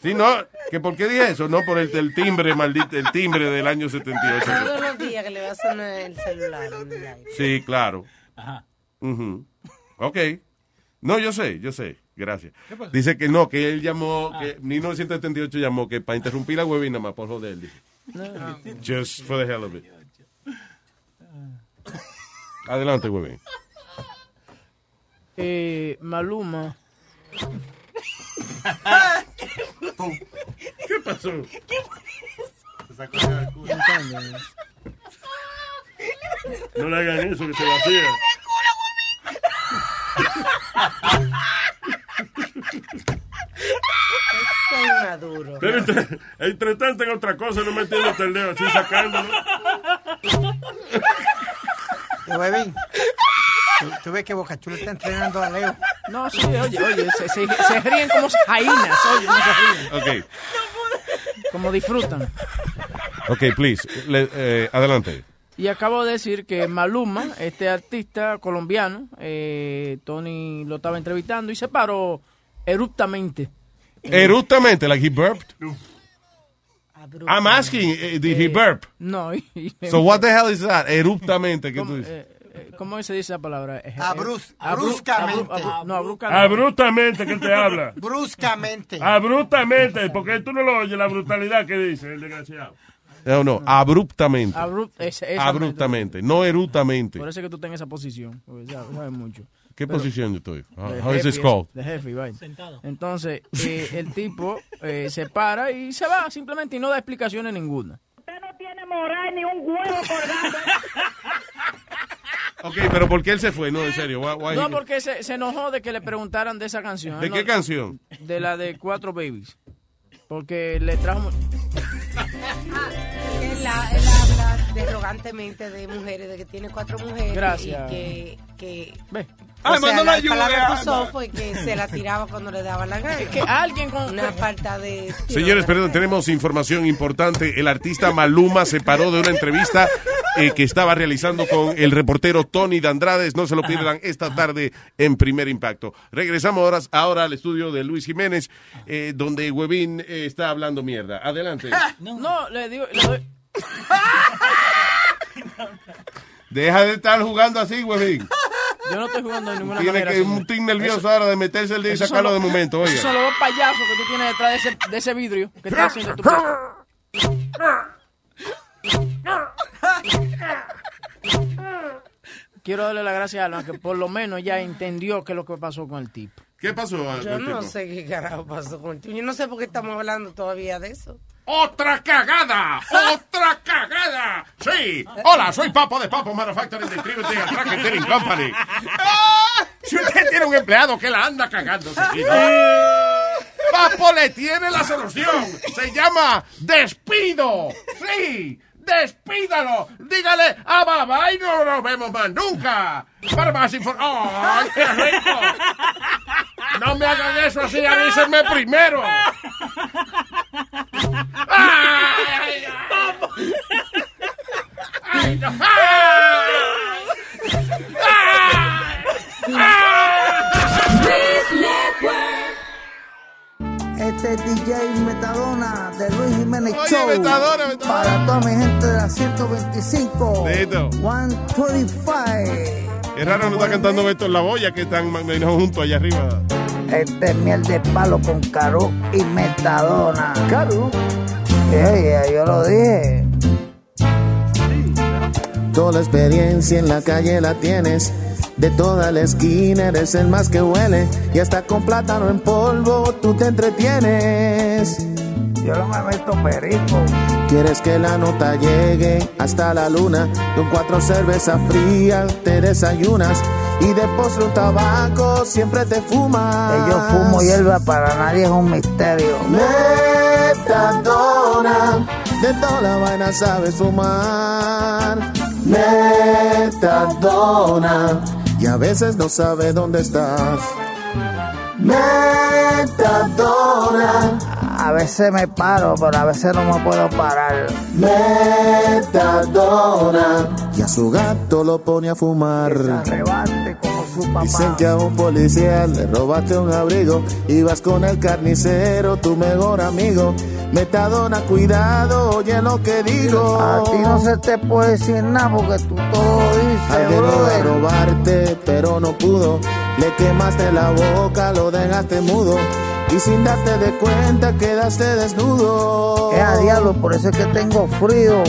Sí, no, que ¿por qué dije eso? No por el, el timbre, maldito, el timbre del año 78. Todos los días que le va a sonar el celular. Sí, claro. Ajá. Ujú. Ok. No, yo sé, yo sé. Gracias. Dice que no, que él llamó, que 1978 llamó, que para interrumpir la webina más por joder. dice. Just for the hell of it. Adelante, webin. Eh, Maluma. ¿Qué pasó? ¿entiendes? No le hagan eso, que se vacía. Soy maduro. Pero entre, entre tanto en otra cosa, no metiéndote el dedo así sacándolo. Huevín, tú, tú ves que Boca Chula está entrenando a Leo. No, sí, oye, oye, se, se, se ríen como jainas, oye, no se ríen. Ok, Como disfrutan. ok, please. Le- eh, adelante. Y acabo de decir que Maluma, este artista colombiano, eh, Tony lo estaba entrevistando y se paró eruptamente. Eruptamente, like he burped. I'm asking, eh, did he burp? No. So what the hell is that? Eruptamente, ¿qué ¿Cómo, tú dices? eh, eh, ¿cómo se dice esa palabra? Eh, eh, Abrus- abru- bruscamente. abru- abru- no, abruptamente. Abruptamente que él te habla. Bruscamente. Abruptamente, porque tú no lo oyes, la brutalidad que dice el desgraciado. No, no, abruptamente. Abru- ese- esa- Abruptamente, no eruptamente. Por eso es que tú estás en esa posición, porque sabes, sabes mucho. ¿Qué Pero- posición yo estoy? How, is this called? De jefe, y vaina. Entonces, eh, el tipo eh, se para y se va simplemente y no da explicaciones ninguna. tiene moral ni un huevo colgando. Ok, pero ¿por qué él se fue? No, en serio. why- why No, porque se, se enojó de que le preguntaran de esa canción. ¿De qué no- canción? De la de Cuatro Babies. Porque le trajo... Él, ha- él habla derrogantemente de mujeres, de que tiene cuatro mujeres. Gracias. Y que. que O Ay, sea, manda la palabra que usó fue que se la tiraba cuando le daba la gana. que alguien con. Una falta de. Señores, perdón, tenemos información importante. El artista Maluma se paró de una entrevista eh, que estaba realizando con el reportero Tony Dandrades. No se lo pierdan esta tarde en Primer Impacto. Regresamos ahora, ahora al estudio de Luis Jiménez, eh, donde Huevín eh, está hablando mierda. Adelante. No, le digo... le doy- Deja de estar jugando así, Huevín. Yo no estoy jugando de ninguna Tiene manera. que un tic nervioso Eso- ahora de meterse el dedo y sacarlo son de los- momento. Esos son Oiga. los dos payasos que tú tienes detrás de ese, de ese vidrio que está haciendo tu... Quiero darle las gracias a Alma que por lo menos ya entendió qué es lo que pasó con el tipo. ¿Qué pasó? Yo no sé qué carajo pasó con el tío. Yo no sé por qué estamos hablando todavía de eso. ¡Otra cagada! ¡Otra cagada! Sí. Hola, soy Papo de Papo Manufacturing Distributing and Racketeering Company. Si usted tiene un empleado que la anda cagando seguido, Papo le tiene la solución. Se llama despido. Sí. Despídalo. Dígale a Baba y no nos vemos más nunca. Para más información. ¡Ay, qué rico! No me hagan eso así, avísenme primero. ¡Ay, ay, no! Este es DJ Metadona de Luis Jiménez Oye, Show. Metadona, Metadona. Para toda mi gente de la 125. Dito. 125. Es raro no está cantando Beto en la boya que están menos juntos allá arriba. Este es miel de palo con Caro y Metadona. Caro. Oye, yo lo dije. Toda la experiencia en la calle la tienes. De toda la esquina eres el más que huele. Y hasta con plátano en polvo tú te entretienes. Yo no me meto perico. Quieres que la nota llegue hasta la luna. Con cuatro cervezas frías te desayunas. Y de postre un tabaco siempre te fumas. Que yo fumo hierba para nadie es un misterio. Metadona, de toda la vaina sabes fumar. Metadona, y a veces no sabes dónde estás. Metadona, A veces me paro, pero a veces no me puedo parar. Metadona, y a su gato lo pone a fumar. Como su papá. Dicen que a un policía le robaste un abrigo. Ibas con el carnicero, tu mejor amigo. Metadona, cuidado, oye lo que digo. A ti no se te puede decir nada porque tú todo dices, Alguien iba a brother. robarte, pero no pudo. Le quemaste la boca, lo dejaste mudo. Y sin darte de cuenta, quedaste desnudo. Es a diablo, por eso es que tengo frío.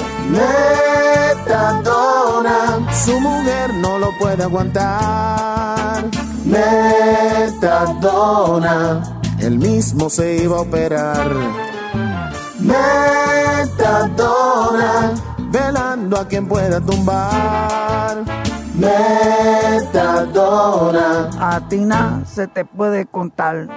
Metadona, su mujer no lo puede aguantar. Metadona, él mismo se iba a operar. Metadona, velando a quien pueda tumbar. Metadona, A ti nada se te puede contar.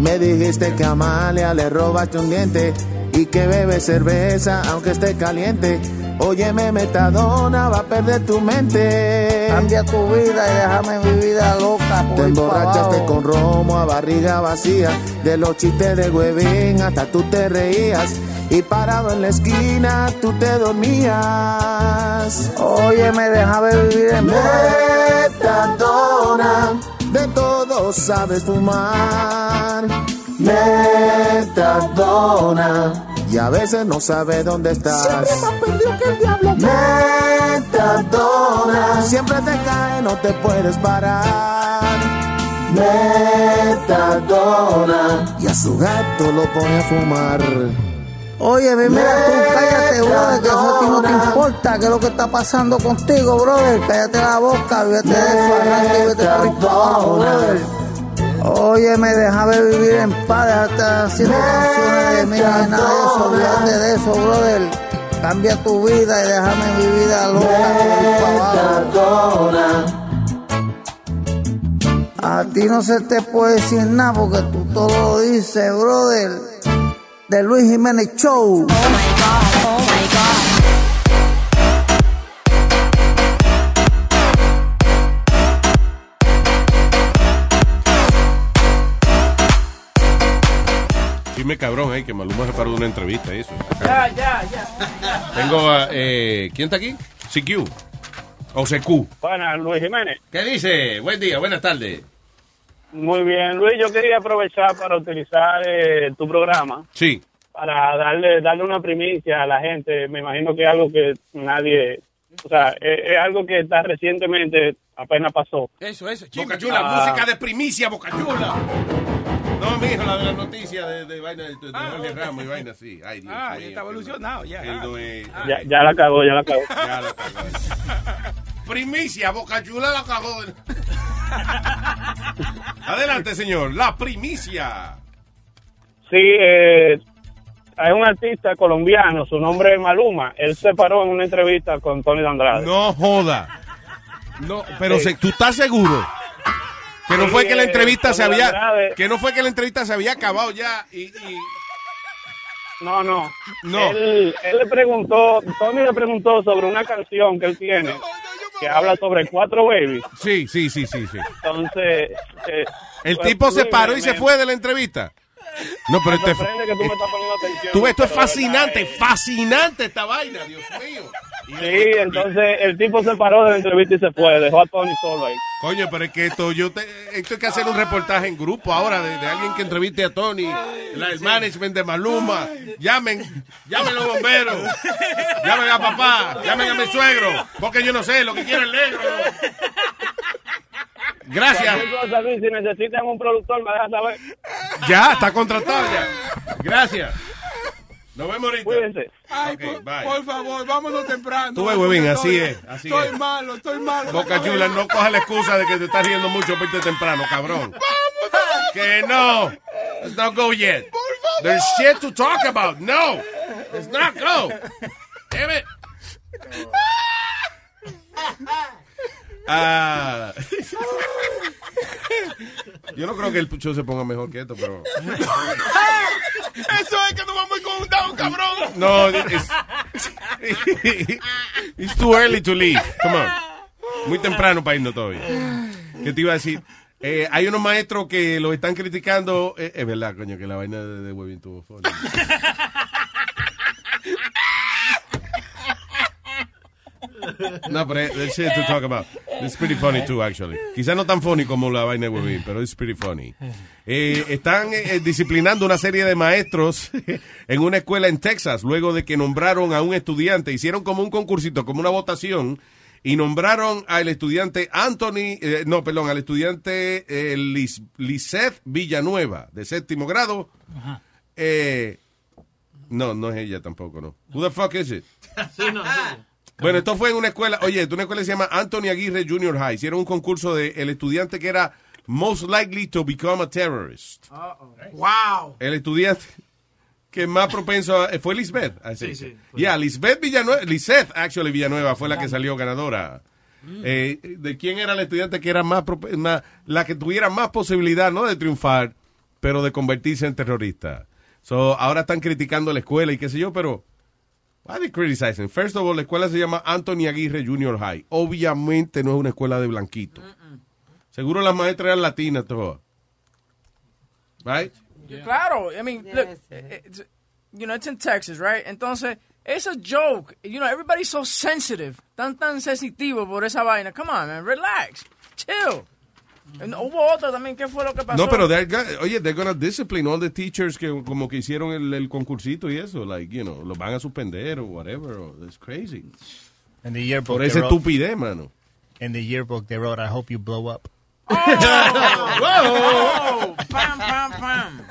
Me dijiste que a Amalia le robaste un diente y que bebe cerveza aunque esté caliente. Óyeme, Metadona, va a perder tu mente. Cambia tu vida y déjame mi vida loca. por Te emborrachaste con romo a barriga vacía. De los chistes de huevín hasta tú te reías. Y parado en la esquina tú te dormías. Oye, me déjame vivir en Metadona, de sabes fumar. Metadona, y a veces no sabes dónde estás. Siempre más perdido que el diablo. Metadona, siempre te cae, no te puedes parar. Metadona, y a su gato lo pone a fumar. Oye, mi mira tú, cállate, brother, que eso a ti no te importa, que es lo que está pasando contigo, brother. Cállate la boca, olvídate de eso, arranca y vete por brother. Oye, me déjame vivir en paz, déjate haciendo canciones de mira, de nada de eso, olvídate de eso, brother. Cambia tu vida y déjame mi vida loca. A ti no se te puede decir nada porque tú todo lo dices, brother. De Luis Jiménez Show. Cabrón, eh, que Maluma se paró de una entrevista y eso. Ya, ya, ya. Tengo a, eh, ¿quién está aquí? CQ. O CQ. Buenas, Luis Jiménez. ¿Qué dice? Buen día, buenas tardes. Muy bien, Luis, yo quería aprovechar para utilizar eh, tu programa Sí. para darle darle una primicia a la gente. Me imagino que es algo que nadie, o sea, es, es algo que está recientemente, apenas pasó. Eso, eso. Boca Chula, Ah. música de primicia, Boca Chula. No, mijo, la de la noticia de, de vaina de, de Jorge Ramos y vaina así. Ay, Dios Ah, mío, ya está evolucionado, ya. No es- Ya, ya la cagó, ya la cagó. Ya la cagó. Primicia, Boca Chula la cagó. Adelante, señor. La primicia. Sí, eh, hay un artista colombiano, su nombre es Maluma. Él se paró en una entrevista con Tony Andrade. No joda. No, pero se- tú estás seguro que no fue que la eh, entrevista se había que no fue que la entrevista se había acabado ya y, y- No, no. No. Él, él le preguntó, Tony le preguntó sobre una canción que él tiene que habla sobre cuatro babies. Sí, sí, sí, sí, sí. Entonces, eh, El pues, tipo se paró y se fue de la entrevista. No, pero este, que tú me estás poniendo atención. tú ves, esto es fascinante, fascinante esta vaina, Dios mío. Sí, entonces el tipo se paró de la entrevista y se fue, dejó a Tony solo ahí. Coño, pero es que esto, yo te, esto hay que hacer un reportaje en grupo ahora de, de alguien que entreviste a Tony, la, el management de Maluma. Llamen, llamen los bomberos, llamen a papá, llamen a mi suegro, porque yo no sé lo que quiere el negro. Gracias. Cualquier cosa, Luis, si necesitan un productor, me dejas saber. Ya, está contratado ya. Gracias. Nos vemos ahorita. Cuídense. Ay, por, bye. por favor, vámonos temprano. Tú ves, huevín, Porque así estoy- es, así estoy es. malo, estoy malo. Boca Chula, no coja la excusa de que te estás riendo mucho por irte temprano, cabrón. Que no. Let's not go yet. There's shit to talk about. No. Let's not go. Damn it. Ah. Yo no creo que el show se ponga mejor que esto, pero. Eso es que nos vamos con un down, cabrón. No, it's, it's too early to leave. Come on. Muy temprano para irnos todavía. ¿Qué te iba a decir? Eh, hay unos maestros que lo están criticando. Eh, es verdad, coño, que la vaina de, de Webin tuvo funny. No, pero eh, there's shit to talk about. It's pretty funny too, actually. Quizás no tan funny como la vaina de Webin, pero it's pretty funny. Eh, están eh, disciplinando una serie de maestros en una escuela en Texas, luego de que nombraron a un estudiante, hicieron como un concursito, como una votación, y nombraron al estudiante Anthony, eh, no, perdón, al estudiante eh, Lis- Lisette Villanueva, de séptimo grado. Eh, no, no es ella tampoco, no. Who the fuck is it? Sí, no, sí. Bueno, esto fue en una escuela, oye, una escuela que se llama Anthony Aguirre Junior High. Hicieron un concurso de el estudiante que era most likely to become a terrorist. Wow. El estudiante que más propenso a- fue Lisbeth. Sí, sí, Ya, Lisbeth Villanueva, Lisette, actually Villanueva fue la que salió ganadora. Eh, ¿De quién era el estudiante que era más, más- la que tuviera más posibilidad, no de triunfar, pero de convertirse en terrorista? So, ahora están criticando la escuela y qué sé yo, pero why they criticizing? First of all, la escuela se llama Anthony Aguirre Junior High. Obviamente no es una escuela de blanquito. Seguro las maestras eran latinas todas. Right? Claro, I mean, look, it's, you know, it's in Texas, right? Entonces, it's a joke. You know, everybody's so sensitive, tan tan sensitivo por esa vaina. Come on, man, relax, chill. And hubo otro también, ¿qué fue lo que pasó? No, pero they're go- oye, they're gonna discipline all the teachers que como que hicieron el, el concursito y eso, like, you know, los van a suspender o whatever. or- It's crazy. In the yearbook, Por they esa estupidez, mano. In the yearbook, they wrote, "I hope you blow up." Oh, pam, pam, pam.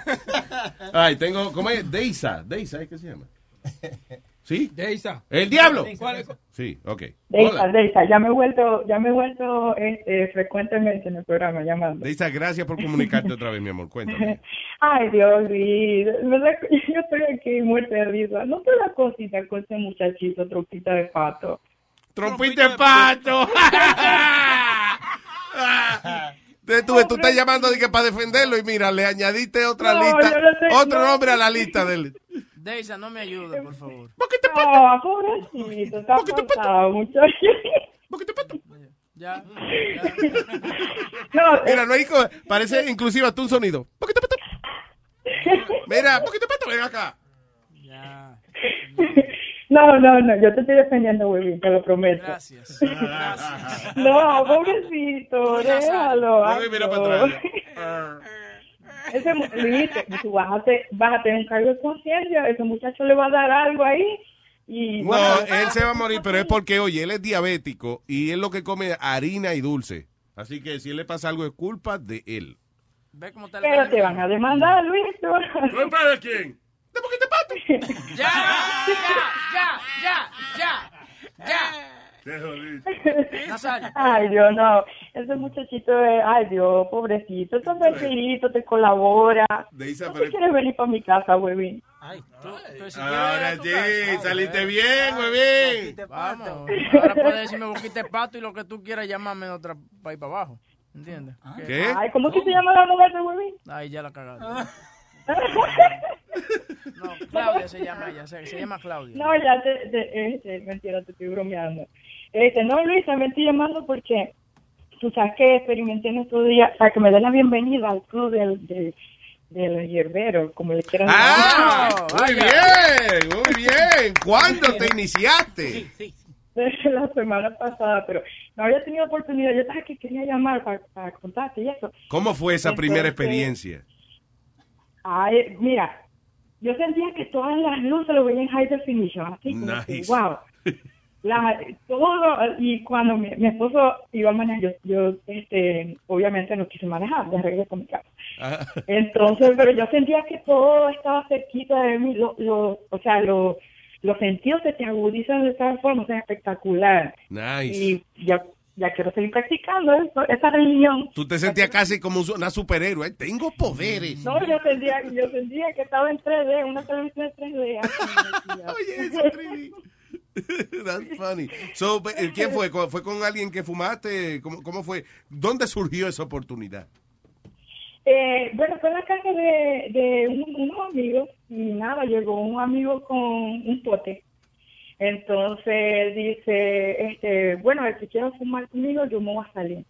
Ay, tengo, ¿cómo es? Deisa, Deisa, ¿qué se llama? ¿Sí? Deisa. ¿El diablo? ¿Cuál es? Sí, ok. Deisa, Hola. Deisa, ya me he vuelto, ya me he vuelto este, frecuentemente en el programa llamando. Deisa, gracias por comunicarte otra vez, mi amor. Cuéntame. Ay, Dios, da- yo estoy aquí muerta de risa. No te da cosita con ese muchachito, trompita de pato. ¡Trompita de pato! Entonces, tú, tú estás llamando de que para defenderlo y mira, le añadiste otra No, lista, otro no. nombre a la lista del... Deisa, no me ayude, por favor. No, pobrecito, está pasado, muchacho. Ya. No, Mira, no hay... Parece inclusive hasta un sonido. Poquito pato. Mira, poquito pato, ven acá. No, no, no, yo te estoy defendiendo, Webin, te lo prometo. Gracias. No, pobrecito, déjalo. Luego mira para hazlo. Ese, mu- Luis, te- tú vas a, te- vas a tener un cargo de conciencia, ese muchacho le va a dar algo ahí y... No, él se va a morir, pero es porque, oye, él es diabético y él lo que come harina y dulce. Así que si él le pasa algo es culpa de él. Ve cómo está Pero te van a demandar, Luis. te a- ¿Culpa de quién? Ya, ya, ya, ya, ya, ya. Ay, Dios, no. Ese muchachito, es- ay, Dios, pobrecito. Ese tranquilito te colabora. Deisa, ¿No pero- te quieres venir para mi casa, Webin? Ahora sí, saliste bien, muy bien. Vamos. Ahora puedes decirme boquita de pato y lo que tú quieras llamarme de otra para ir para abajo. ¿Entiendes? ¿Qué? Ay, ¿cómo que se llama la mujer de Webin? Ahí ya la cagaste. No, Claudia se llama ella, se, se llama Claudia. No, ya te, te- este, mentira, te estoy bromeando. Este, no, Luisa, me estoy llamando porque tú sabes que experimenté en estos días para que me den la bienvenida al club del, de, del hierbero, como le quieran Ah, llamar. muy bien, muy bien. ¿Cuándo te iniciaste? Desde la semana pasada, pero no había tenido oportunidad. Yo sabes que quería llamar para, para contarte y eso. ¿Cómo fue esa primera experiencia? Ay, mira, yo sentía que todas las luces lo veía en high definition, así como que, Nice. wow. La, todo, y cuando mi, mi esposo iba a manejar, yo, yo este, obviamente no quise manejar, de regreso a mi casa. Ah, Entonces, pero yo sentía que todo estaba cerquita de mí, lo, lo, o sea, lo, los sentidos se te agudizan de tal forma, o sea, espectacular. Nice. Y ya, ya quiero seguir practicando eso, esa religión. Tú te sentías casi como una superhéroe. Tengo poderes. No, yo sentía, yo sentía que estaba en 3D, una televisión en 3D. Oye, eso That's funny. So, ¿Quién fue? ¿Co- ¿Fue con alguien que fumaste? ¿Cómo, cómo fue? ¿Dónde surgió esa oportunidad? Eh, bueno, fue en la casa de, de un- unos amigos y nada, llegó un amigo con un pote. Entonces dice, este, bueno, el que quiera fumar conmigo, yo me voy a salir.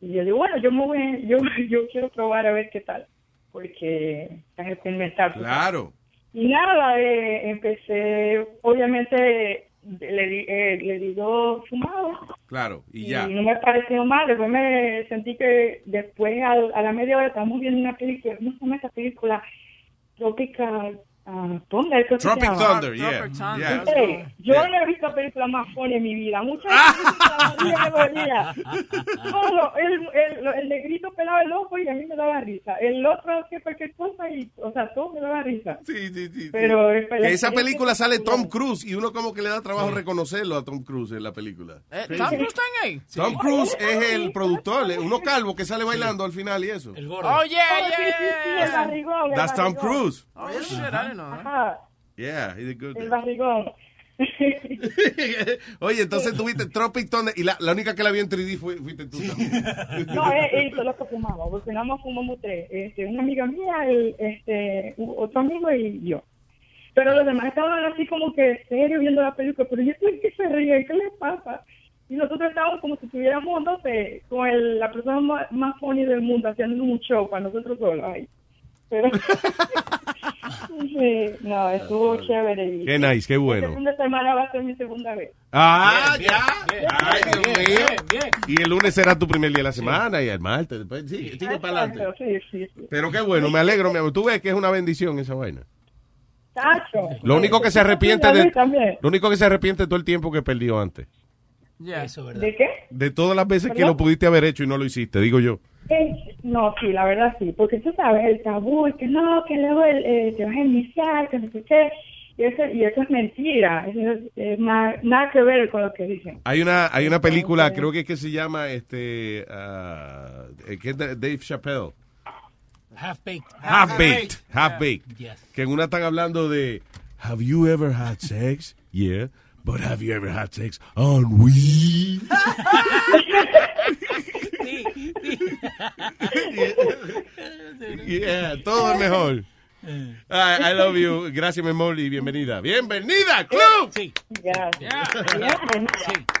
Y yo digo, bueno, yo me voy, yo, yo quiero probar a ver qué tal, porque están experimentando. Claro. Y nada, eh, empecé, obviamente, le eh, le di dos fumadas Claro. Y y ya. no me pareció mal. Después me sentí que después al- a, la media hora estábamos viendo una película, ¿cómo se llama esa película? Tropical ah, Thunder. creo que se Tropic llama. Thunder, yeah. yo no he visto película más funny en mi vida. Muchas veces me dolía. Todo, el, el, el negrito pelaba el ojo y a mí me daba risa. El otro hacía cualquier cosa y, o sea, todo me daba risa. Sí, sí, sí. Pero Que esa película sale Tom Cruise y uno como que le da trabajo reconocerlo a Tom Cruise en la película. Eh, ¿Tom Cruise está en ahí? Tom Cruise es el productor, eh, uno calvo que sale bailando al final y eso. Oh, yeah, Oh, sí, yeah, sí, sí, el yeah. barrigón. el That's Tom. Cruise. Oh, shit, That. Ajá, Yeah, he did good. el barrigón. Oye, entonces tuviste Tropic Thunder y la, la única que la vio en 3D fue, fuiste tú también. No, él, él fue lo que fumaba, porque nada más fumamos tres. Este, una amiga mía, el, este, otro amigo y yo. Pero los demás estaban así como que serio viendo la película, pero yo estoy que se ríe, ¿qué les pasa? Y nosotros estábamos como si estuviéramos, no sé, con el, la persona más, más funny del mundo haciendo un show para nosotros solos ahí. Pero, sí, no, estuvo chévere. y- Qué nice, qué bueno. Fin de semana va a ser mi segunda vez. Ah, Bien, ya. bien, bien, Ay, Dios bien, mío. bien, bien. Y el lunes será tu primer día de la semana y el martes. Después, sí, sigue para adelante. Sí, sí, sí. Pero qué bueno, me alegro, mi amor. Tú ves que es una bendición esa vaina. Tacho. Lo único que se arrepiente Sí, de, también. lo único que se arrepiente de todo el tiempo que perdió antes. Eso es verdad. ¿De qué? De todas las veces que ¿Perdón? lo pudiste haber hecho y no lo hiciste, digo yo. Eh, no, sí, la verdad sí, porque tú sabes, el tabú, es que no, que luego el, eh, te vas a iniciar, que no sé qué, y eso, y eso es mentira, eso es, es na- nada que ver con lo que dicen. Hay una, hay una película, creo que es que se llama este, eh, que es de Dave Chappelle. Half baked. Half Baked, Half Baked. Yes. Que en una están hablando de Have you ever had sex? Yeah. But have you ever had sex on weed? yeah, todo es mejor. I, I love you. Gracias, mi amor, y bienvenida. ¡Bienvenida club! Sí. Gracias.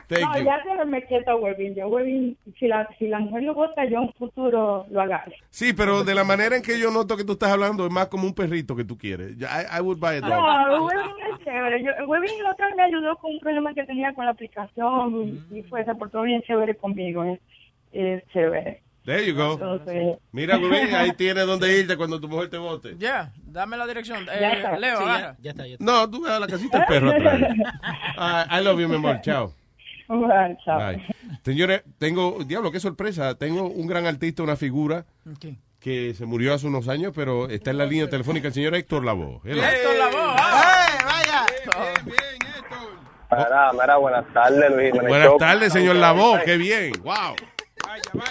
Thank no, you. ya se me queda Webin, yo Webin, si la, si la mujer lo vota, yo en futuro lo agarro. Sí, pero de la manera en que yo noto que tú estás hablando es más como un perrito que tú quieres. I, I would buy a dog. No, Webin es chévere. Yo, Webin la otra vez me ayudó con un problema que tenía con la aplicación y, y fue, se portó bien chévere conmigo. Es, es chévere. There you go. Entonces, Mira, Rubén, ahí tienes donde irte cuando tu mujer te vote. Ya, dame la dirección. Ya Eh, está. Leo, Sí, ya, ya está, ya está. No, tú a la casita del perro atrás. I, I love you, mi amor. Chao. bueno, chao. Bye. Señores, tengo, diablo, qué sorpresa. Tengo un gran artista, una figura Ok. que se murió hace unos años, pero está en la línea telefónica el señor Héctor Lavoe. Hello. Héctor Lavoe, ah. Mira, mira, buenas tardes, Luis. Buenas tardes, señor Lavoe. Qué bien. Wow.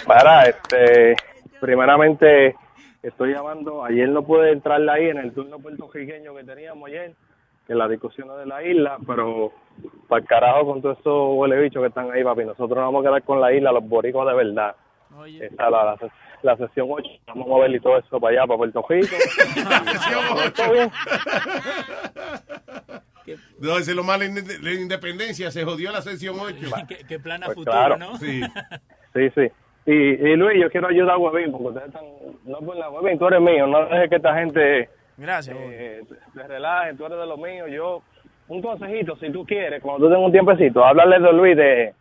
Mira, este, primeramente estoy llamando, ayer no pude entrarle ahí en el turno puertorriqueño que teníamos ayer, que las discusiones de la isla, pero para el carajo con todos esos huele bichos que están ahí, papi, nosotros nos vamos a quedar con la isla, los boricos de verdad. Esa, la, la, la sesión 8, vamos a mover y todo eso para allá, para Puerto Rico. Todo bien. No, ese es lo malo de la independencia. Se jodió la sección 8. ¿Qué, qué plan a Pues futuro, claro. no? Sí. Sí, sí. Y, y Luis, yo quiero ayudar a Huevín, porque ustedes están... No, pues la Huevín, tú eres mío, no dejes que esta gente Gracias. eh, se relaje, tú eres de los míos. Yo, un consejito, si tú quieres, cuando tú tengas un tiempecito, háblale de Luis de,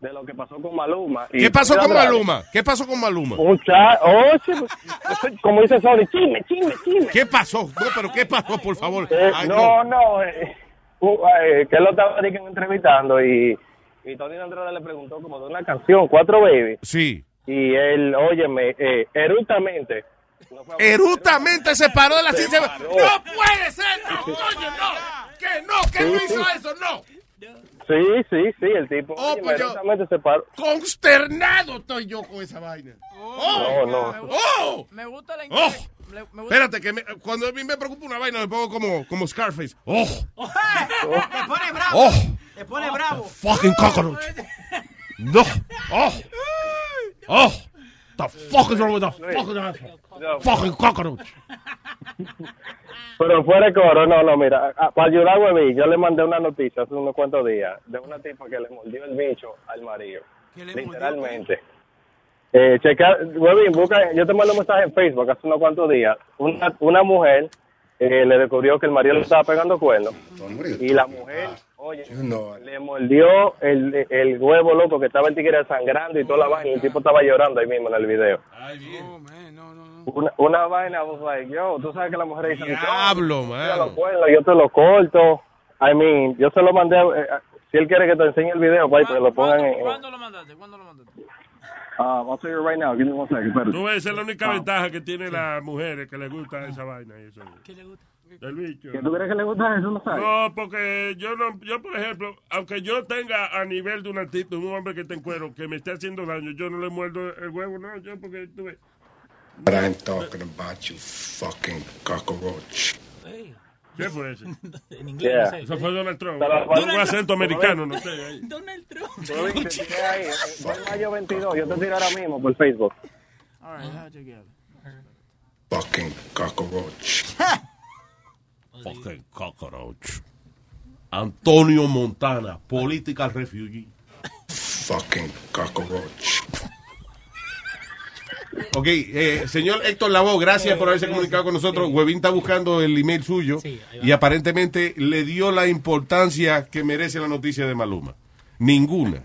de lo que pasó con Maluma. Y ¿Qué pasó con. Maluma? ¿Qué pasó con Maluma? Un chat, oh, pues, como dice Sony, chisme, chisme, chisme. ¿Qué pasó? No, pero ¿qué pasó, por favor? Eh, Ay, no, no, eh, uh, eh, que él lo estaba entrevistando y, y Tony Andrade le preguntó como de una canción, Cuatro Baby. Sí. Y él, óyeme, eh, erudamente, Erudamente se paró de la Se silla. ¡No puede ser! ¡No, coño, no! ¿Qué no? ¿Qué no Sí, hizo sí. eso? ¡No! sí, sí, sí, el tipo, Oh, pues yo- se paró. Consternado estoy yo con esa vaina. No, no. ¡Oh! Me gusta la ¡Oh! Me Espérate, que me- cuando a mí me preocupa una vaina me pongo como, como Scarface. ¡Oh! Te pone bravo. ¡Oh! Te pone bravo. ¡Fucking cockroach! ¡No! ¡Oh! ¡Oh! The fuck is wrong with the fucking asshole? Fucking cockroach. Pero fuera de coro, no, no, mira, para ayudar a Huevín, yo le mandé una noticia hace unos cuantos días de una tipa que le mordió el bicho al marido. Literalmente. Eh, checa, Huevín, busca, yo te mando un mensaje en Facebook hace unos cuantos días. Una, una mujer eh, le descubrió que el marido le estaba pegando cuernos. Y la mujer, oye, le mordió el, el huevo loco que estaba el tigre sangrando y toda la vaina. Y el tipo estaba llorando ahí mismo en el video. Una, una vaina, pues, like, yo, tú sabes que la mujer dice, Diablo, "Mira mano. los cuernos, yo te lo corto. I mean, yo se lo mandé, eh, si él quiere que te enseñe el video, pues, lo pongan en... en- ¿Cuándo lo mandaste? ¿Cuándo lo mandaste? Ah, I'll tell you right now, give me one second. Tú ves, esa es la única ventaja que tienen las mujeres que les gusta esa vaina y eso. ¿Qué le gusta? Del bicho. ¿Que tú crees que le gusta eso? No sabes. No, porque yo no, yo por ejemplo, aunque yo tenga a nivel de una tipa, un hombre que esté en cuero, que me esté haciendo daño, yo no le muerdo el huevo, no, yo porque tú ves. But I'm talking about you fucking cockroach. ¿Qué fue ese? En inglés, Yeah. no sé. Eso fue Donald Trump. Donald Un Trump. acento americano, no sé. ahí. Donald Trump. Te tiré ahí, eh, en mayo 22, yo te tiré ahora mismo por Facebook. All right, déjame chequear. Fucking cockroach. Fucking cockroach. Antonio Montana, political refugee. Fucking cockroach. Ok, eh, señor Héctor Lavoe, gracias por haberse comunicado con nosotros. Huevín está buscando el email suyo y aparentemente le dio la importancia que merece la noticia de Maluma. Ninguna.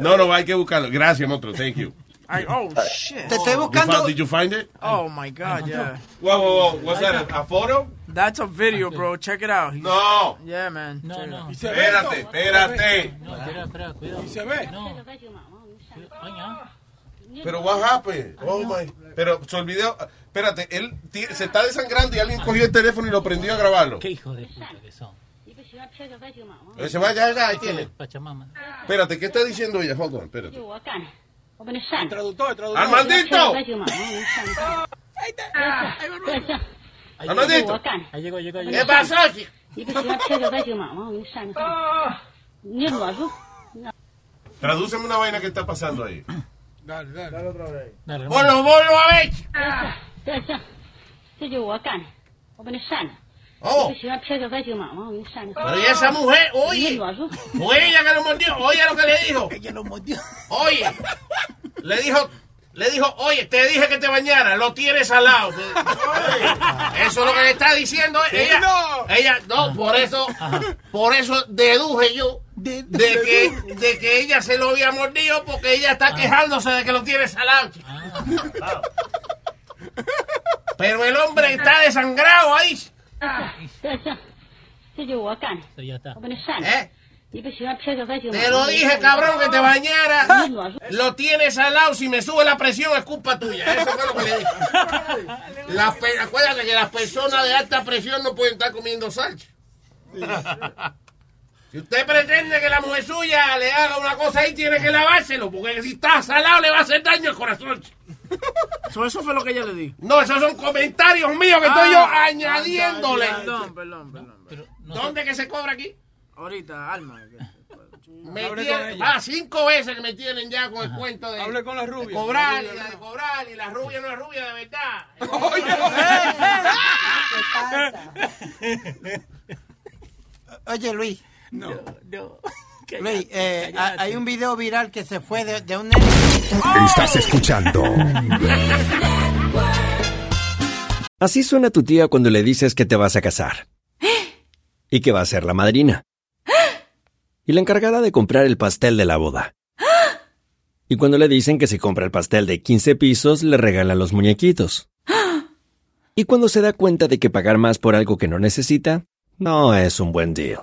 No, no, hay que buscarlo. Gracias, monstruo. Thank you. Oh, shit. Te estoy You buscando. found- did you find it? Oh, my God, yeah. Whoa, whoa, whoa. What's that? A, a photo? That's a video, bro. Check it out. He's- No. Yeah, man. No, no. Espérate, espérate. No, espera, espera, cuidado. ¿Y se ve? No. Pero what happened? Oh my. Pero se olvidó. Espérate, él se está desangrando y alguien cogió el teléfono y lo prendió a grabarlo. Qué hijo de puta que son. Eh, Se va ya, ya, ahí tiene. Pachamama. Espérate, ¿qué está diciendo ella? Hold on, espérate. El traductor, el traductor. ¡Armandito! ¡Armandito! Ahí llegó, llegó, llegó. ¿Qué pasó, chico? Tradúceme una vaina que está pasando ahí. Dale, dale. Dale otra vez. Dale, ¡Bolo, bolo, a ver! Oh. Pero y esa mujer, oye, fue ella que lo mordió, oye lo que le dijo. Ella lo mordió. Oye, le dijo, le dijo, oye, te dije que te bañara, lo tienes al lado. Eso es lo que le está diciendo ella. Ella, no, por eso, por eso deduje yo de que, de que ella se lo había mordido porque ella está quejándose de que lo tiene salado. Claro. Pero el hombre está desangrado ahí. ¿Eh? Te lo dije, cabrón, que te bañara. Lo tienes al lado. Si me sube la presión, es culpa tuya. Eso fue lo que le dije. Pe- acuérdate que las personas de alta presión no pueden estar comiendo salsa. Si usted pretende que la mujer suya le haga una cosa ahí, tiene que lavárselo. Porque si está salado, le va a hacer daño al corazón. So, eso fue lo que ella le dijo. No, esos son comentarios míos que estoy yo Ah, añadiéndole. Perdón, perdón, perdón. ¿Dónde que se cobra aquí? Ahorita, Alma. Me tienen- ah, cinco veces que me tienen ya con el cuento de, Hable con la rubia. de cobrar, La y rubia, la de cobrar, y la rubia no es rubia de verdad. Oye, Luis. No, no. Eh, hay un video viral que se fue de, de un nene. Estás escuchando Así suena tu tía cuando le dices que te vas a casar. Y que va a ser la madrina. Y la encargada de comprar el pastel de la boda. Y cuando le dicen que si compra el pastel de 15 pisos, le regalan los muñequitos. Y cuando se da cuenta de que pagar más por algo que no necesita, no es un buen deal.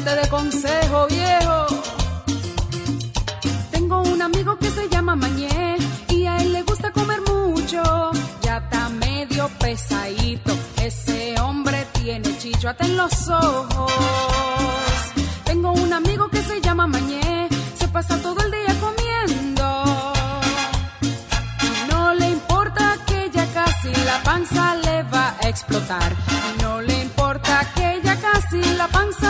De consejo, viejo. Tengo un amigo que se llama Mañé y a él le gusta comer mucho. Ya está medio pesadito. Ese hombre tiene chichoate en los ojos. Tengo un amigo que se llama Mañé. Se pasa todo el día panza le va a explotar. Y no le importa que ya casi la panza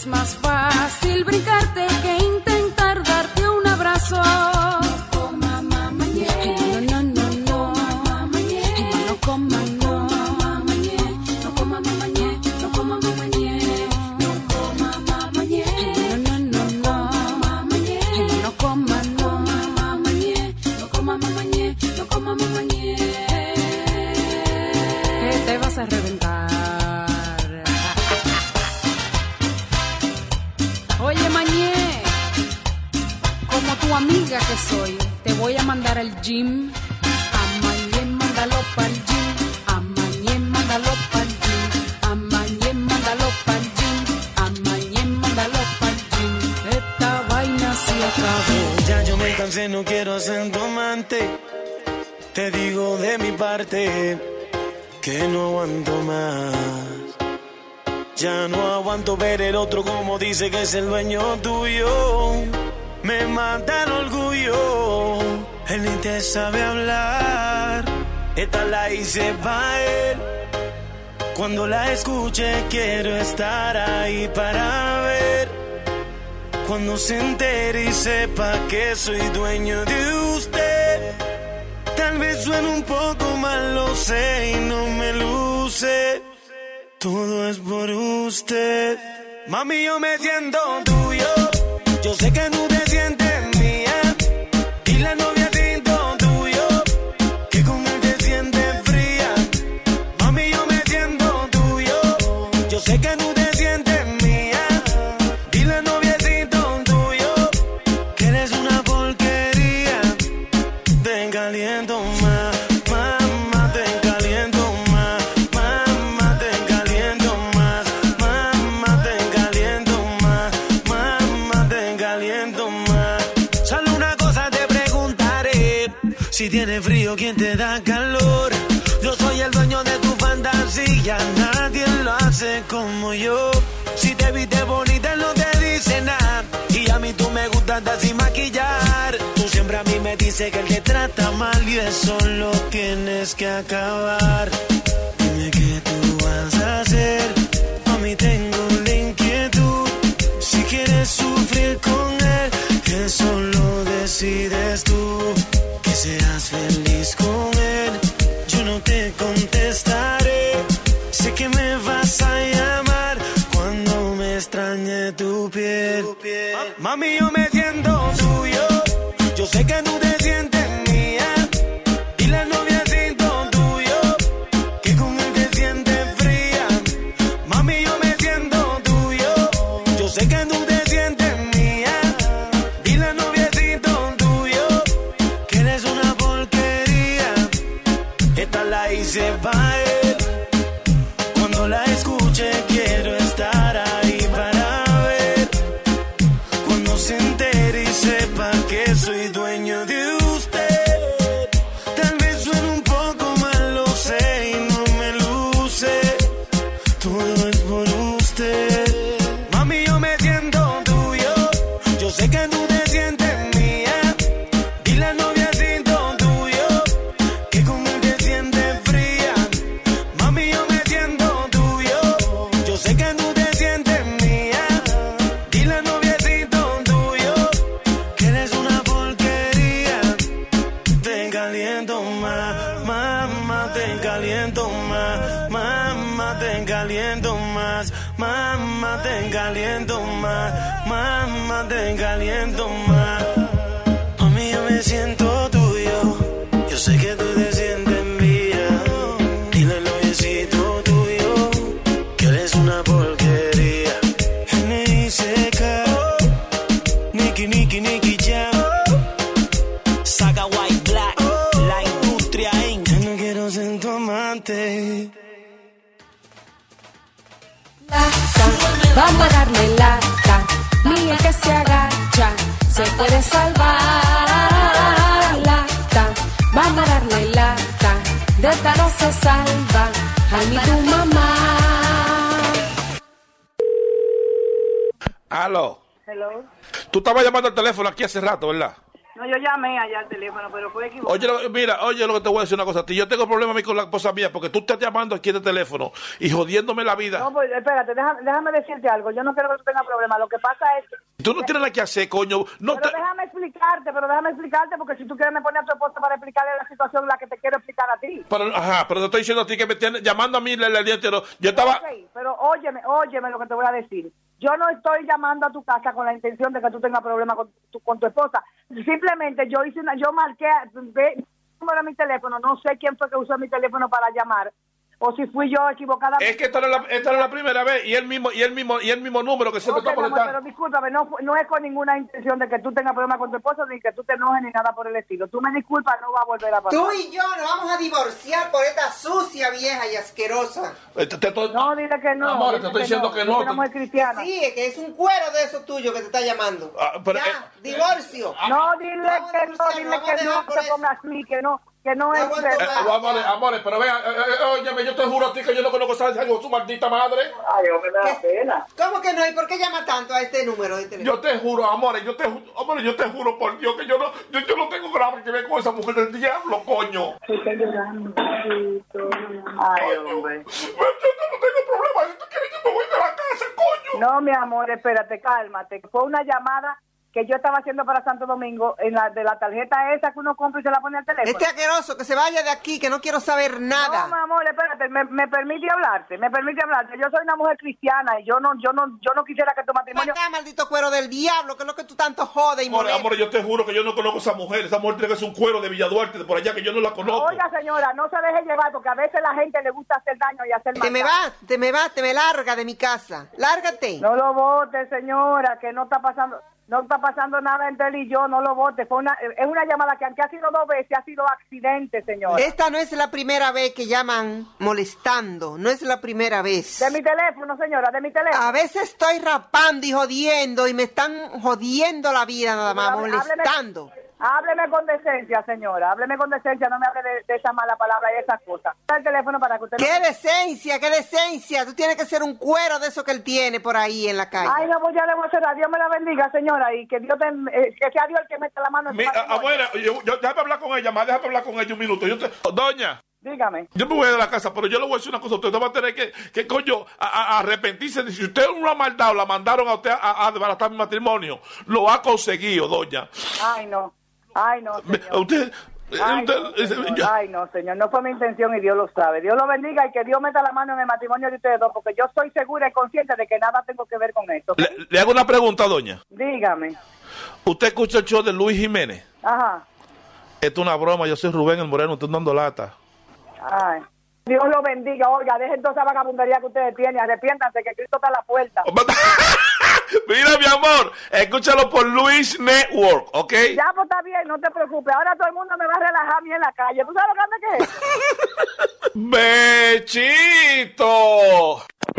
es más fácil brincarte mandar al gym. A Mañé, mándalo pa'l gym. A Mañé, mándalo pa'l gym. A Mañé, mándalo pa'l gym. A Mañé, mándalo pa'l gym. Esta vaina se acabó. Ya yo me cansé, no quiero ser tu amante. Te digo de mi parte que no aguanto más. Ya no aguanto ver el otro como dice que es el dueño tuyo. Me mata el orgullo. Él ni te sabe hablar. Esta la hice para él. Cuando la escuche quiero estar ahí para ver. Cuando se entere y sepa que soy dueño de usted. Tal vez suene un poco mal, lo sé y no me luce. Todo es por usted. Mami, yo me siento tuyo. Yo sé que tú te sientes frío, ¿quién te da calor? Yo soy el dueño de tu fantasía, nadie lo hace como yo. Si te viste bonita, no te dice nada. Y a mí tú me gustas sin maquillar. Tú siempre a mí me dices que él te trata mal y eso lo tienes que acabar. Al teléfono aquí hace rato, ¿verdad? No, yo llamé allá al teléfono, pero fue equivocado. Oye, mira, oye lo que te voy a decir una cosa. Yo tengo problemas a mí con la esposa mía porque tú estás llamando aquí en el teléfono y jodiéndome la vida. No, pues espérate, déjame, déjame decirte algo. Yo no quiero que tú tengas problemas. Lo que pasa es que. Tú no tienes nada que hacer, coño. No pero te- déjame explicarte, pero déjame explicarte, porque si tú quieres me pones a tu esposa para explicarle la situación la que te quiero explicar a ti. pero, ajá, pero te estoy diciendo a ti que me tienes llamando a mí día entero. Yo estaba... Ok, pero óyeme, óyeme lo que te voy a decir. Yo no estoy llamando a tu casa con la intención de que tú tengas problemas con tu, con tu esposa. Simplemente yo hice una, yo marqué número de mi teléfono, no sé quién fue que usó mi teléfono para llamar, o si fui yo equivocada. Es que esta no es la, esta no es la primera vez y el mismo y el mismo y el mismo número que siempre Ok, está molestando. pero discúlpame, no, no es con ninguna intención de que tú tengas problemas con tu esposo, ni que tú te enojes, ni nada por el estilo. Tú me disculpas, no va a volver a pasar. Tú y yo nos vamos a divorciar por esta sucia vieja y asquerosa. Eh, te- te estoy- No, dile que no. Amor, te dile estoy diciendo que no. Una mujer cristiana. Sí, es que es un cuero de eso tuyo que te está llamando. Ah, pero, ya, eh, divorcio. No, dile Vamos a que no, dile que no dejar por se eso. ponga así, que no, que no es... Eh, amores, amores, pero vean, eh, eh, óyeme, yo te juro a ti que yo no conozco a esa con su maldita madre. Ay, hombre, me da pena. ¿Cómo que no? ¿Y por qué llama tanto a este número de teléfono? Yo te juro, amores, yo te, ju- amores, yo te juro por Dios que yo no, yo, yo no tengo grave que ver con esa mujer del diablo, coño. Ay, hombre. Yo no tengo problema, si tú quieres yo me voy de la casa, coño. No, mi amor, espérate, cálmate. Fue una llamada que yo estaba haciendo para Santo Domingo en la de la tarjeta esa que uno compra y se la pone al teléfono. Este asqueroso, que se vaya de aquí, que no quiero saber nada. No, mi amor, espérate, me, me permite hablarte, me permite hablarte. Yo soy una mujer cristiana y yo no, yo no, yo no quisiera que tu matrimonio. Acá, maldito cuero del diablo, que es lo que tú tanto jodes y molestas. amores, yo te juro que yo no conozco a esa mujer. Esa mujer tiene que ser un cuero de Villaduarte, de por allá, que yo no la conozco. Oiga, señora, no se deje llevar porque a veces la gente le gusta hacer daño y hacer mal. Te me vas, te me vas, te me larga de mi casa. Lárgate. No lo vote, señora, que no está pasando, no está pasando nada entre él y yo, no lo vote. Fue una, es una llamada que aunque ha sido dos veces, ha sido accidente, señora. Esta no es la primera vez que llaman molestando, no es la primera vez. De mi teléfono, señora, de mi teléfono. A veces estoy rapando y jodiendo y me están jodiendo la vida nada más, molestando. Hábleme con decencia, señora. Hábleme con decencia. No me hable de, de esa mala palabra y esas cosas. El teléfono para que usted... ¡Qué decencia, qué decencia! Tú tienes que ser un cuero de eso que él tiene por ahí en la calle. Ay, no, pues ya le voy a cerrar. Dios me la bendiga, señora. Y que Dios te, eh, que sea Dios el que meta la mano en Mi, su a- abuela, yo, yo, déjame hablar con ella, más déjame hablar con ella un minuto. Yo te- doña. Dígame. Yo me voy de la casa, pero yo le voy a decir una cosa. Usted no va a tener que, que coño, a, a- a arrepentirse. de Si usted no ha maldado, la mandaron a usted a, a desbaratar mi matrimonio. Lo ha conseguido, doña. Ay, no. Ay, no, señor. Usted, Ay, usted- no, señor. Ay, no, señor. No fue mi intención y Dios lo sabe. Dios lo bendiga y que Dios meta la mano en el matrimonio de ustedes dos, porque yo estoy segura y consciente de que nada tengo que ver con esto. le, le hago una pregunta, doña. Dígame. ¿Usted escucha el show de Luis Jiménez? Ajá. Esto es una broma. Yo soy Rubén el Moreno. Estoy dando lata. Ay. Dios lo bendiga. Oiga, dejen toda esa vagabundería que ustedes tienen. Arrepiéntanse que Cristo está a la puerta. Mira, mi amor, escúchalo por Luis Network, ¿ok? Ya, pues está bien, no te preocupes. Ahora todo el mundo me va a relajar a mí en la calle. ¿Tú sabes lo grande que es? ¡Bechito!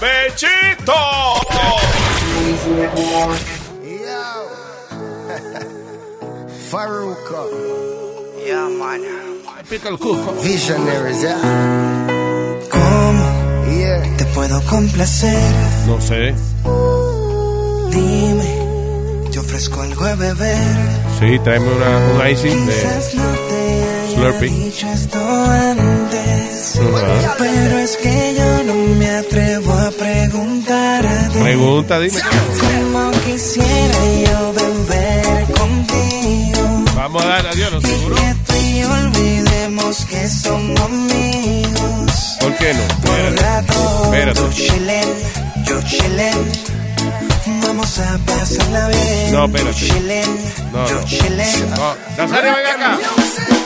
¡Bechito! Faruka. Yeah, man. Pica el cuco. Visionaries, yeah. ¿Cómo Yeah. te puedo complacer? No sé. Dime, te ofrezco algo de beber. Sí, tráeme una, un icing de Slurpee. pero es que yo no me atrevo a preguntarte. Pregunta, dime. Como quisiera yo beber contigo. Vamos a dar adiós, ¿no seguro? Que tú y yo olvidemos que somos amigos. ¿Por qué no? Espérate. yo chillen. Vamos a pasarla bien. No, espérate. No, yo no. No, Nazario, ven acá.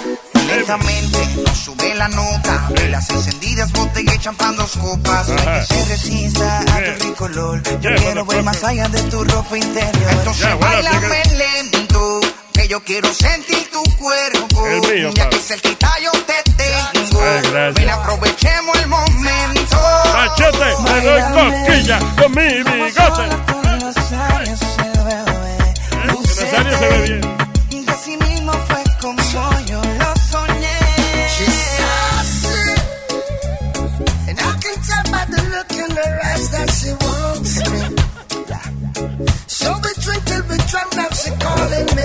Lentamente nos sube la nota. De las encendidas botella y champán dos copas. No hay que se resista a tu rico olor Yo quiero ver más allá de tu ropa interior. Entonces bailame lento Que yo quiero sentir tu cuerpo. Ya que cerquita yo te tengo. Ven aprovechemos el momento. Machete, te doy cosquilla con mi bigote. Nazario se ve bien. Y así mismo fue como yo that she wants me. So we drink till we drunk, now she calling me.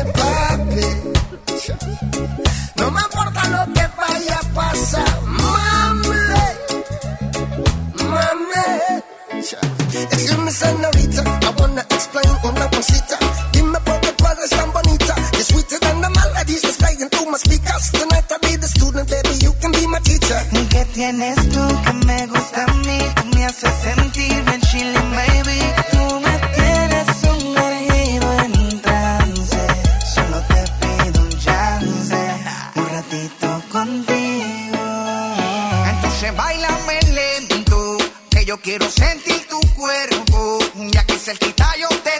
No me importa lo que vaya a pasar, señorita, I wanna explain sweeter than the playing through my speakers. Tonight I'll be the student, baby, you can be my teacher. ¿Qué tienes tú que me gusta me haces sentir bien chilling, baby. Tú me tienes sumergido en trance. Solo te pido un chance, un ratito contigo. Entonces bailame lento, que yo quiero sentir tu cuerpo. Ya que cerquita yo te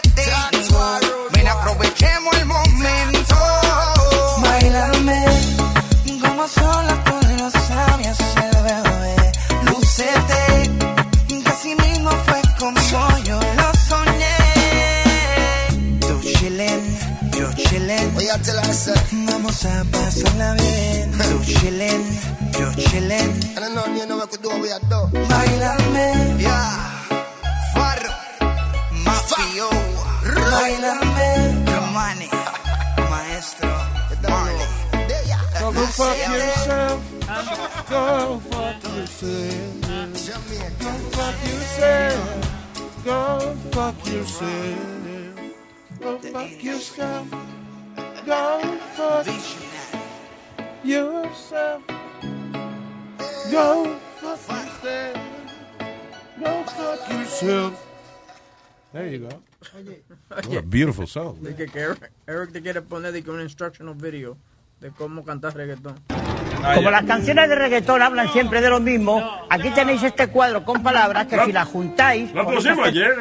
Vamos a pasarla bien. Tú chillen, yo chillen. I don't know, you know what we do, we are do. Bailame, yeah. Farro, Mafio. Bailame, Romani, Maestro, Marley. Go fuck yourself. Go fuck yourself. Go fuck yourself. Go fuck yourself. Go fuck yourself. Go fuck yourself. Go fuck yourself. Go fuck yourself. There you go. What a beautiful song. De que, que Eric, Eric te quiere poner de que un instructional video de cómo cantar reggaetón. Como las canciones de reggaetón hablan siempre de lo mismo, aquí tenéis este cuadro con palabras que si las juntáis... Lo pusimos ayer.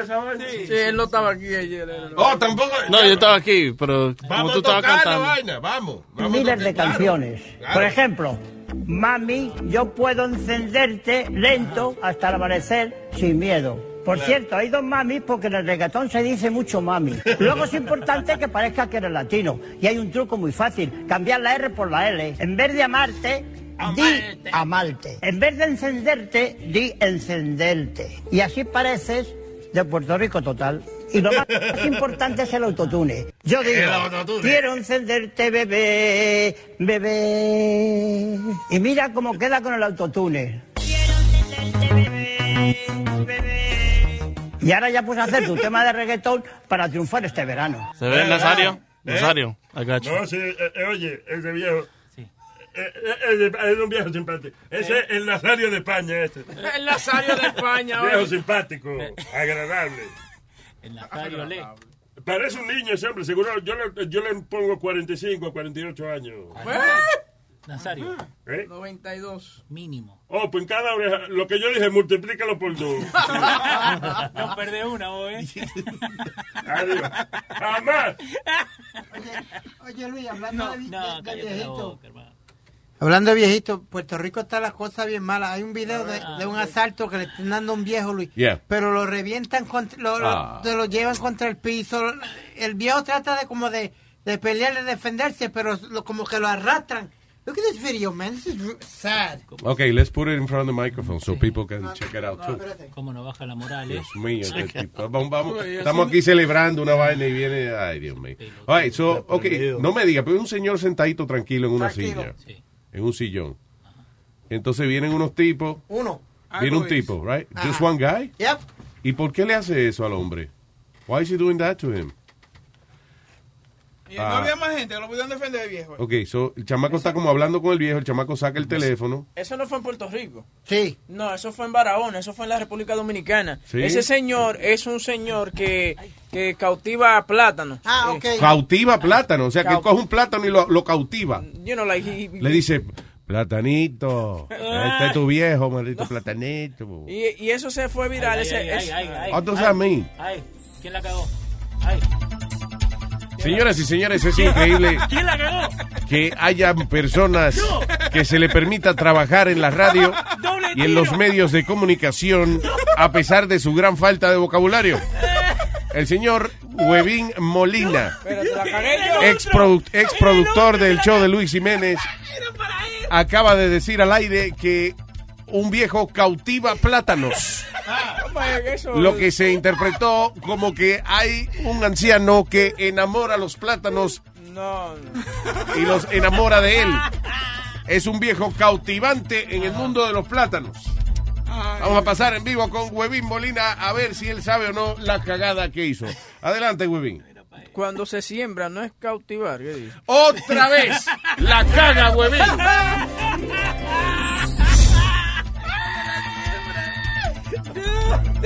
Sí, él no estaba aquí ayer. Oh, tampoco. No, yo estaba aquí, pero como Vamos tú estabas cantando. vaina, vamos. miles de canciones. claro. Por ejemplo, Mami, yo puedo encenderte lento hasta el amanecer sin miedo. Por Claro. cierto, hay dos mamis porque en el reggaetón se dice mucho mami. Luego es importante que parezca que eres latino. Y hay un truco muy fácil, cambiar la R por la L. En vez de amarte, di amarte. En vez de encenderte, di encenderte. Y así pareces de Puerto Rico total. Y lo más importante es el autotune. Yo digo, El autotune. quiero encenderte, bebé, bebé. Y mira cómo queda con el autotune. Y ahora ya puedes hacer tu tema de reggaetón para triunfar este verano. ¿Se ve, Nazario? ¿Eh? Nazario, you. No, sí, eh, eh, oye, ese viejo. Eh, eh, es un viejo simpático. Ese es el Nazario de España, este. El Nazario de España. Viejo oye. simpático, agradable. El Nazario Le. Parece un niño ese hombre, seguro. Yo le, yo le pongo 45 o 48 años. Nazario. ¿Eh? 92. Mínimo. Oh, pues en cada oreja, lo que yo dije, multiplícalo por dos. no perdés una, vos, ¿eh? Adiós. Jamás. Oye, Luis, hablando de, de- No, de cállate la viejito. boca, hermano. Hablando de viejito, Puerto Rico está la cosa bien mala. Hay un video de, Ah, de un asalto que le están dando a un viejo, Luis. Yeah. Pero lo revientan, contra, lo, lo- Ah. te lo llevan contra el piso. El viejo trata de como de, de pelear, de defenderse, pero lo- como que lo arrastran. Look at this video, man. This is r- sad. Okay, let's put it in front of the microphone so people can check it out too. ¿Cómo no baja la moral, eh? Dios mío, este tipo. Vamos, vamos. Estamos aquí celebrando una vaina y viene. Ay, Dios mío. All right, so, okay, no me diga, pero es un señor sentadito tranquilo en una Tranquilo. silla. En un sillón. Entonces vienen unos tipos. Uno. Viene un tipo, right? Just one guy. Yep. ¿Y por qué le hace eso al hombre? Why is he doing that to him? Y no Ah. había más gente que lo pudieran defender, viejo. Ok, so, el chamaco está como hablando con el viejo, el chamaco saca el teléfono. Eso no fue en Puerto Rico. Sí. No, eso fue en Barahona, eso fue en la República Dominicana. Sí. Ese señor es un señor que, que cautiva plátanos. Ah, Eh, ok. Cautiva plátano, o sea, que él Cau- coge un plátano y lo, lo cautiva. you know, like he- he- Le dice, platanito, este es tu viejo, maldito platanito. y, y eso se fue viral. Ay, ese, ay, ese- ay, ay, ay. Ay, ¿quién la cagó? Ay. Señoras y señores, es increíble ¿Quién la cagó? que haya personas que se le permita trabajar en la radio y en los medios de comunicación a pesar de su gran falta de vocabulario. El señor Huevín Molina, produ- ex productor del show de Luis Jiménez, acaba de decir al aire que un viejo cautiva plátanos. Lo que se interpretó como que hay un anciano que enamora los plátanos No, no. y los enamora de él. Es un viejo cautivante en el mundo de los plátanos. Vamos a pasar en vivo con Huevín Molina a ver si él sabe o no la cagada que hizo. Adelante, Huevín. Cuando se siembra no es cautivar, ¿qué dice? Otra vez la caga, Huevín.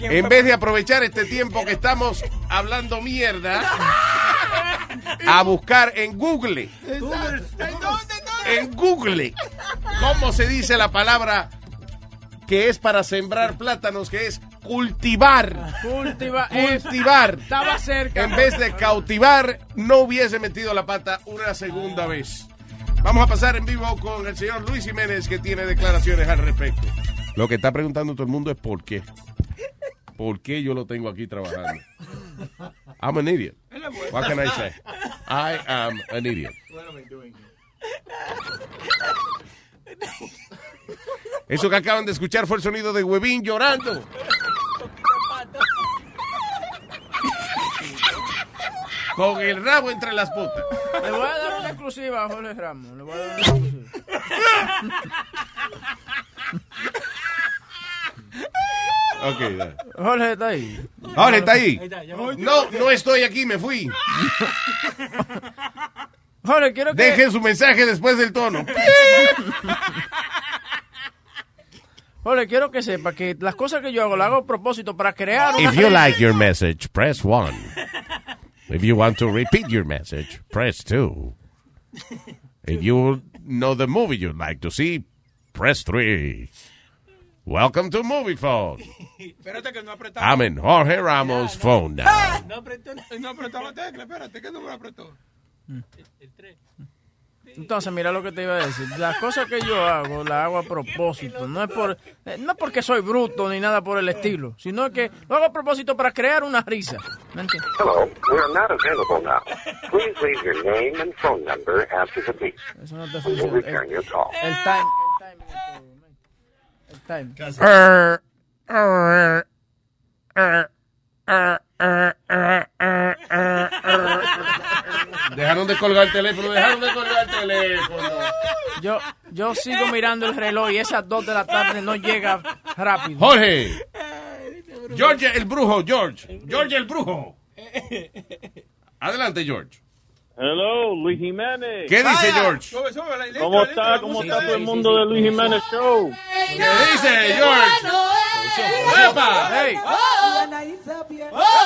En fue? vez de aprovechar este tiempo que estamos hablando mierda, a buscar en Google, en Google, cómo se dice la palabra que es para sembrar plátanos, que es cultivar. Cultiva- Cultivar. Estaba cerca. En vez de cautivar, no hubiese metido la pata una segunda vez. Vamos a pasar en vivo con el señor Luis Jiménez, que tiene declaraciones al respecto. Lo que está preguntando todo el mundo es por qué. ¿Por qué yo lo tengo aquí trabajando? I'm an idiot. What can I say? I am an idiot. Eso que acaban de escuchar fue el sonido de Huevín llorando. Con el rabo entre las putas. Le voy a dar una exclusiva a Jorge Ramos. Le voy a dar una exclusiva. Ok, dale. Jorge está ahí. Ahora está ahí. No, no estoy aquí, me fui. Jorge, quiero que... Dejen su mensaje después del tono. Jorge, quiero que sepa que las cosas que yo hago las hago a propósito para crear una... If you like your message, press one. If you want to repeat your message, press two. and you know the movie you'd like to see, press 3. Welcome to Movie Phone. Espérate que no apretó. I'm in Jorge Ramos' phone now. No apretó, no apretó la tecla, espérate, ¿qué número apretó? Entonces, mira lo que te iba a decir. Las cosas que yo hago, las hago a propósito. No es, por, eh, no porque soy bruto ni nada por el estilo, sino que lo hago a propósito para crear una risa. ¿Me entiendes? Hello, we are not available now. Please leave your name and phone number after the beep. Eso no te We will funciona. return your call. El time time. Dejaron de colgar el teléfono, dejaron de colgar el teléfono. Yo, yo sigo mirando el reloj y esas 2 de la tarde no llega rápido. Jorge. George el brujo, George. George el brujo. Adelante, George. Hello, Luis Jiménez. ¿Qué dice George? ¿Cómo está? ¿Cómo está todo el mundo de Luis Jiménez Show? ¿Qué dice George? ¡Epa! Hey.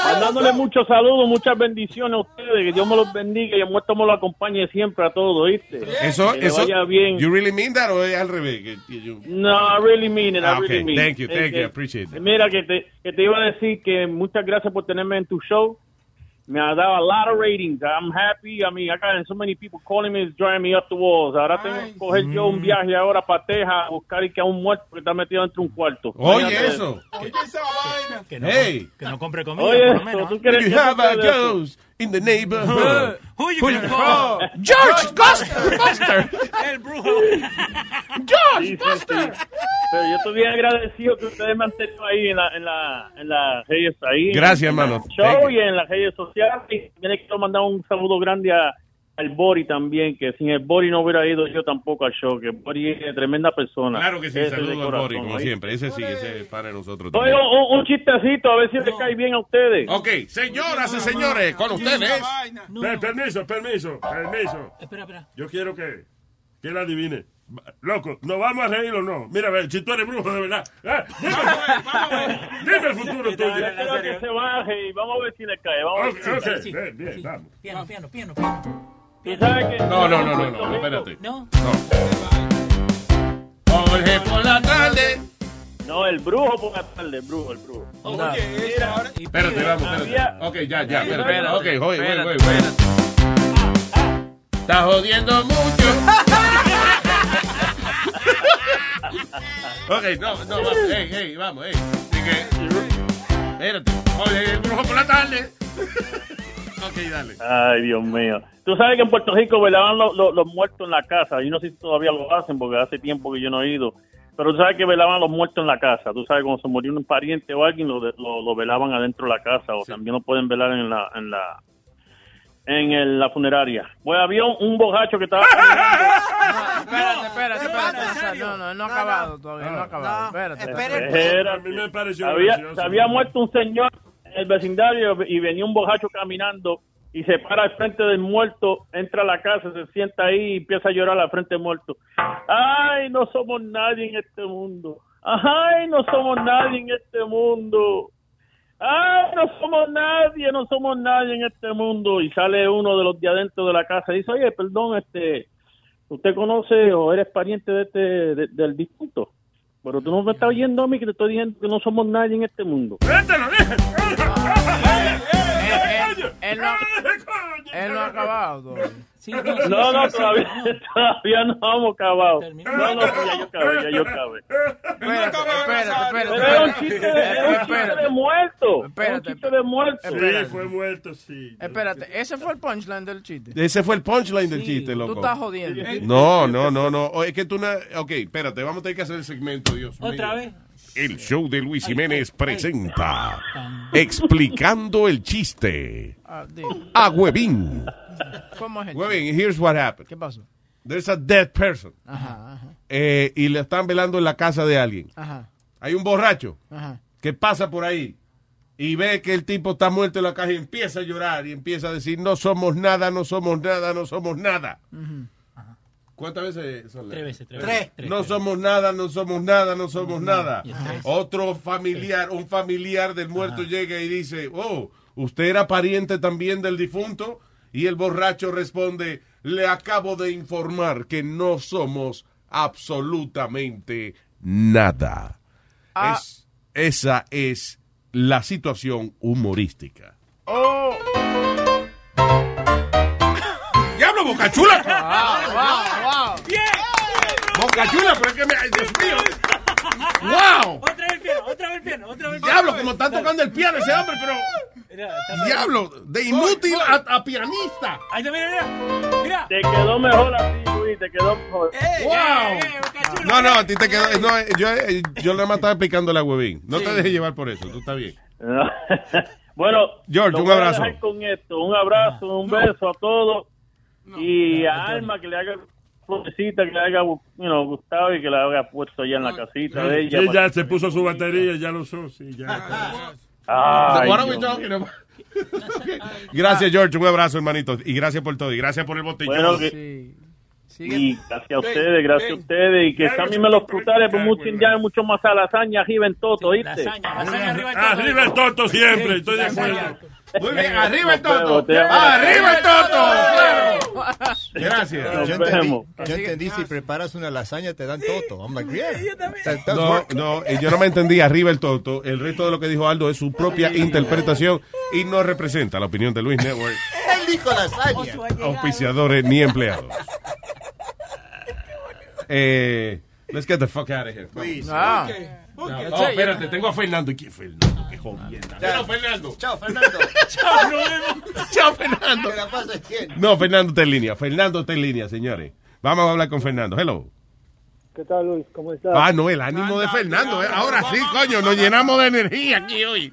Mandándole muchos saludos, muchas bendiciones a ustedes, que Dios me los bendiga y el muerto me lo acompañe siempre a todos, ¿oíste? Eso, que eso. vaya bien. You really mean that o es al revés? No, I really mean it, I Ah, really okay. mean Thank you, it. thank Eh, you, eh, appreciate that. Mira, que te, que te iba a decir que muchas gracias por tenerme en tu show. Me ha dado a lot of ratings. I'm happy. I mean, I got so many people calling me, it's driving me up the walls. Ahora tengo que coger yo un viaje ahora para Texas a buscar y que a un muerto que está metido dentro de un cuarto. Oye, eso. Que no, Hey. que no compre comida, Oye, por lo eso, menos. ¿tú ¿eh? You que have a ghost in the neighborhood. Who you Who gonna you call? George Buster, Buster. El brujo. George Sí, sí, sí. Pero yo estoy bien agradecido que ustedes me han tenido ahí en la, en la, en las redes ahí. Gracias, en hermano. el show y en las redes sociales. Y también quiero mandar un saludo grande a, al Bori también, que sin el Bori no hubiera ido yo tampoco al show, que Bori es tremenda persona. Claro que sí, saludos al Bori, como siempre. Ese sí, ese es para nosotros Oye, también. un, un chistecito, a ver si les cae bien a ustedes. Ok, señoras y señores, con ustedes. Per- permiso, permiso, permiso. Espera, espera. Yo quiero que, que él adivine. Loco, ¿nos vamos a reír o no? Mira, a ver, si tú eres brujo de verdad. Eh, dime, dime el futuro tuyo. Yo quiero que se baje y vamos a ver si le cae. Vamos a ver Ok, si- ok, Sí. bien, bien, vamos. Piano, piano, piano, piano. Que- No, no, no, no, no, espérate. No. Jorge por la tarde. No, el brujo por la tarde, el brujo, el brujo. Oye, ahora. Espérate, vamos, espérate. Había- Ok, ya, ya, espérate. Espérate, Ok, oye, oye, espérate, oye, oye. Está jodiendo mucho. ok, no, no, vamos, hey, hey, vamos, hey. Así que, espérate. Oye, el brujo por la tarde. Ok, dale. Ay, Dios mío. Tú sabes que en Puerto Rico velaban los, los- los muertos en la casa. Yo no sé si todavía lo hacen porque hace tiempo que yo no he ido. Pero tú sabes que velaban los muertos en la casa. Tú sabes cuando se murió un pariente o alguien lo, de- lo, lo velaban adentro de la casa o también lo pueden velar en la en la en el- la funeraria. Pues había un, un borracho que estaba Espérate, espérate, espérate. Nazario. No, no, no ha acabado todavía, no ha acabado. Espérate. Era- A mí me pareció había, se había muerto un señor el vecindario y venía un borracho caminando y se para al frente del muerto, entra a la casa, se sienta ahí y empieza a llorar al frente del muerto. Ay, no somos nadie en este mundo. Ay, no somos nadie en este mundo. Ay, no somos nadie, no somos nadie en este mundo. Y sale uno de los de adentro de la casa y dice, oye, perdón, este, ¿usted conoce o eres pariente de este, de- del difunto? Pero tú no me estás oyendo a mí que te estoy diciendo que no somos nadie en este mundo. No, él no ha acabado No, no, todavía, todavía no hemos acabado. No, no, sí, ya yo acabé, ya yo acabé. Espérate, espérate, Pero era un chiste de, era un chiste de muerto. Era un Espérate. chiste de muerto. Sí, fue muerto, sí. Espérate, ese fue el punchline del chiste. Ese fue el punchline del chiste, Tú loco. estás jodiendo. No, no, no, no. Oh, Es que tú no. Ok, espérate, vamos a tener que hacer el segmento, Dios mío. Otra vez. El show de Luis Jiménez presenta Explicando el chiste a Huevín. ¿Cómo es el Huevín, here's what happened. ¿Qué pasó? There's a dead person. Ajá, ajá, eh, y le están velando en la casa de alguien. ajá, Hay un borracho ajá. que pasa por ahí y ve que el tipo está muerto en la caja y empieza a llorar y empieza a decir, no somos nada, no somos nada, no somos nada. Ujú. ¿Cuántas veces son? Tres veces, tres Tres. veces. Tres, No tres. somos nada, no somos nada, no somos nada. Otro familiar, un familiar del muerto llega y dice, oh, ¿usted era pariente también del difunto? Y el borracho responde, le acabo de informar que no somos absolutamente nada. Ah. Es- esa es la situación humorística. Oh. ¡Diablo, Bocachula! Wow, wow, wow. Bocachula, pero es que me... Dios mío. ¡Wow! Otra vez el piano, otra vez el piano, otra vez el piano. Diablo, como está tocando el piano ese hombre, pero... Mira, Diablo, de inútil a, a pianista. Ahí está, mira, mira. Mira. Te quedó mejor así, Luis, te quedó mejor. ¡Wow! No, no, a ti te quedó. No, eh, yo, eh, yo nada más estaba explicándole a Huevín. No te dejes llevar por eso, tú estás bien. bueno, George, un abrazo. con esto, un abrazo, un beso a todos y a Alma que le haga florcita, que le you know, gustado y que la haya puesto allá en la casita de ella. Sí, ya se puso su batería, ya lo usó, sí, ya. Ay, What are we talking about? Gracias, George. Un abrazo, hermanito. Y gracias por todo. Y gracias por el botellón. Bueno, que- Y gracias a ustedes, gracias a ustedes. Y que me los frutales, pues mucho ya mucho más a lasaña arriba en Toto, ¿oíste? Arriba el toto siempre, estoy de acuerdo. Muy bien, arriba el toto. Arriba el toto. Gracias. Yo entendí, yo entendí si preparas una lasaña te dan toto. I'm like, yeah. No, no, yo no me entendí arriba el toto. El resto de lo que dijo Aldo es su propia interpretación y no representa la opinión de Luis Network, Él dijo lasaña. auspiciadores ni empleados. Eh, let's get the fuck out of here. Please. Ah. No, oh, espérate, tengo a Fernando. ¿Y quién Fernando? Qué jodienda. Chao, Fernando. Chao, Fernando. Chao, nos vemos. Chao, Fernando. Que la pases bien. No, Fernando está en línea. Fernando está en línea, señores. Vamos a hablar con Fernando. Hello. ¿Qué tal, Luis? ¿Cómo estás? Ah, no, el ánimo de Fernando. eh. Ahora sí, coño, nos llenamos de energía aquí hoy.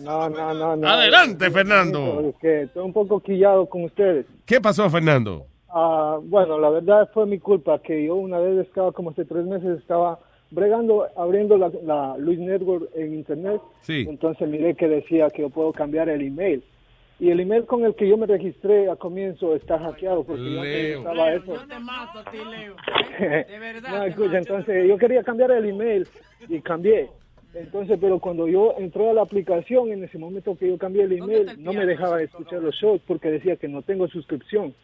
No, no, no, no. Adelante, Fernando. Es que estoy un poco quillado con ustedes. ¿Qué pasó, Fernando? Ah, bueno, la verdad fue mi culpa que yo una vez estaba, como hace tres meses, estaba bregando, abriendo la, la Luis Network en internet. Sí. Entonces miré que decía que yo puedo cambiar el email. Y el email con el que yo me registré a comienzo está hackeado porque yo Leo. usaba eso. Yo te mato a ti, Leo. De verdad. no, escucha, mato. entonces yo quería cambiar el email y cambié. Entonces, pero cuando yo entré a la aplicación, en ese momento que yo cambié el email, no me dejaba escuchar los shows porque decía que no tengo suscripción.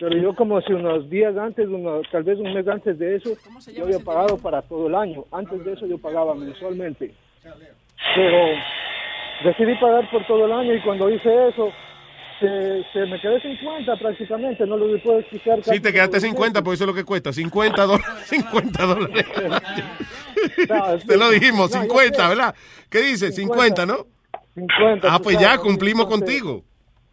Pero yo como si unos días antes, unos, tal vez un mes antes de eso, yo había pagado para todo el año. Antes de eso yo pagaba mensualmente. Pero decidí pagar por todo el año y cuando hice eso, se, se me quedé 50 prácticamente, no lo puedo explicar. Sí, te quedaste el 50, pues eso es lo que cuesta. 50 dólares. 50 dólares. No, Te lo dijimos, no, yo 50, sé. ¿verdad? ¿Qué dice? 50, ¿no? 50. Ah, pues ya cumplimos Entonces, contigo.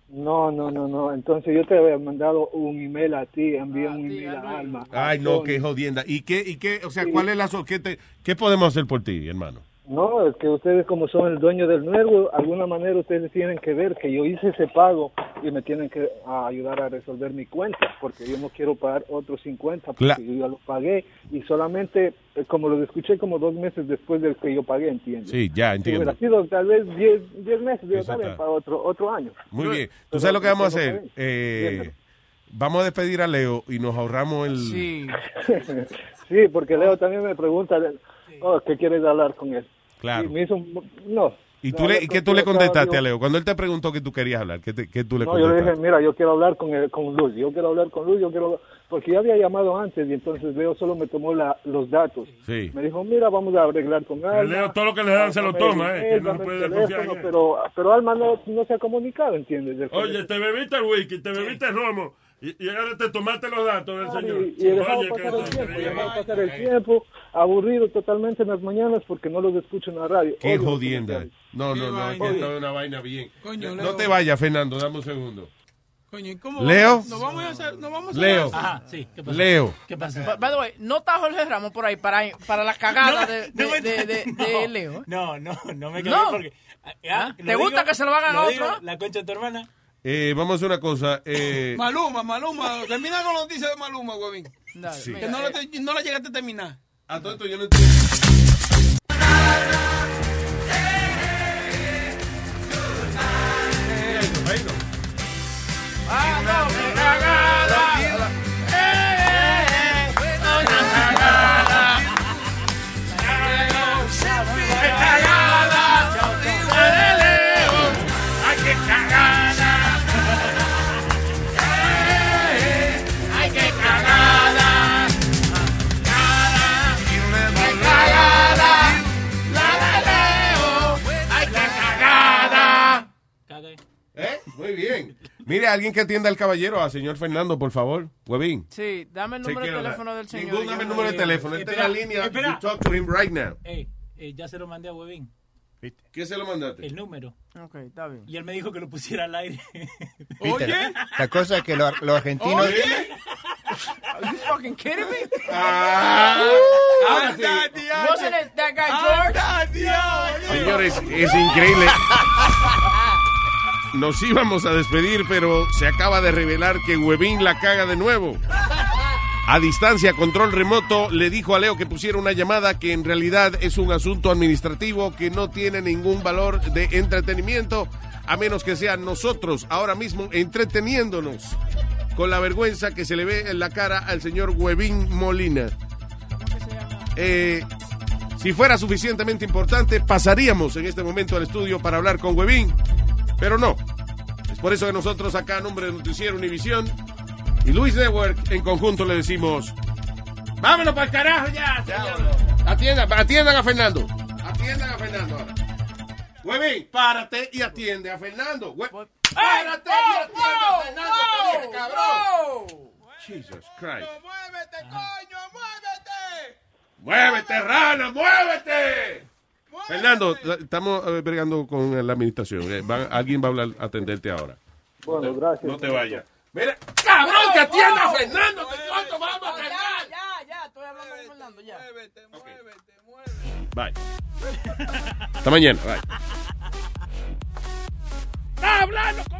No, no, no, no. Entonces yo te había mandado un email a ti, envié un email a Alma. Ay, no, qué jodienda. ¿Y qué, y qué, o sea, cuál es la, so- qué, te- qué podemos hacer por ti, hermano? No, es que ustedes como son el dueño del nuevo, alguna manera ustedes tienen que ver que yo hice ese pago y me tienen que ayudar a resolver mi cuenta, porque yo no quiero pagar otros 50, porque Cla- yo ya lo pagué y solamente, eh, como lo escuché como dos meses después del que yo pagué, ¿entiendes? Sí, ya Si entiendo. hubiera sido tal vez 10 10 meses, yo también para otro, otro año. Muy bien. ¿Tú sabes lo que vamos a hacer? Eh, vamos a despedir a Leo y nos ahorramos el... Sí. sí, porque Leo también me pregunta, oh, ¿qué quieres hablar con él? Claro. Y me hizo, no. ¿Y No, tú le, hablar qué tú le contestaste a Leo? Cuando él te preguntó que tú querías hablar, ¿qué, te- qué tú le No, yo le contestaste? dije, mira, yo quiero hablar con, el- con Luz, yo quiero hablar con Luz, yo quiero... Porque yo había llamado antes y entonces Leo solo me tomó la, los datos. Sí. Me dijo, mira, vamos a arreglar con Alma. Leo todo lo que le dan se lo toma, eh, que no dame puede teléfono, en pero, pero Alma no, no se ha comunicado, ¿entiendes? Oye, te bebiste el whisky, te bebiste el romo y, y ahora te tomaste los datos del señor. y, y he dejado Oye, pasar el tiempo, he dejado pasar el tiempo, aburrido totalmente en las mañanas porque no los escucho en la radio. Qué los jodienda. No, no, no, que Oye. una vaina bien. Coño, no te vayas, Fernando, dame un segundo. Coño, ¿y cómo Leo. vamos- Nos vamos a hacer, nos vamos a Leo. hacer- Ajá, sí. ¿Qué pasó? Leo. ¿Qué pasó? By, by the way, no está Jorge Ramos por ahí para, para la cagada de, de, no me- de, de- no. de Leo. No, no, no me No. porque... ah, ¿Ah? lo ¿Te gusta que se lo hagan a otro? digo, La concha de tu hermana. Eh, vamos a hacer una cosa. Eh, Maluma, Maluma. Termina con la noticia de Maluma, huevín. Sí. Que no, la te- no la llegaste a terminar. A todo esto yo no entiendo. ¡Ah, no! ¡Qué cagada! Mire, alguien que atienda al caballero, al señor Fernando, por favor. Huevín. Sí, dame el número de teléfono del señor. Ningún, dame el número de teléfono. Él está en la línea. espera. You talk to him right now. Ey, eh, ya se lo mandé a Huevín. ¿Qué se lo mandaste? El número. Ok, está bien. Y él me dijo que lo pusiera al aire. Peter, La cosa es que los, los argentinos... Are you fucking kidding me? Ah, sí. Wasn't it that guy George? Señores, es increíble. Nos íbamos a despedir, pero se acaba de revelar que Huevín la caga de nuevo. A distancia, control remoto, le dijo a Leo que pusiera una llamada que en realidad es un asunto administrativo que no tiene ningún valor de entretenimiento, a menos que sean nosotros ahora mismo entreteniéndonos con la vergüenza que se le ve en la cara al señor Huevín Molina. Eh, si fuera suficientemente importante, pasaríamos en este momento al estudio para hablar con Huevín, pero no. Es por eso que nosotros acá, a nombre de Noticiero Univisión y Luis Network, en conjunto le decimos, vámonos para el carajo ya. Atiendan, atiendan a Fernando. Atiendan a Fernando ahora. Huevín, párate y atiende a Fernando. Párate y atiende a Fernando, te dije, cabrón. Jesus Christ. ¡Muévete, rana! ¡Muévete! Fernando, estamos eh, bregando con la administración. Eh, van- alguien va a hablar, atenderte ahora. Bueno, gracias. No te vayas. Mira, cabrón, que atienda a Fernando. que ¿Cuánto vamos a cargar? Ya, ya, estoy hablando con Fernando, ya. Muévete, muévete, Bye. Hasta mañana. Bye. Está hablando con